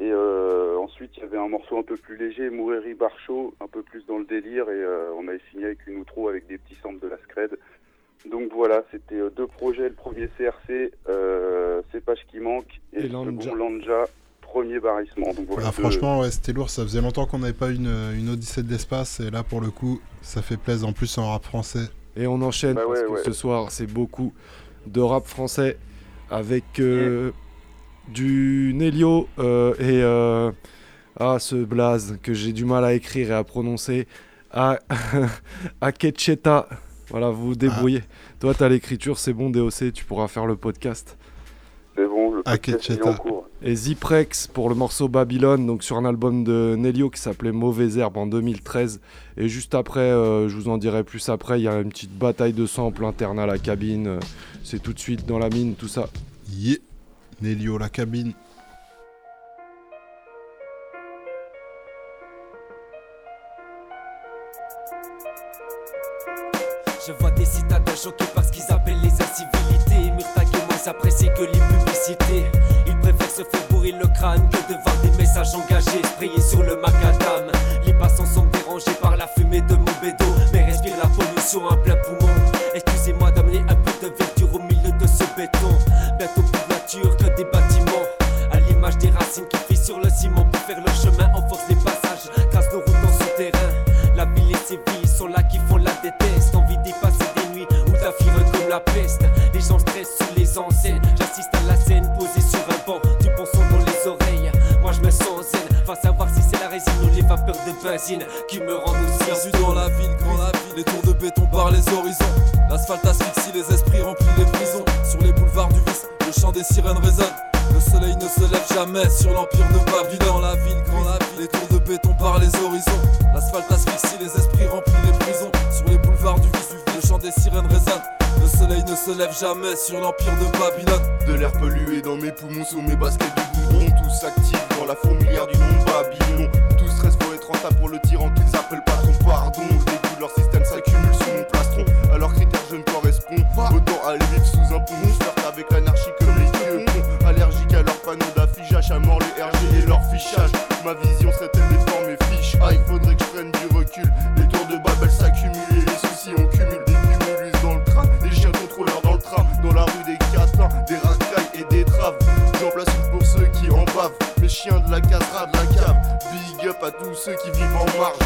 Speaker 53: Et euh, ensuite, il y avait un morceau un peu plus léger, Moureri Barcho, un peu plus dans le délire, et euh, on avait fini avec une outro avec des petits samples de la scred. Donc voilà, c'était euh, deux projets. Le premier CRC, euh, C'est Page qui manque, et,
Speaker 3: Et
Speaker 53: le
Speaker 3: Lanja.
Speaker 53: second Lanja, premier barrissement. Donc voilà,
Speaker 2: Ah,
Speaker 53: deux-
Speaker 2: franchement, ouais, c'était lourd. Ça faisait longtemps qu'on n'avait pas une, une Odyssée de l'espace. Et là, pour le coup, ça fait plaisir. En plus, en rap français.
Speaker 3: Et on enchaîne
Speaker 53: Bah
Speaker 3: parce
Speaker 53: ouais,
Speaker 3: que
Speaker 53: ouais.
Speaker 3: ce soir, c'est beaucoup de rap français avec euh, du Nelio euh, et euh, ah, ce blaze que j'ai du mal à écrire et à prononcer. À, Akecheta. Voilà, vous vous débrouillez. Toi, t'as l'écriture, c'est bon, DOC, tu pourras faire le podcast.
Speaker 53: C'est bon, le podcast est en cours.
Speaker 3: Et Ziprex pour le morceau Babylone, donc sur un album de Nelio qui s'appelait Mauvaise Herbe en 2013. Et juste après, euh, je vous en dirai plus après, il y a une petite bataille de samples interne à la cabine. euh, C'est tout de suite dans la mine, tout ça.
Speaker 2: Yeah. Nelio, la cabine.
Speaker 54: Que l'impublicité. Ils préfèrent se faire bourrer le crâne que de voir des messages engagés sprayés sur le macadam. Les passants sont dérangés par la fumée de mon bédo, mais respirent la pollution à plein poumon. Excusez-moi d'amener un peu de verdure au milieu de ce béton. Bientôt plus nature que des bâtiments. À l'image des racines qui fuient sur le ciment pour faire leur chemin, on force les passages, casse nos routes dans ce terrain. La ville et ses vies sont là qui font la déteste. Envie d'y passer des nuits ou d'affirmer comme la peste. Les gens stressent sous les enseignes. Si c'est la résine ou les vapeurs de benzine qui me rendent aussi
Speaker 32: Perdu dans la ville, grand la ville, les tours de béton par les horizons. L'asphalte asphyxie les esprits remplis les prisons. Sur les boulevards du vice, le chant des sirènes résonne. Le soleil ne se lève jamais sur l'empire de Babylone. Dans la ville, grand la ville, les tours de béton par les horizons. L'asphalte asphyxie les esprits remplis les prisons. Sur les boulevards du vice, le chant des sirènes résonne. Le soleil ne se lève jamais sur l'empire de Babylone.
Speaker 46: De l'air pollué dans mes poumons sous mes baskets de goudron Tout s'active dans la fourmilière du nom Babylon pour le tyran qu'ils appellent patron. Pardon, dégoût de leur système s'accumule sous mon plastron. À leurs critères je ne corresponds Autant aller vivre sous un pont. Je avec l'anarchie comme les vieux Allergique à leurs panneaux d'affichage À mort les RG et leur fichage. Ma vision serait-elle tous ceux qui vivent en marge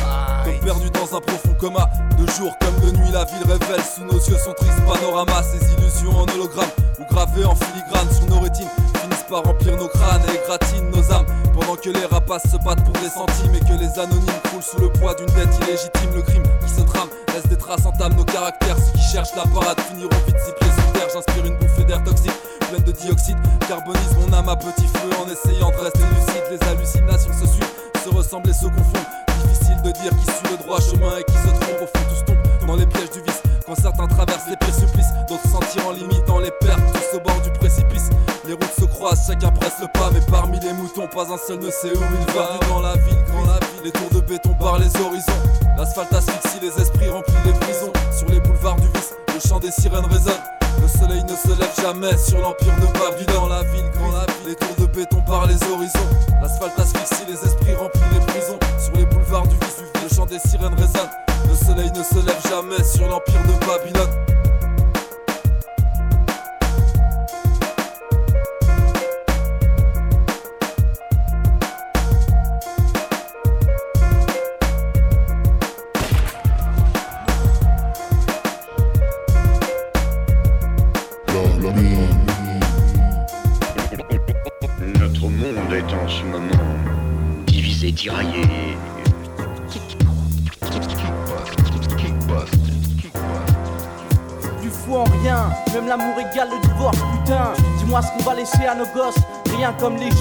Speaker 32: Comme perdu dans un profond coma De jour comme de nuit la ville révèle Sous nos yeux son triste panorama Ces illusions en hologramme Ou gravées en filigrane sur nos rétines Finissent par remplir nos crânes et égratignent nos âmes Pendant que les rapaces se battent pour des centimes Et que les anonymes croulent sous le poids d'une dette illégitime Le crime qui se trame laisse des traces entament nos caractères Ceux qui cherchent la parade finiront vite six pieds sous terre j'inspire une bouffée d'air toxique, pleine de dioxyde. Carbonise mon âme à petit feu en essayant de rester lucide. Les hallucinations se suivent, se ressemblent et se confondent. Difficile de dire qui suit le droit chemin et qui se trompe. Au fond, tous tombent dans les pièges du vice. Quand certains traversent les pires supplices, d'autres sentir en limitant les pertes, tous au bord du précipice. Les routes se croisent, chacun presse le pas, mais parmi les moutons, pas un seul ne sait où il va. Dans la ville, dans la ville, les tours de béton par les horizons. L'asphalte asphyxie les esprits remplis les prisons. Sur les boulevards du vice, le chant des sirènes résonne. Le soleil ne se lève jamais sur l'empire de Babylone. La ville, ville, les tours de béton par les horizons. L'asphalte asphyxie les esprits remplis les prisons. Sur les boulevards du vice, le chant des sirènes résonne. Le soleil ne se lève jamais sur l'empire de Babylone.
Speaker 55: Du fou en rien, même l'amour égale le divorce, putain. Dis-moi ce qu'on va laisser à nos gosses, rien comme l'Égypte.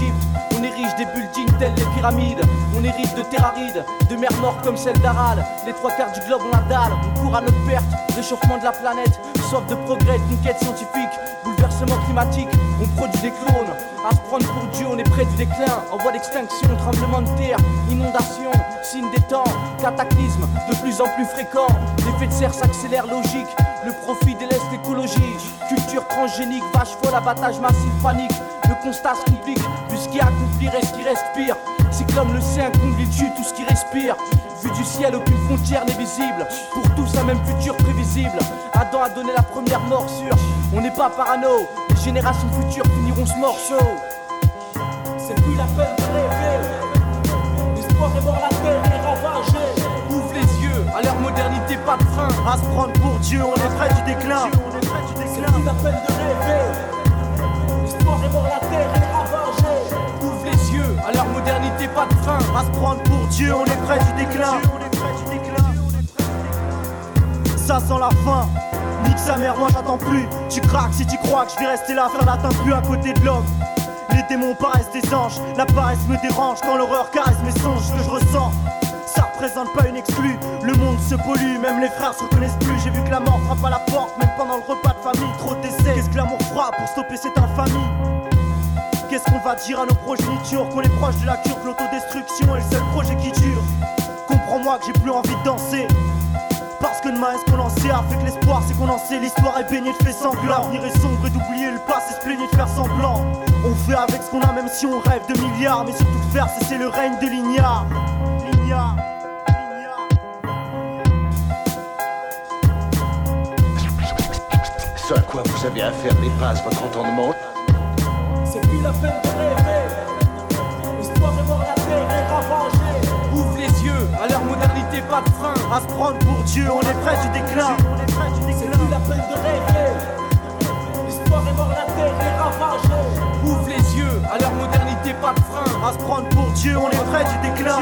Speaker 55: On érige des buildings tels les pyramides. On hérite de terrarides, de mers mortes comme celle d'Aral. Les trois quarts du globe, on la dalle. On court à notre perte, réchauffement de la planète. Soif de progrès, de conquête scientifique. Climatique, on produit des clones. À se prendre pour Dieu, on est près du déclin. En voie d'extinction, tremblement de terre, inondation, signe des temps, cataclysme de plus en plus fréquent. L'effet de serre s'accélère logique. Le profit délaisse l'écologie. Culture transgénique, vache folle, abattage massif, panique. Le constat se complique, vu ce qui accompli reste qui respire. Cyclone le sait, un comble, tue tout ce qui respire. Vu du ciel, aucune frontière n'est visible. Pour tous, un même futur prévisible. Adam a donné la première morsure. On n'est pas parano, les générations futures finiront ce morceau. C'est plus la peine de rêver. L'espoir est mort, la terre est ravagée. Ouvre les yeux à leur modernité, pas de frein. À se prendre pour Dieu, on est près du déclin. C'est plus la peine de rêver. L'espoir est mort, la terre est ravagée. Ouvre les yeux à leur modernité, pas de frein. À se prendre pour Dieu, on est près du déclin. Ça sent la fin. Nique sa mère, moi j'attends plus. Tu craques si tu crois que je vais rester là, faire la plus à côté de l'homme. Les démons paraissent des anges, la paresse me dérange quand l'horreur caresse mes songes que je ressens. Ça représente pas une exclue, le monde se pollue, même les frères se reconnaissent plus. J'ai vu que la mort frappe à la porte, même pendant le repas de famille. Trop d'essais, qu'est-ce que l'amour fera pour stopper cette infamie? Qu'est-ce qu'on va dire à nos progénitures Qu'on est proche de la cure, l'autodestruction est le seul projet qui dure Comprends-moi que j'ai plus envie de danser parce que demain est-ce qu'on en sait Avec l'espoir c'est qu'on en sait. L'histoire est baignée de faits sanglants L'avenir est sombre et d'oublier le passé se plaigner de faire semblant. On fait avec ce qu'on a même si on rêve de milliards. Mais surtout de faire cesser le règne de l'ignare. L'ignare.
Speaker 4: Ce à quoi vous avez affaire dépasse votre entendement.
Speaker 55: C'est plus la peine de rêver. L'espoir est mort, la terre est ravagée. Ouvre les yeux à leur modernité, pas de frein À se prendre pour Dieu, on est près du déclin. C'est plus la peine de rêver. L'espoir est mort, la terre est ravagée. Ouvre les yeux à leur modernité, pas de frein. À se prendre pour Dieu, on est près du déclin.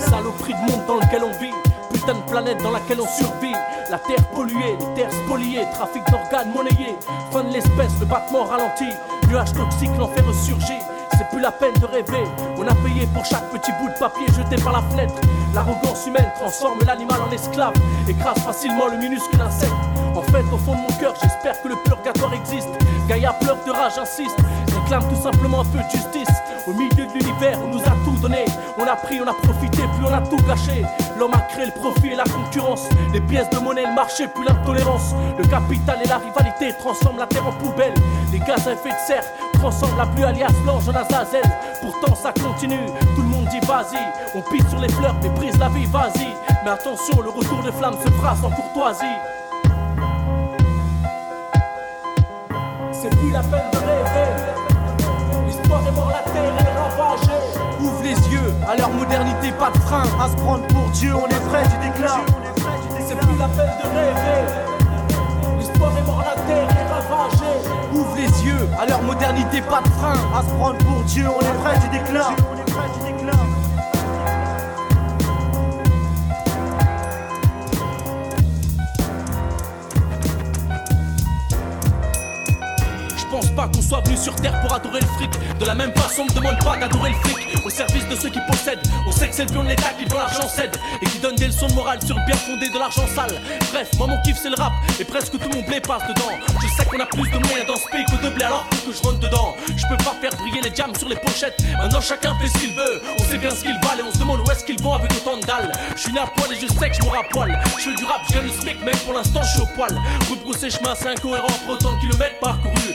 Speaker 55: Saloperie de monde dans lequel on vit. Putain de planète dans laquelle on survit. La terre polluée, les terres spoliées Trafic d'organes monnayés. Fin de l'espèce, le battement ralenti. Nuages toxiques, l'enfer ressurgit. C'est plus la peine de rêver. On a payé pour chaque petit bout de papier jeté par la fenêtre. L'arrogance humaine transforme l'animal en esclave, écrase facilement le minuscule insecte. En fait, au fond de mon cœur, j'espère que le purgatoire existe. Gaïa pleure de rage, insiste, réclame tout simplement un peu de justice. Au milieu de l'univers, on nous a tout donné. On a pris, on a profité, puis on a tout gâché. L'homme a créé le profit et la concurrence. Les pièces de monnaie, le marché, puis l'intolérance. Le capital et la rivalité transforment la terre en poubelle. Les gaz à effet de serre la pluie alias l'ange en Azazel. Pourtant ça continue, tout le monde dit vas-y. On pisse sur les fleurs, mais brise la vie, vas-y. Mais attention, le retour des flammes se fera sans courtoisie. C'est plus la peine de rêver. L'histoire est mort, la terre est ravagée. Ouvre les yeux à leur modernité, pas de frein. À se prendre pour Dieu, on est près du déclin. C'est plus la peine de rêver. La terre est ravagée. Ouvre les yeux à leur modernité, pas de frein. À se prendre pour Dieu, on est près du déclin. Pense pas qu'on soit venu sur terre pour adorer le fric. De la même façon, on me demande pas d'adorer le fric. Au service de ceux qui possèdent. On sait que c'est le pion de l'État qui, dans l'argent cède. Et qui donne des leçons de sur le bien fondé de l'argent sale. Bref, moi mon kiff c'est le rap. Et presque tout mon blé passe dedans. Je sais qu'on a plus de moyens dans ce pays que de blé alors faut que je rentre dedans. Je peux pas faire briller les jams sur les pochettes. Maintenant chacun fait ce qu'il veut. On sait bien ce qu'il valent et on se demande où est-ce qu'ils vont avec autant de dalles. Je suis né poil et je sais que je me poil. Je fais du rap, je gagne le smic, mec. Pour l'instant, je suis au poil. Rebrousser chemin, c'est incohérent pour autant de kilomètres parcourus.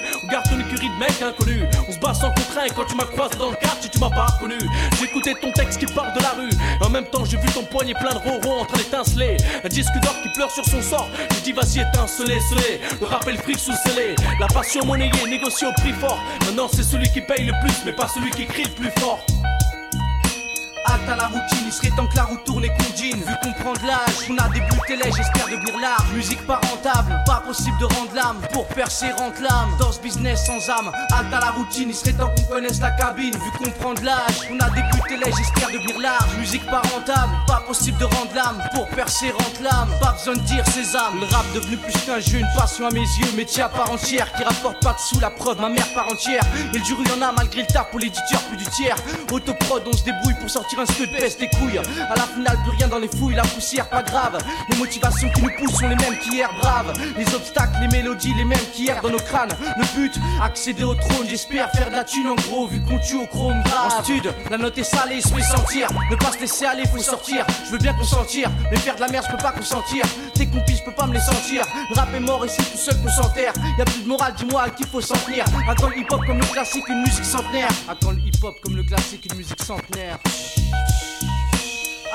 Speaker 55: On se bat sans contraint quand tu m'as croisé dans le quartier, tu m'as pas reconnu. J'écoutais ton texte qui part de la rue. En même temps, j'ai vu ton poignet plein de rorons en train d'étinceler. Un disque d'or qui pleure sur son sort. Je dis, vas-y, étinceler, scellé. Le rappel fric sous scellé. La passion monnayée, négociée au prix fort. Maintenant, c'est celui qui paye le plus, mais pas celui qui crie le plus fort.
Speaker 9: Halte à la routine, il serait temps que la roue tourne et qu'on dîne. Vu qu'on prend de l'âge, on a débuté les j'espère devenir large. Musique pas rentable, pas possible de rendre l'âme. Pour percer, rentre l'âme. Dans ce business sans âme, halte à la routine, il serait temps qu'on connaisse la cabine. Vu qu'on prend de l'âge, on a débuté les j'espère devenir large. Musique pas rentable, pas possible de rendre l'âme. Pour percer, rentre l'âme. Pas besoin de dire ses âmes. Le rap devenu plus qu'un jeu, une passion à mes yeux. Métier à part entière qui rapporte pas de sous la preuve. Ma mère part entière. Et le il en a malgré le taf pour l'éditeur, plus du tiers. Autoprod, on se débrouille pour sortir un scud pèse des couilles. À la finale, plus rien dans les fouilles, la poussière, pas grave. Les motivations qui nous poussent sont les mêmes qu'hier, braves. Les obstacles, les mélodies, les mêmes qu'hier dans nos crânes. Le but, accéder au trône, j'espère faire de la thune en gros, vu qu'on tue au chrome grave. En stud, la note est salée, se fait sentir. Ne pas se laisser aller, faut sortir. Je veux bien consentir, mais faire de la merde, je peux pas consentir. Tes compis, je peux pas me les sentir. Le rap est mort et c'est tout seul qu'on s'enterre. Y a plus de morale, dis-moi à qui faut s'en tenir. Attends le hip-hop comme le classique, une musique centenaire. Attends le hip-hop comme le classique, une musique centenaire.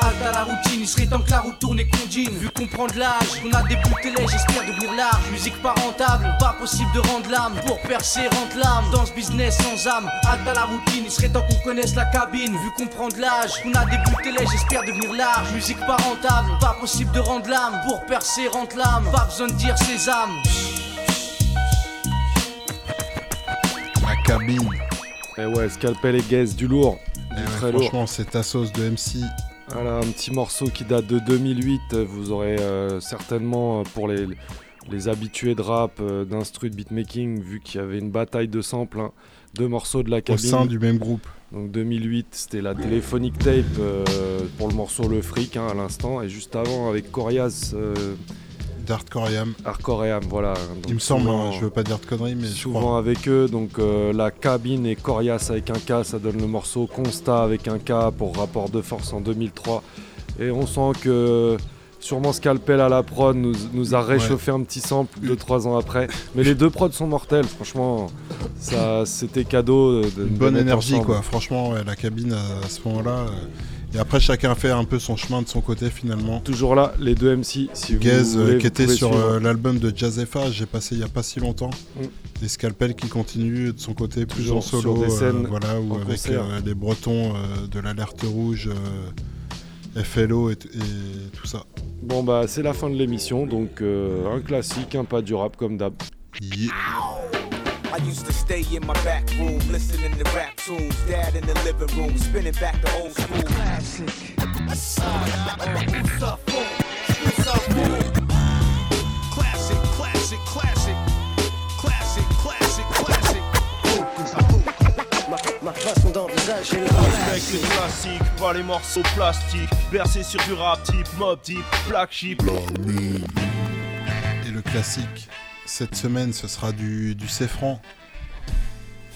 Speaker 9: Halte à la routine, il serait temps que la route tourne et qu'on dîne. Vu qu'on prend de l'âge, on a débuté les, j'espère devenir large. Musique pas rentable, pas possible de rendre l'âme. Pour percer, rendre l'âme. Dans ce business sans âme, halte à la routine, il serait temps qu'on connaisse la cabine. Vu qu'on prend de l'âge, on a débuté les, j'espère devenir large. Musique pas rentable, pas possible de rendre l'âme. Pour percer, rendre l'âme. Pas besoin de dire ses âmes.
Speaker 2: La cabine.
Speaker 3: Et ouais, scalpel et gaze, du lourd.
Speaker 2: Eh ouais, franchement, c'est ta sauce de MC.
Speaker 3: Voilà, un petit morceau qui date de 2008. Vous aurez euh, certainement, euh, pour les, les habitués de rap, euh, d'instru de beatmaking, vu qu'il y avait une bataille de samples, hein, deux morceaux de la cabine.
Speaker 2: sein du même groupe.
Speaker 3: Donc 2008, c'était la téléphonique tape euh, pour le morceau Le Fric hein, à l'instant. Et juste avant, avec Corias.
Speaker 2: D'Hardcoream.
Speaker 3: Hardcoream, voilà. Donc
Speaker 2: Il me semble,
Speaker 3: souvent-
Speaker 2: hein, je veux pas dire de conneries, mais je
Speaker 3: souvent
Speaker 2: crois.
Speaker 3: avec eux. Donc euh, la cabine et Corias avec un K, ça donne le morceau Constat avec un K pour rapport de force en 2003. Et on sent que sûrement Scalpel à la prod nous, nous a réchauffé un petit sample 2-3 ans après. Mais les deux prods sont mortels, franchement. Ça, c'était cadeau. De,
Speaker 2: Une bonne énergie,
Speaker 3: ensemble.
Speaker 2: quoi. Franchement, ouais, la cabine à, à ce moment-là. euh, Et après, chacun fait un peu son chemin de son côté, finalement.
Speaker 3: Toujours là, les deux MC. Si
Speaker 2: Gaze,
Speaker 3: vous
Speaker 2: euh,
Speaker 3: voulez,
Speaker 2: qui était sur euh, l'album de Jazzefa, j'ai passé il y a pas si longtemps.
Speaker 3: Mm.
Speaker 2: Et Scalpel qui continue de son côté, plus
Speaker 3: Toujours
Speaker 2: en
Speaker 3: sur
Speaker 2: solo, euh, voilà, ou avec les Bretons de l'Alerte Rouge, FLO et, et tout ça.
Speaker 3: Bon bah c'est la fin de l'émission, donc un classique, un pas du rap comme d'hab.
Speaker 35: I used to stay in my back room, listening to rap tunes. Dad in the living room, spinning back the old school. Classic.
Speaker 56: Classic, classic, classic. Classic, classic, classic.
Speaker 48: Ma façon d'envisager le
Speaker 57: Respecte les classiques, pas les morceaux plastiques. Bercé sur du rap type, mob type, black sheep.
Speaker 2: Et le classique, cette semaine, ce sera du, du Cefran.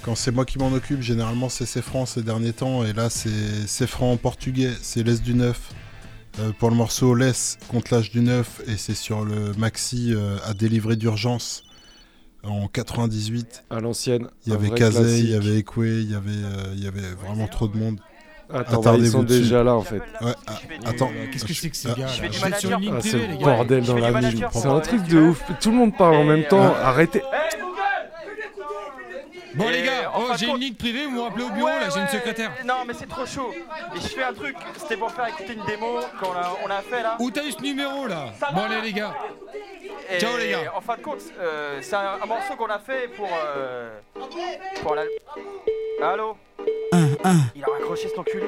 Speaker 2: Quand c'est moi qui m'en occupe, généralement c'est Cefran ces derniers temps. Et là, c'est Cefran en portugais, c'est l'Est du Neuf. Euh, pour le morceau Laisse contre l'âge du Neuf. Et c'est sur le maxi euh, à délivrer d'urgence en 98.
Speaker 3: À l'ancienne.
Speaker 2: Il y avait Kazé, il y avait Ekwe, il y avait, euh, il y avait vraiment trop de monde.
Speaker 3: Attends, bah, ils sont déjà là, en fait.
Speaker 2: Ouais, ah, attends.
Speaker 58: Qu'est-ce que c'est que ces
Speaker 2: Ah,
Speaker 58: gars
Speaker 2: je
Speaker 58: là
Speaker 2: fais du
Speaker 58: Je
Speaker 3: Ah, c'est le bordel dans la ville. C'est un truc de ouf. Tout le monde parle en même temps. Arrêtez.
Speaker 58: Bon les gars, oh, j'ai une ligne privée, vous me rappelez au bureau
Speaker 59: Ouais,
Speaker 58: là, j'ai une secrétaire.
Speaker 59: Non, mais c'est trop chaud. Et je fais un truc, c'était pour faire écouter une démo qu'on a, on a fait là.
Speaker 58: Où t'as eu ce numéro là
Speaker 59: Ça
Speaker 58: Bon allez les gars.
Speaker 59: Et
Speaker 58: Ciao, les gars.
Speaker 59: En fin de compte, euh, c'est un, un morceau qu'on a fait pour. Euh, pour la. Allô Il a raccroché cet enculé.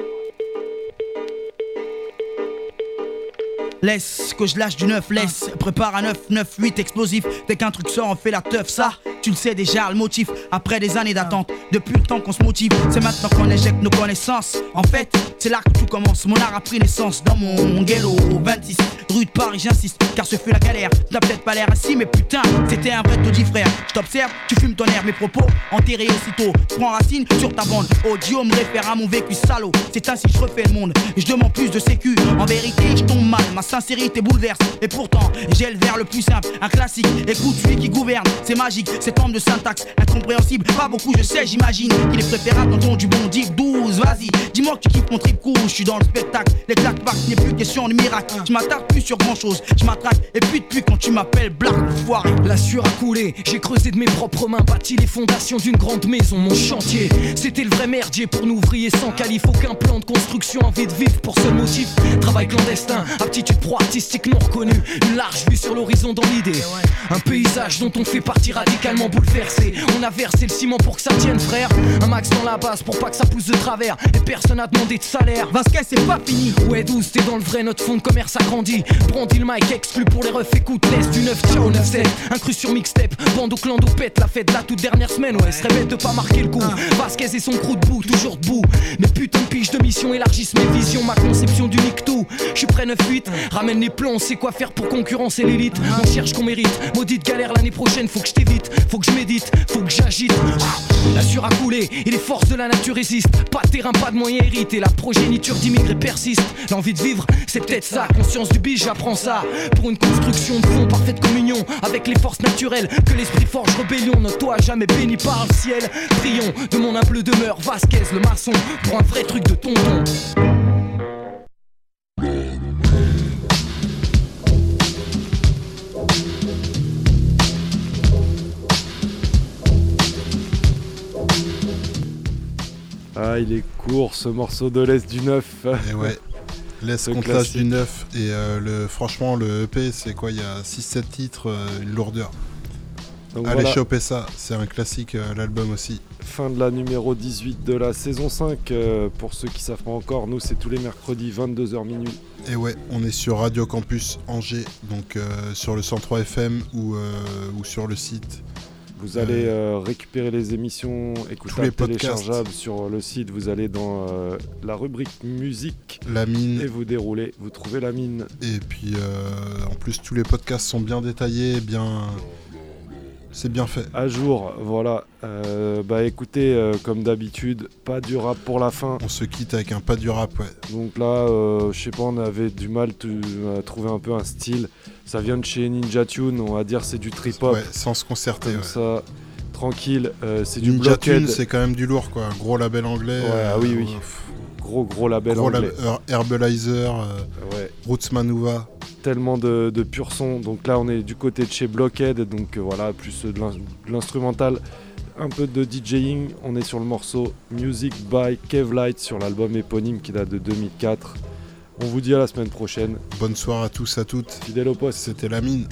Speaker 60: Laisse que je lâche du neuf, laisse. Prépare un 9, 9, 8 explosif. Dès qu'un truc sort, on fait la teuf, ça. Tu le sais déjà, le motif. Après des années d'attente, depuis le temps qu'on se motive, c'est maintenant qu'on éjecte nos connaissances. En fait, c'est là que tout commence. Mon art a pris naissance dans mon ghetto 26 rue de Paris, j'insiste, car ce fut la galère. T'as peut-être pas l'air assis, mais putain, c'était un vrai taudis frère. Je t'observe, tu fumes ton air, mes propos enterrés aussitôt. Prends racine sur ta bande. Audio me réfère à mon vécu salaud. C'est ainsi que je refais le monde. Je demande plus de sécu. En vérité, je tombe mal. Ma sincérité bouleverse. Et pourtant, j'ai le vers le plus simple. Un classique. Écoute celui qui gouverne. C'est magique. Cette forme de syntaxe incompréhensible. Pas beaucoup, je sais, j'imagine. qu'il est préférable ton du bon deep 12. Vas-y, dis-moi que tu kiffes mon trip cool. Je suis dans le spectacle. Les claques n'est plus question de miracle. Je m'attarde plus sur grand chose. Je m'attraque. Et puis depuis quand tu m'appelles Black Foiré?
Speaker 9: La sueur a coulé, j'ai creusé de mes propres mains, bâti les fondations d'une grande maison, mon chantier. C'était le vrai merdier pour nous ouvriers sans qualif, aucun plan de construction, envie de vivre pour seul motif. Travail clandestin, aptitude pro artistiquement reconnue, une large vue sur l'horizon dans l'idée. Un paysage dont on fait partie radicalement bouleversé. On a versé le ciment pour que ça tienne, frère. Un max dans la base pour pas que ça pousse de travers. Et personne a demandé de salaire.
Speaker 60: Vasquez, c'est pas fini.
Speaker 9: Ouais, 12, t'es dans le vrai, notre fonds de commerce a grandi. Brandis le mic, exclu pour les refs, écoute, laisse du 9, ciao, 9-7. Incrus sur mixtape, bande au clando pète la fête la toute dernière semaine, ouais, serait bête de pas marquer le coup. Vasquez et son crew debout, toujours debout. Mais putain pige de mission élargissent mes visions, ma conception du tout. Je suis prêt 9-8, ramène les plans, on sait quoi faire pour concurrencer l'élite. On cherche qu'on mérite, maudite galère l'année prochaine, faut que je t'évite, faut que je médite, faut que j'agite. La sueur a coulé et les forces de la nature résistent. Pas de terrain, pas de moyens hérités, la progéniture d'immigrés persiste. L'envie de vivre, c'est peut-être ça, conscience du biche, j'apprends ça. Pour une construction de fond, parfaite communion avec les forces naturelles. Que l'esprit forge rébellion, notre toit jamais béni par le ciel. Prions de mon humble demeure, Vasquez le maçon, pour un vrai truc de tonton.
Speaker 3: Ah, il est court ce morceau de l'Est du 9.
Speaker 2: Et ouais. L'Est
Speaker 3: classique.
Speaker 2: du 9. Et euh, le, franchement, le EP, c'est quoi? Il y a 6-7 titres, euh, une lourdeur.
Speaker 3: Donc
Speaker 2: Allez
Speaker 3: voilà.
Speaker 2: choper ça, c'est un classique, euh, l'album aussi.
Speaker 3: Fin de la numéro 18 de la saison 5. euh, pour ceux qui savent pas encore, nous c'est tous les mercredis 22h minuit.
Speaker 2: Et ouais, on est sur Radio Campus Angers, donc sur le 103 FM ou, ou sur le site.
Speaker 3: Vous allez euh, récupérer les émissions
Speaker 2: tous les
Speaker 3: écoutables, téléchargeables sur le site. Vous allez dans euh, la rubrique musique.
Speaker 2: La mine.
Speaker 3: Et vous déroulez. Vous trouvez la mine.
Speaker 2: Et puis euh, en plus, tous les podcasts sont bien détaillés, bien. C'est bien fait.
Speaker 3: À jour, voilà. Bah écoutez, comme d'habitude, pas du rap pour la fin.
Speaker 2: On se quitte avec un pas du rap, ouais.
Speaker 3: Donc là, je sais pas, on avait du mal à trouver un peu un style. Ça vient de chez Ninja Tune, on va dire c'est du trip hop.
Speaker 2: Ouais, sans se concerter.
Speaker 3: Comme
Speaker 2: ouais.
Speaker 3: ça, tranquille. euh, c'est du
Speaker 2: Ninja. Tune, c'est quand même du lourd, quoi. Gros label anglais.
Speaker 3: Ouais,
Speaker 2: euh,
Speaker 3: ah oui, oui.
Speaker 2: pff,
Speaker 3: Gros, gros label
Speaker 2: Gros
Speaker 3: anglais.
Speaker 2: lab- Herbalizer, euh,
Speaker 3: Ouais.
Speaker 2: Roots Manuva.
Speaker 3: Tellement de, de pur son. Donc là, on est du côté de chez Blockhead. Donc euh, voilà, plus euh, de l'instrumental. Un peu de DJing. On est sur le morceau Music by Kevlight sur l'album éponyme qui date de 2004. On vous dit à la semaine prochaine.
Speaker 2: Bonne soirée à tous, à toutes.
Speaker 3: Fidèle au poste.
Speaker 2: C'était la mine.